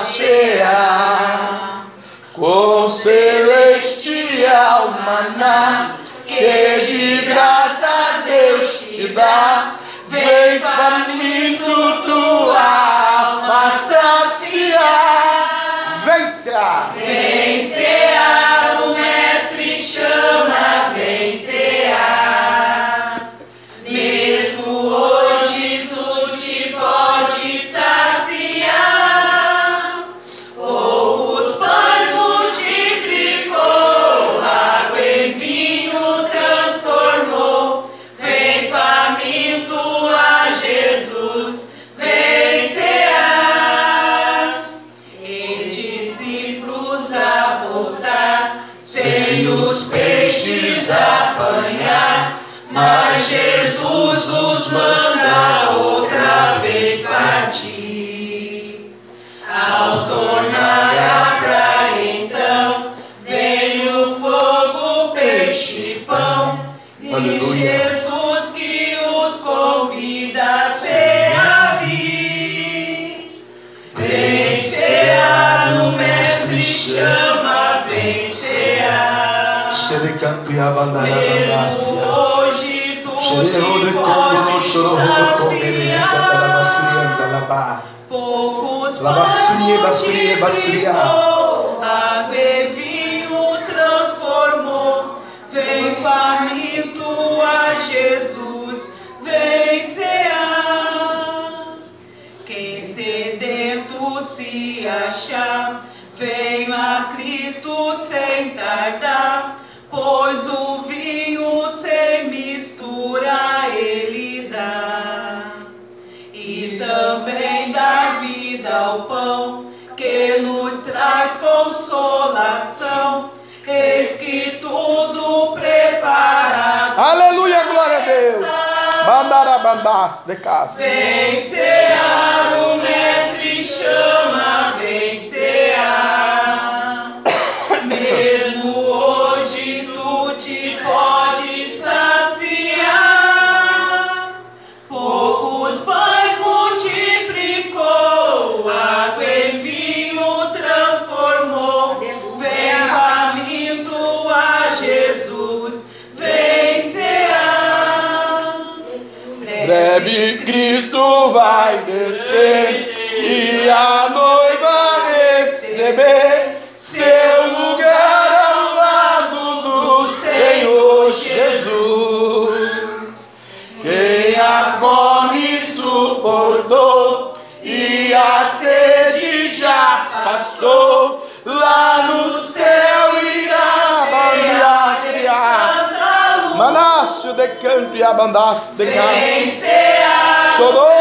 a cear com celestial maná hoje tu te podes saciar. Poucos pães te dou, água e vinho transformou. Vem faminto a Jesus, vem. Quem sedento se achar, venha a Cristo sem tardar. Vida ao pão que nos traz consolação. Eis que tudo preparado. Aleluia, glória a Deus. Bandarabandas de casa. Vencerá, o mestre chama, descer e a noiva receber seu lugar ao lado do Senhor Jesus. Quem a fome suportou e a sede já passou, lá no céu irá bandear. Manácio de canto e abandaste de casa. Chorou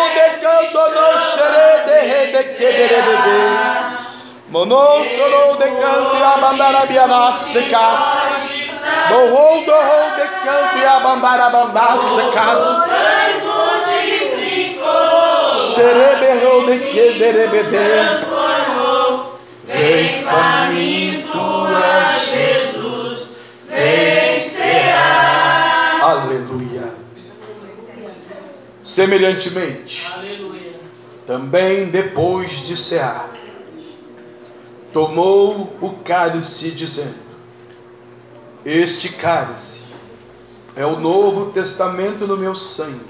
xere de rede que de rebede. Mono chorou de canto e abandarabianas de casa. Morrou, dorrou de canto e abandarabambas de casa. Xereberrou de que de rebede. Vem faminto a Jesus, vencerá. Aleluia. Semelhantemente. Também depois de cear, tomou o cálice, dizendo: Este cálice é o novo testamento no meu sangue.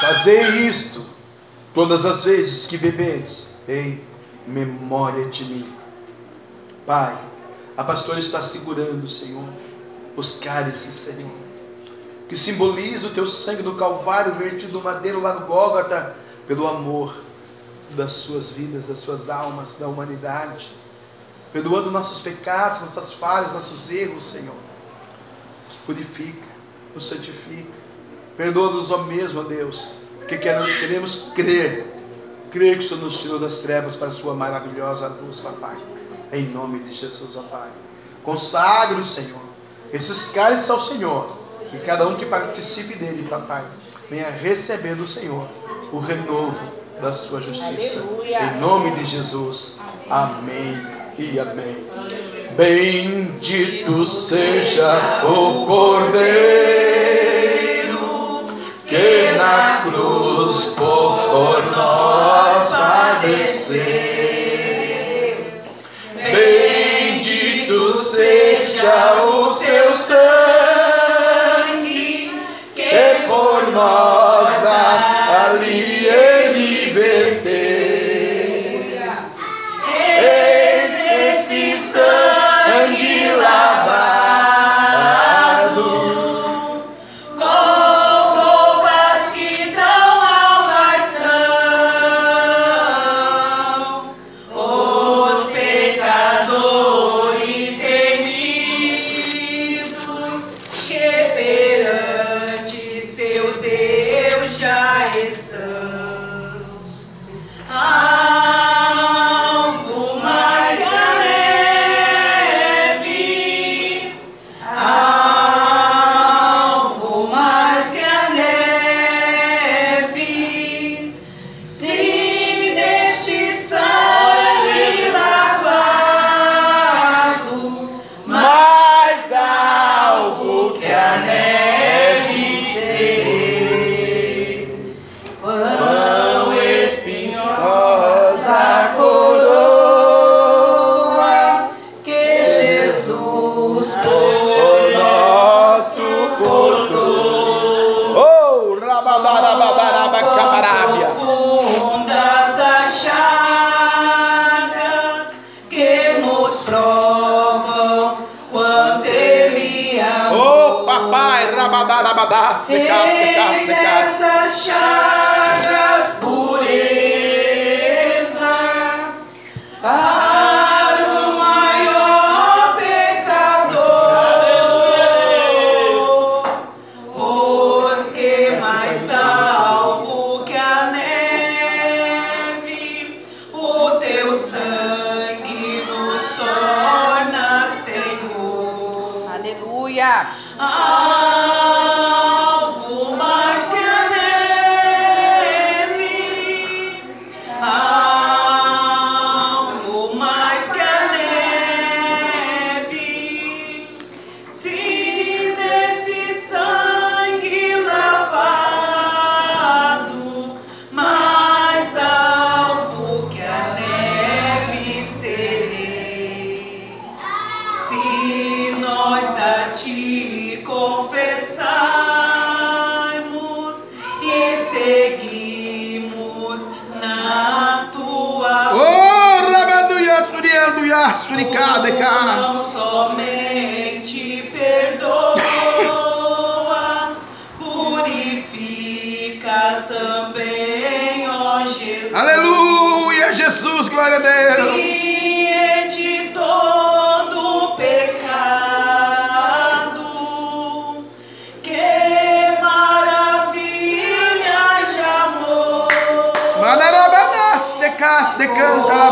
Fazei isto todas as vezes que bebedes, em memória de mim. Pai, a pastora está segurando, Senhor, os cálices, Senhor, que simboliza o teu sangue do Calvário vertido no madeiro lá no Gólgota, pelo amor das suas vidas, das suas almas, da humanidade, perdoando nossos pecados, nossas falhas, nossos erros, Senhor. Nos purifica, nos santifica, perdoa-nos, ó mesmo, ó Deus, porque queremos, crer, crer que o Senhor nos tirou das trevas para a sua maravilhosa luz, papai. Em nome de Jesus, ó Pai. Consagre Senhor, esses cálices ao Senhor, e cada um que participe dele, papai, venha receber do Senhor o renovo da sua justiça. Em nome de Jesus. Amém e amém. Bendito seja o Cordeiro que na cruz por nós padeceu. Rabadarabadas, de casa, de de.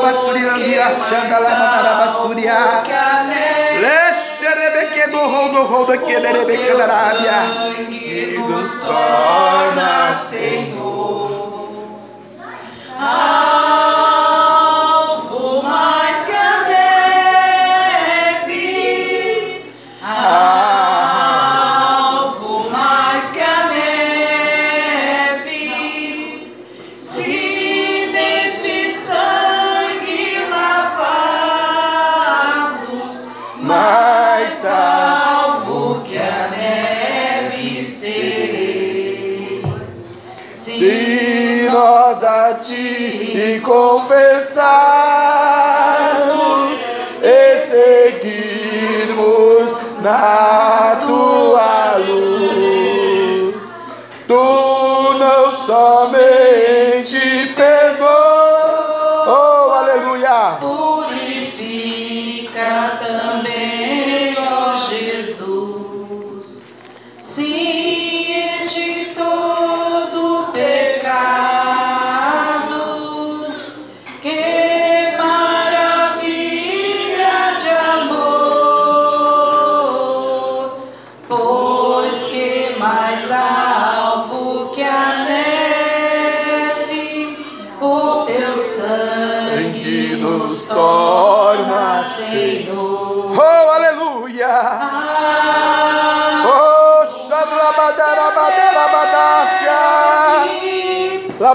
Canta, labassuriandia, xandalamanarabassuria. Que a neve Lecherebeque do rol do rol da que derebeque da rábia. sangue nos torna Senhor.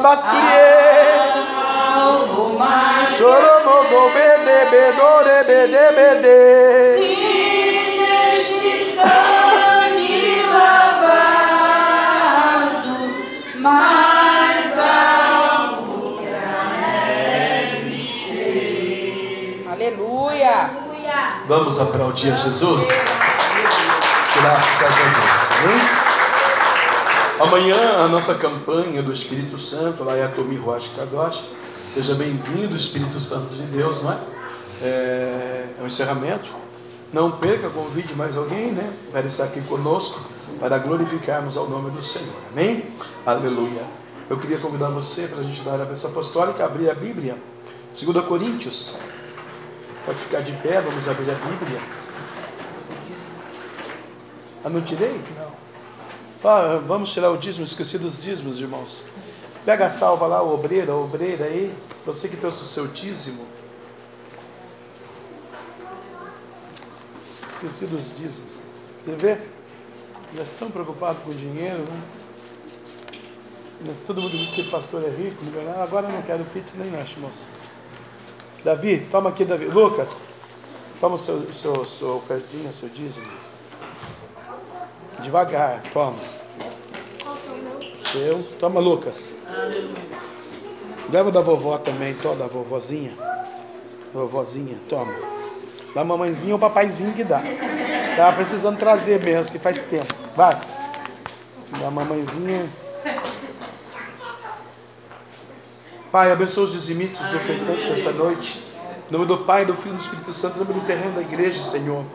Labasturie. Alvo mais Chorobodo bede bedore bede bede. se neste sangue lavado, mais alvo que a neve Aleluia. Vamos aplaudir a Jesus? Graças a Deus. Amém? Amanhã a nossa campanha do Espírito Santo, lá é a Tomi Kadosh. Seja bem-vindo, Espírito Santo de Deus, não é? É, é um encerramento. Não perca, convide mais alguém, né? Para estar aqui conosco, para glorificarmos ao nome do Senhor. Amém? Aleluia. Eu queria convidar você para a gente dar a bênção apostólica, abrir a Bíblia. 2 Coríntios. Pode ficar de pé, vamos abrir a Bíblia. Ah, não tirei? Não. Ah, vamos tirar o dízimo, esqueci dos dízimos, irmãos. Pega a salva lá, o obreiro, a obreira aí. Você que trouxe o seu dízimo. Esqueci dos dízimos. Você vê? Nós estamos preocupados com o dinheiro, né? Mas todo mundo diz que o pastor é rico, milionário. Agora eu não quero pizza nem lanche, moço. Davi, toma aqui, Davi. Lucas, toma o seu, seu, sua ofertinha, seu dízimo. Devagar, toma. Seu. Toma, Lucas. Leva da vovó também, toma da vovozinha. Vovozinha, toma. Da mamãezinha ou papaizinho que dá. Tava precisando trazer mesmo, que faz tempo. Vai. Da mamãezinha. Pai, abençoa os dizimitos, os ofertantes dessa noite. Em nome do Pai, do Filho e do Espírito Santo, em nome do terreno da igreja, Senhor.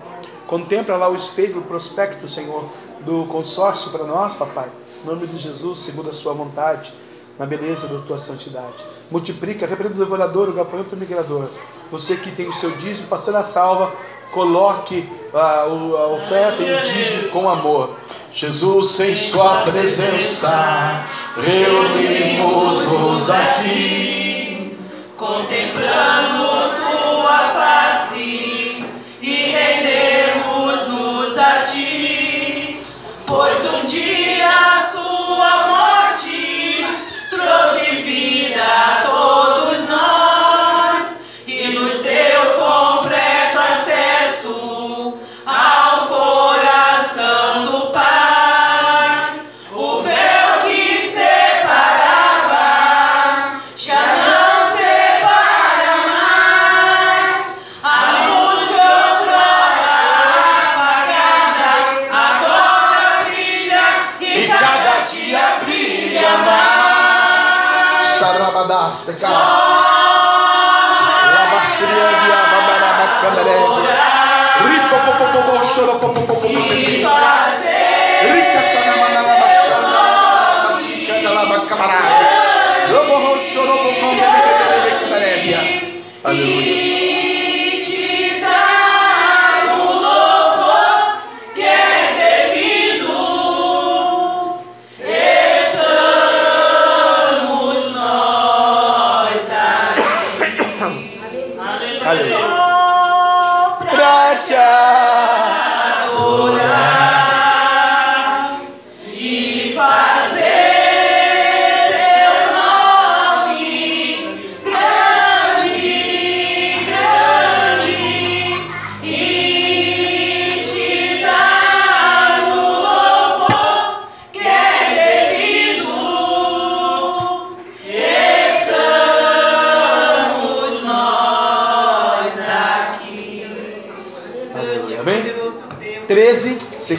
Contempla lá o espelho, o prospecto, Senhor, do consórcio para nós, papai. Em nome de Jesus, segundo a sua vontade, na beleza da tua santidade. Multiplica, repreenda o devorador, o gafanhoto o migrador. Você que tem o seu dízimo, passando a salva, coloque ah, o- a oferta e o dízimo com amor. Jesus, em Sua presença, reunimos-nos aqui. Contemplamos pois um dia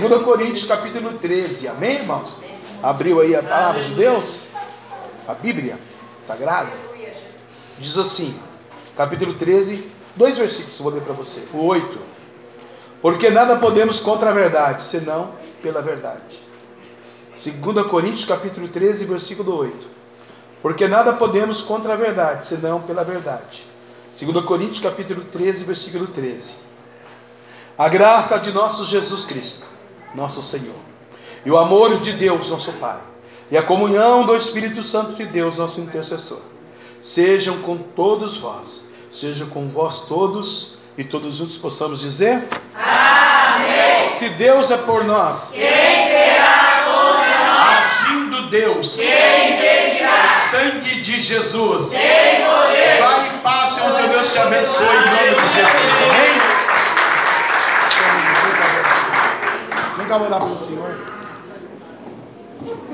2 Coríntios capítulo 13. Amém, irmãos? Abriu aí a palavra de Deus? A Bíblia Sagrada? Diz assim, capítulo 13, dois versículos, vou ler para você. O 8. Porque nada podemos contra a verdade, senão pela verdade. 2 Coríntios capítulo 13, versículo 8. Porque nada podemos contra a verdade, senão pela verdade. 2 Coríntios capítulo 13, versículo 13. A graça de nosso Jesus Cristo, nosso Senhor, e o amor de Deus, nosso Pai, e a comunhão do Espírito Santo de Deus, nosso intercessor, sejam com todos vós, sejam com vós todos, e todos juntos possamos dizer: Amém. Se Deus é por nós, quem será contra nós? Agindo Deus, quem impedirá? O sangue de Jesus, tem poder. Vai em paz, Senhor, que Deus te abençoe em nome de Jesus. Amém. Orar pelo Senhor.